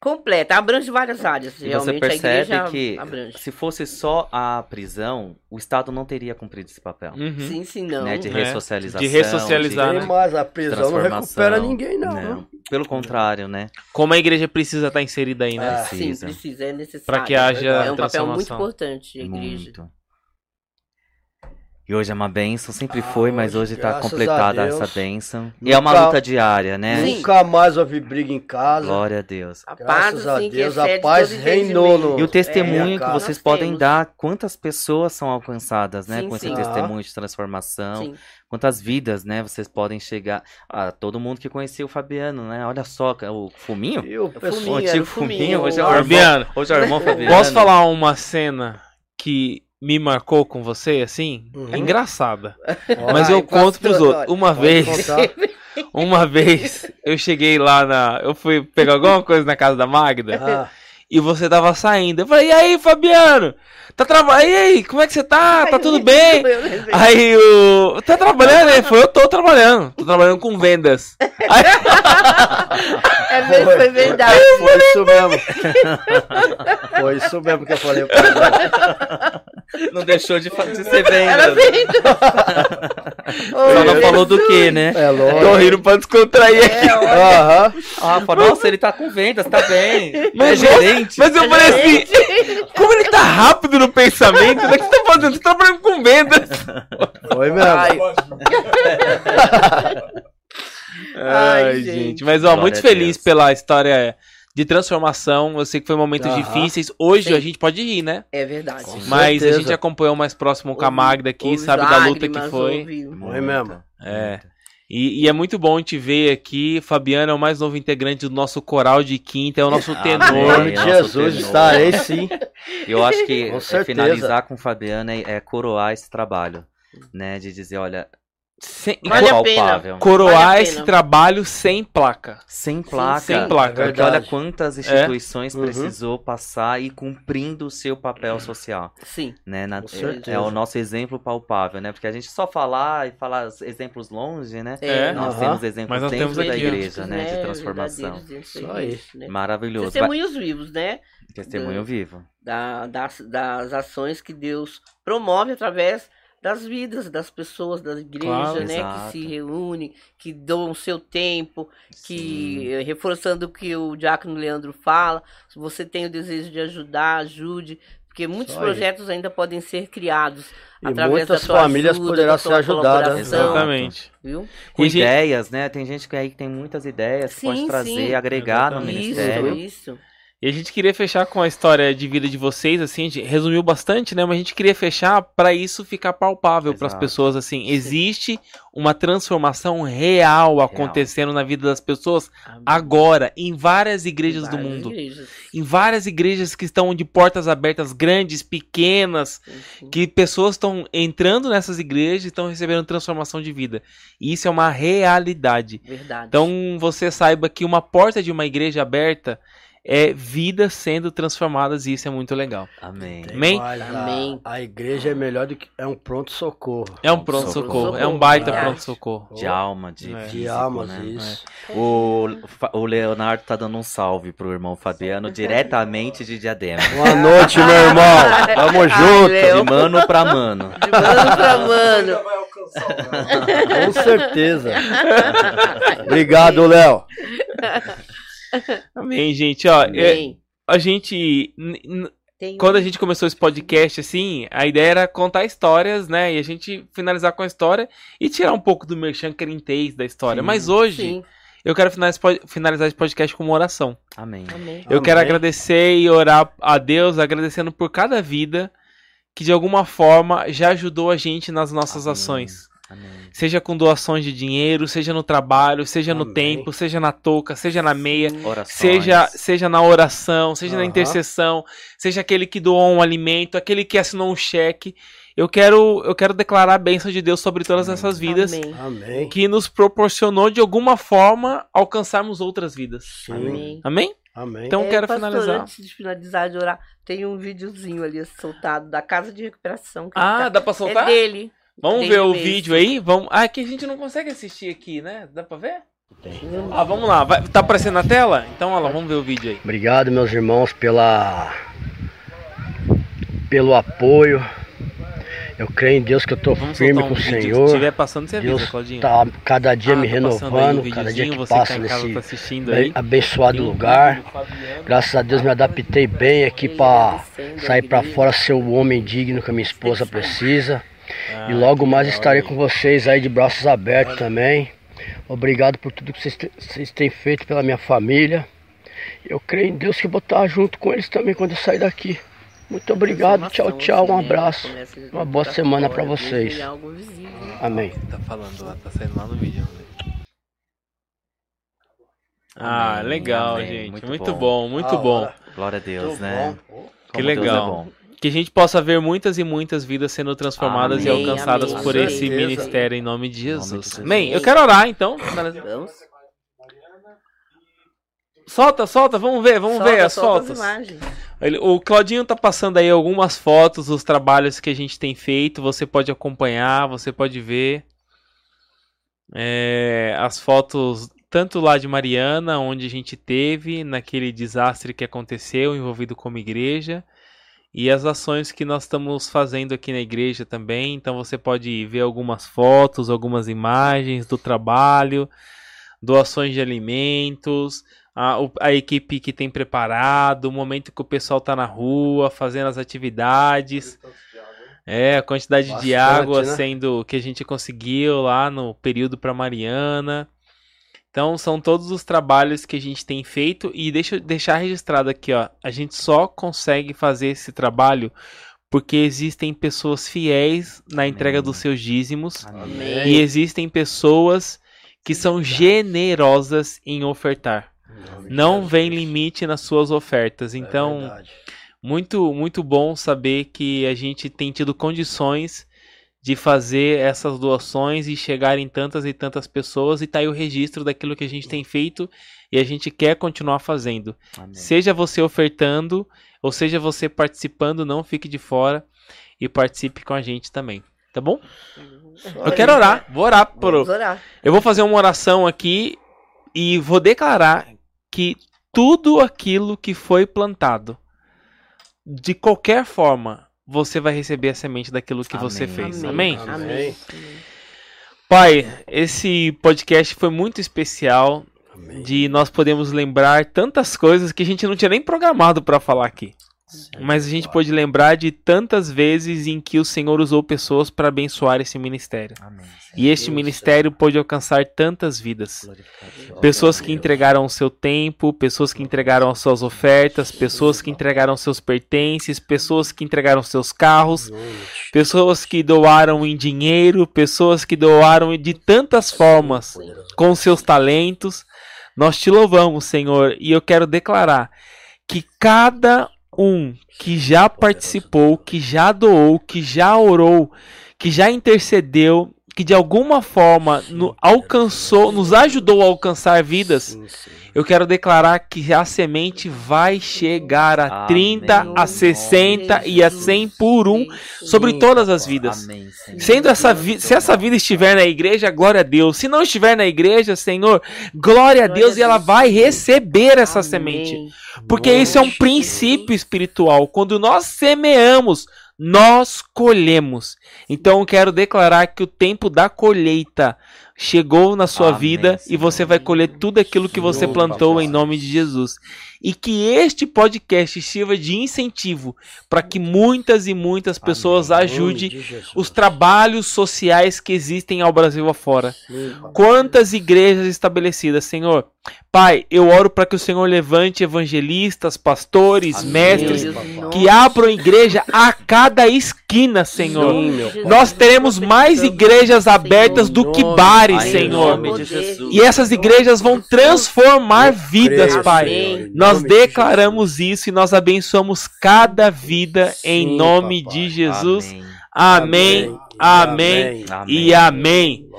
completa, abrange várias áreas. E você Realmente a percebe igreja que abrange. se fosse só a prisão, o Estado não teria cumprido esse papel. Uhum. Sim, sim, não. né? De É, ressocialização. de ressocializar, de né? Mais, a prisão não recupera ninguém, não. Não. né? Pelo contrário, né? Como a igreja precisa estar inserida aí, né? Ah, Sim, Precisa. precisa, é necessário. Para que haja É um papel muito importante, a igreja. Muito. E hoje é uma benção, sempre Ah, foi, mas hoje, hoje tá graças completada a essa benção. E é uma Nunca- luta diária, né? Sim. Nunca mais houve briga em casa. Glória a Deus. A Graças paz, a Deus, a paz reinou no- E o testemunho É, que vocês podem temos. dar, quantas pessoas são alcançadas, né? Sim, com esse sim. testemunho de transformação, Sim. quantas vidas, né? Vocês podem chegar. Ah, todo mundo que conhecia o Fabiano, né? Olha só, o Fuminho. E o O pessoal. O Fuminho, era antigo o Fuminho, Fuminho, hoje é o o- irmão, Fabiano, hoje é o irmão Fabiano. posso falar uma cena que me marcou com você, assim? Uhum. É engraçada. Ó, <laughs> Mas eu conto pros pastor, outros. Uma vez, <laughs> uma vez, eu cheguei lá na. Eu fui pegar alguma coisa na casa da Magda Ah, e você tava saindo. Eu falei, e aí, Fabiano? Tá trabalhando? E aí, como é que você tá? Tá tudo <laughs> bem? Aí o. Tá trabalhando? Ele falou, eu tô trabalhando. Tô trabalhando com vendas. Aí, <laughs> É mesmo, foi verdade. foi isso mesmo. <laughs> foi isso mesmo que eu falei. Não deixou de, de ser Era venda. venda. Só não falou do que, né? É Tô lógico. rindo pra descontrair aqui. É, olha. Ah, falou, nossa, ele tá com vendas, tá bem. Mas, é gerente. Mas eu falei assim, <laughs> como ele tá rápido no pensamento? O que você tá fazendo? Você tá trabalhando com vendas. Foi mesmo. Ai, <laughs> Ai, Ai, gente. gente. Mas, ó, Glória muito a feliz pela história de transformação. Eu sei que foi momentos difíceis. Hoje Sim. a gente pode rir, né? é verdade. Com Mas a certeza. gente acompanhou mais próximo com a Magda aqui, sabe da luta que foi. Foi mesmo. É. E, e é muito bom te ver aqui. Fabiano é o mais novo integrante do nosso coral de quinta, é o nosso Amém. Em tenor. nosso Jesus, tenor. estarei sim. Eu acho que <laughs> Com é, finalizar com o Fabiano é, é coroar esse trabalho, né? De dizer, olha, Sem, Vale a pena. palpável. coroar Vale a esse pena. trabalho sem placa. Sem placa. sem placa. É Porque olha quantas instituições Uhum. precisou passar e cumprindo o seu papel social, Sim. né? Na- Com é, é o nosso exemplo palpável, né? Porque a gente só falar e falar os exemplos longe, né? É. Nós Aham. temos exemplos nós dentro temos da igreja, né? De transformação. verdadeiros dentro Isso aí. né? Maravilhoso. Testemunhos vivos, né? Testemunho vivo. Da- das, das ações que Deus promove através das vidas das pessoas da igreja, Claro. né? Exato. Que se reúnem, que doam o seu tempo, Sim. que eh, reforçando o que o Diácono Leandro fala, se você tem o desejo de ajudar, ajude, porque muitos aí. projetos ainda podem ser criados E através muitas da tua famílias ajuda, poderão da ser ajudadas. colaboração, Exatamente. Viu? Com E, gente, ideias, né? Tem gente que aí que tem muitas ideias que pode Sim, trazer, sim. agregar no Exatamente. Isso, ministério. isso. E a gente queria fechar com a história de vida de vocês, assim, a gente resumiu bastante, né? Mas a gente queria fechar para isso ficar palpável para as pessoas, assim. Existe uma transformação real acontecendo na vida das pessoas agora, em várias igrejas do Várias mundo. igrejas. Em várias igrejas que estão de portas abertas, grandes, pequenas, sim. que pessoas estão entrando nessas igrejas e estão recebendo transformação de vida. E isso é uma realidade. Verdade. Então você saiba que uma porta de uma igreja aberta é vidas sendo transformadas e isso é muito legal. Amém. Amém? Amém. A, igreja é melhor do que. É um pronto-socorro. É um pronto socorro, é um baita pronto socorro. De alma, de, É. De físico, almas, né? isso. O, Fa- o Leonardo tá dando um salve pro irmão Fabiano diretamente de Diadema. <laughs> Boa noite, meu irmão. Tamo Ai, junto. Léo. De mano pra mano. De mano pra <laughs> mano. Com certeza. <laughs> Obrigado, Léo. <laughs> Amém, gente. Ó, é, Amém. a gente. Tem- Quando a gente começou esse podcast, assim, a ideia era contar histórias, né? E a gente finalizar com a história e tirar um pouco do merchan querentez da história. Sim. Mas hoje, Sim. eu quero finalizar esse pod- finalizar esse podcast com uma oração. Amém. Amém. Eu quero Amém. agradecer e orar a Deus, agradecendo por cada vida que de alguma forma já ajudou a gente nas nossas Amém. ações. Amém. Seja com doações de dinheiro, seja no trabalho, seja no Amém. tempo, seja na touca, seja na meia, Orações. seja, seja na oração, seja na Aham. intercessão, seja aquele que doou um alimento, aquele que assinou um cheque. Eu quero, eu quero declarar a bênção de Deus sobre todas Amém. essas vidas Amém. Que nos proporcionou de alguma forma alcançarmos outras vidas. Sim. Amém. Amém? Amém. Então É, quero pastor, finalizar. Antes de finalizar de orar, tem um videozinho ali soltado da casa de recuperação. que Ah, tá- dá pra soltar? É dele. Vamos ver o mesmo. vídeo aí? Vamos. Ah, que a gente não consegue assistir aqui, né? Dá pra ver? Tem. Ah, vamos lá. Vai... Tá aparecendo na tela? Então, olha lá, vamos ver o vídeo aí. Obrigado, meus irmãos, pela pelo apoio. Eu creio em Deus que eu tô Vamos firme um com o vídeo. Se Senhor. estiver passando, você avisa, Deus Claudinho. tá cada dia Ah, me tá passando aí um renovando, cada dia que você que passa tá em casa nesse tá assistindo aí. abençoado um lugar. Graças a Deus me adaptei bem aqui para sair para fora ser o homem digno que a minha esposa precisa. Ah, E logo que mais estarei aí. com vocês aí de braços abertos também. Obrigado por tudo que vocês, têm feito pela minha família. Eu creio em Deus que vou estar junto com eles também quando eu sair daqui. Muito obrigado, tchau, tchau, um abraço. Uma boa semana pra vocês. Amém. Tá falando lá, tá saindo lá no vídeo. ver. Ah, legal, gente. Muito, bom, muito Da bom. Glória a Deus, né? Que é legal. Que a gente possa ver muitas e muitas vidas sendo transformadas e Amém, alcançadas amém. por esse certeza. ministério em nome de Em nome de Jesus. Amém. Eu quero orar então. Vamos. Solta, solta, vamos ver, vamos ver as solta fotos. imagens. Ele- o Claudinho tá passando aí algumas fotos dos trabalhos que a gente tem feito. Você pode acompanhar, você pode ver É, as fotos tanto lá de Mariana, onde a gente teve naquele desastre que aconteceu envolvido como igreja, e as ações que nós estamos fazendo aqui na igreja também. Então você pode ver algumas fotos, algumas imagens do trabalho, doações de alimentos, a, a equipe que tem preparado, o momento que o pessoal está na rua fazendo as atividades. É, a quantidade Bastante, de água né? sendo que a gente conseguiu lá no período para Mariana. Então são todos os trabalhos que a gente tem feito e deixa eu deixar registrado aqui, ó. A gente só consegue fazer esse trabalho porque existem pessoas fiéis na Amém. entrega dos seus dízimos Amém. e existem pessoas que são generosas em ofertar. Não vem limite nas suas ofertas. É então, é muito muito bom saber que a gente tem tido condições de fazer essas doações e chegar em tantas e tantas pessoas e tá aí o registro daquilo que a gente tem feito e a gente quer continuar fazendo. Amém. Seja você ofertando ou seja você participando, não fique de fora e participe com a gente também. Tá bom? Eu quero orar. Vou orar por. Orar. Eu vou fazer uma oração aqui e vou declarar que tudo aquilo que foi plantado de qualquer forma, você vai receber a semente daquilo que Amém. você fez. Amém? Amém? Amém? Pai, esse podcast foi muito especial Amém. de nós podemos lembrar tantas coisas que a gente não tinha nem programado para falar aqui. Mas a gente pode lembrar de tantas vezes em que o Senhor usou pessoas para abençoar esse ministério. Amém. E este ministério pôde alcançar tantas vidas. Pessoas que entregaram o seu tempo, pessoas que entregaram as suas ofertas, pessoas que entregaram seus pertences, pessoas que entregaram seus carros, pessoas que doaram em dinheiro, pessoas que doaram de tantas formas com seus talentos. Nós te louvamos, Senhor, e eu quero declarar que cada um que já participou, que já doou, que já orou, que já intercedeu, que de alguma forma no, alcançou, nos ajudou a alcançar vidas, eu quero declarar que a semente vai chegar a 30, a 60 e a 100 por um sobre todas as vidas. Sendo essa se essa vida estiver na igreja, glória a Deus. Se não estiver na igreja, Senhor, glória a Deus e ela vai receber essa semente. Porque isso é um princípio espiritual. Quando nós semeamos, nós colhemos. Então eu quero declarar que o tempo da colheita chegou na sua Amém, vida Senhor. e você vai colher tudo aquilo que você plantou em nome de Jesus. E que este podcast sirva de incentivo para que muitas e muitas pessoas Amém. ajudem os trabalhos sociais que existem ao Brasil afora. Quantas igrejas estabelecidas, Senhor? Pai, eu oro para que o Senhor levante evangelistas, pastores, Amém. mestres, que abram igreja a cada esquina, Senhor. Sim, Nós teremos mais igrejas abertas do que bares, Senhor. E essas igrejas vão transformar vidas, Pai. Nós declaramos isso e nós abençoamos cada vida em nome de Jesus. Amém. Amém, amém, e amém.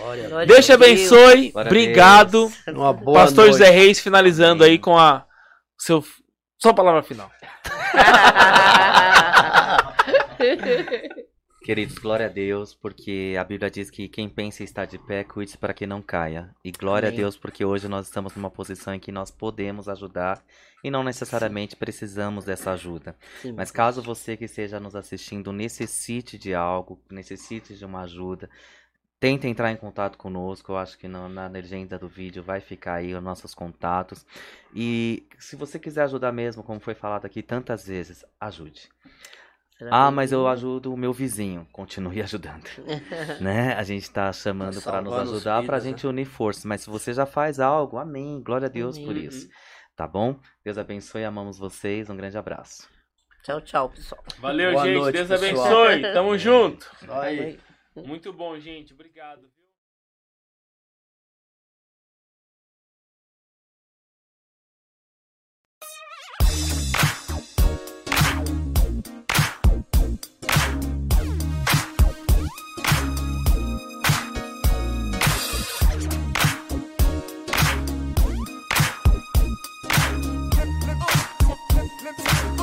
Deus te abençoe. Obrigado. Pastor José Reis finalizando aí com a seu só palavra final. <laughs> Queridos, glória a Deus, porque a Bíblia diz que quem pensa estar de pé, cuide para que não caia. E glória Amém. a Deus, porque hoje nós estamos numa posição em que nós podemos ajudar e não necessariamente Sim. precisamos dessa ajuda. Sim, Mas caso você que esteja nos assistindo necessite de algo, necessite de uma ajuda, tente entrar em contato conosco. Eu acho que na, na legenda do vídeo vai ficar aí os nossos contatos. E se você quiser ajudar mesmo, como foi falado aqui tantas vezes, ajude. Ah, mas eu ajudo o meu vizinho. Continue <laughs> ajudando. <laughs> né? A gente está chamando para nos ajudar, para a gente né? unir forças. Mas se você já faz algo, amém. Glória a Deus amém. por isso. Tá bom? Deus abençoe, amamos vocês. Um grande abraço. Tchau, tchau, pessoal. Valeu, Boa gente. Noite, Deus pessoal. abençoe. Tamo <laughs> junto. Aí. Muito bom, gente. Obrigado.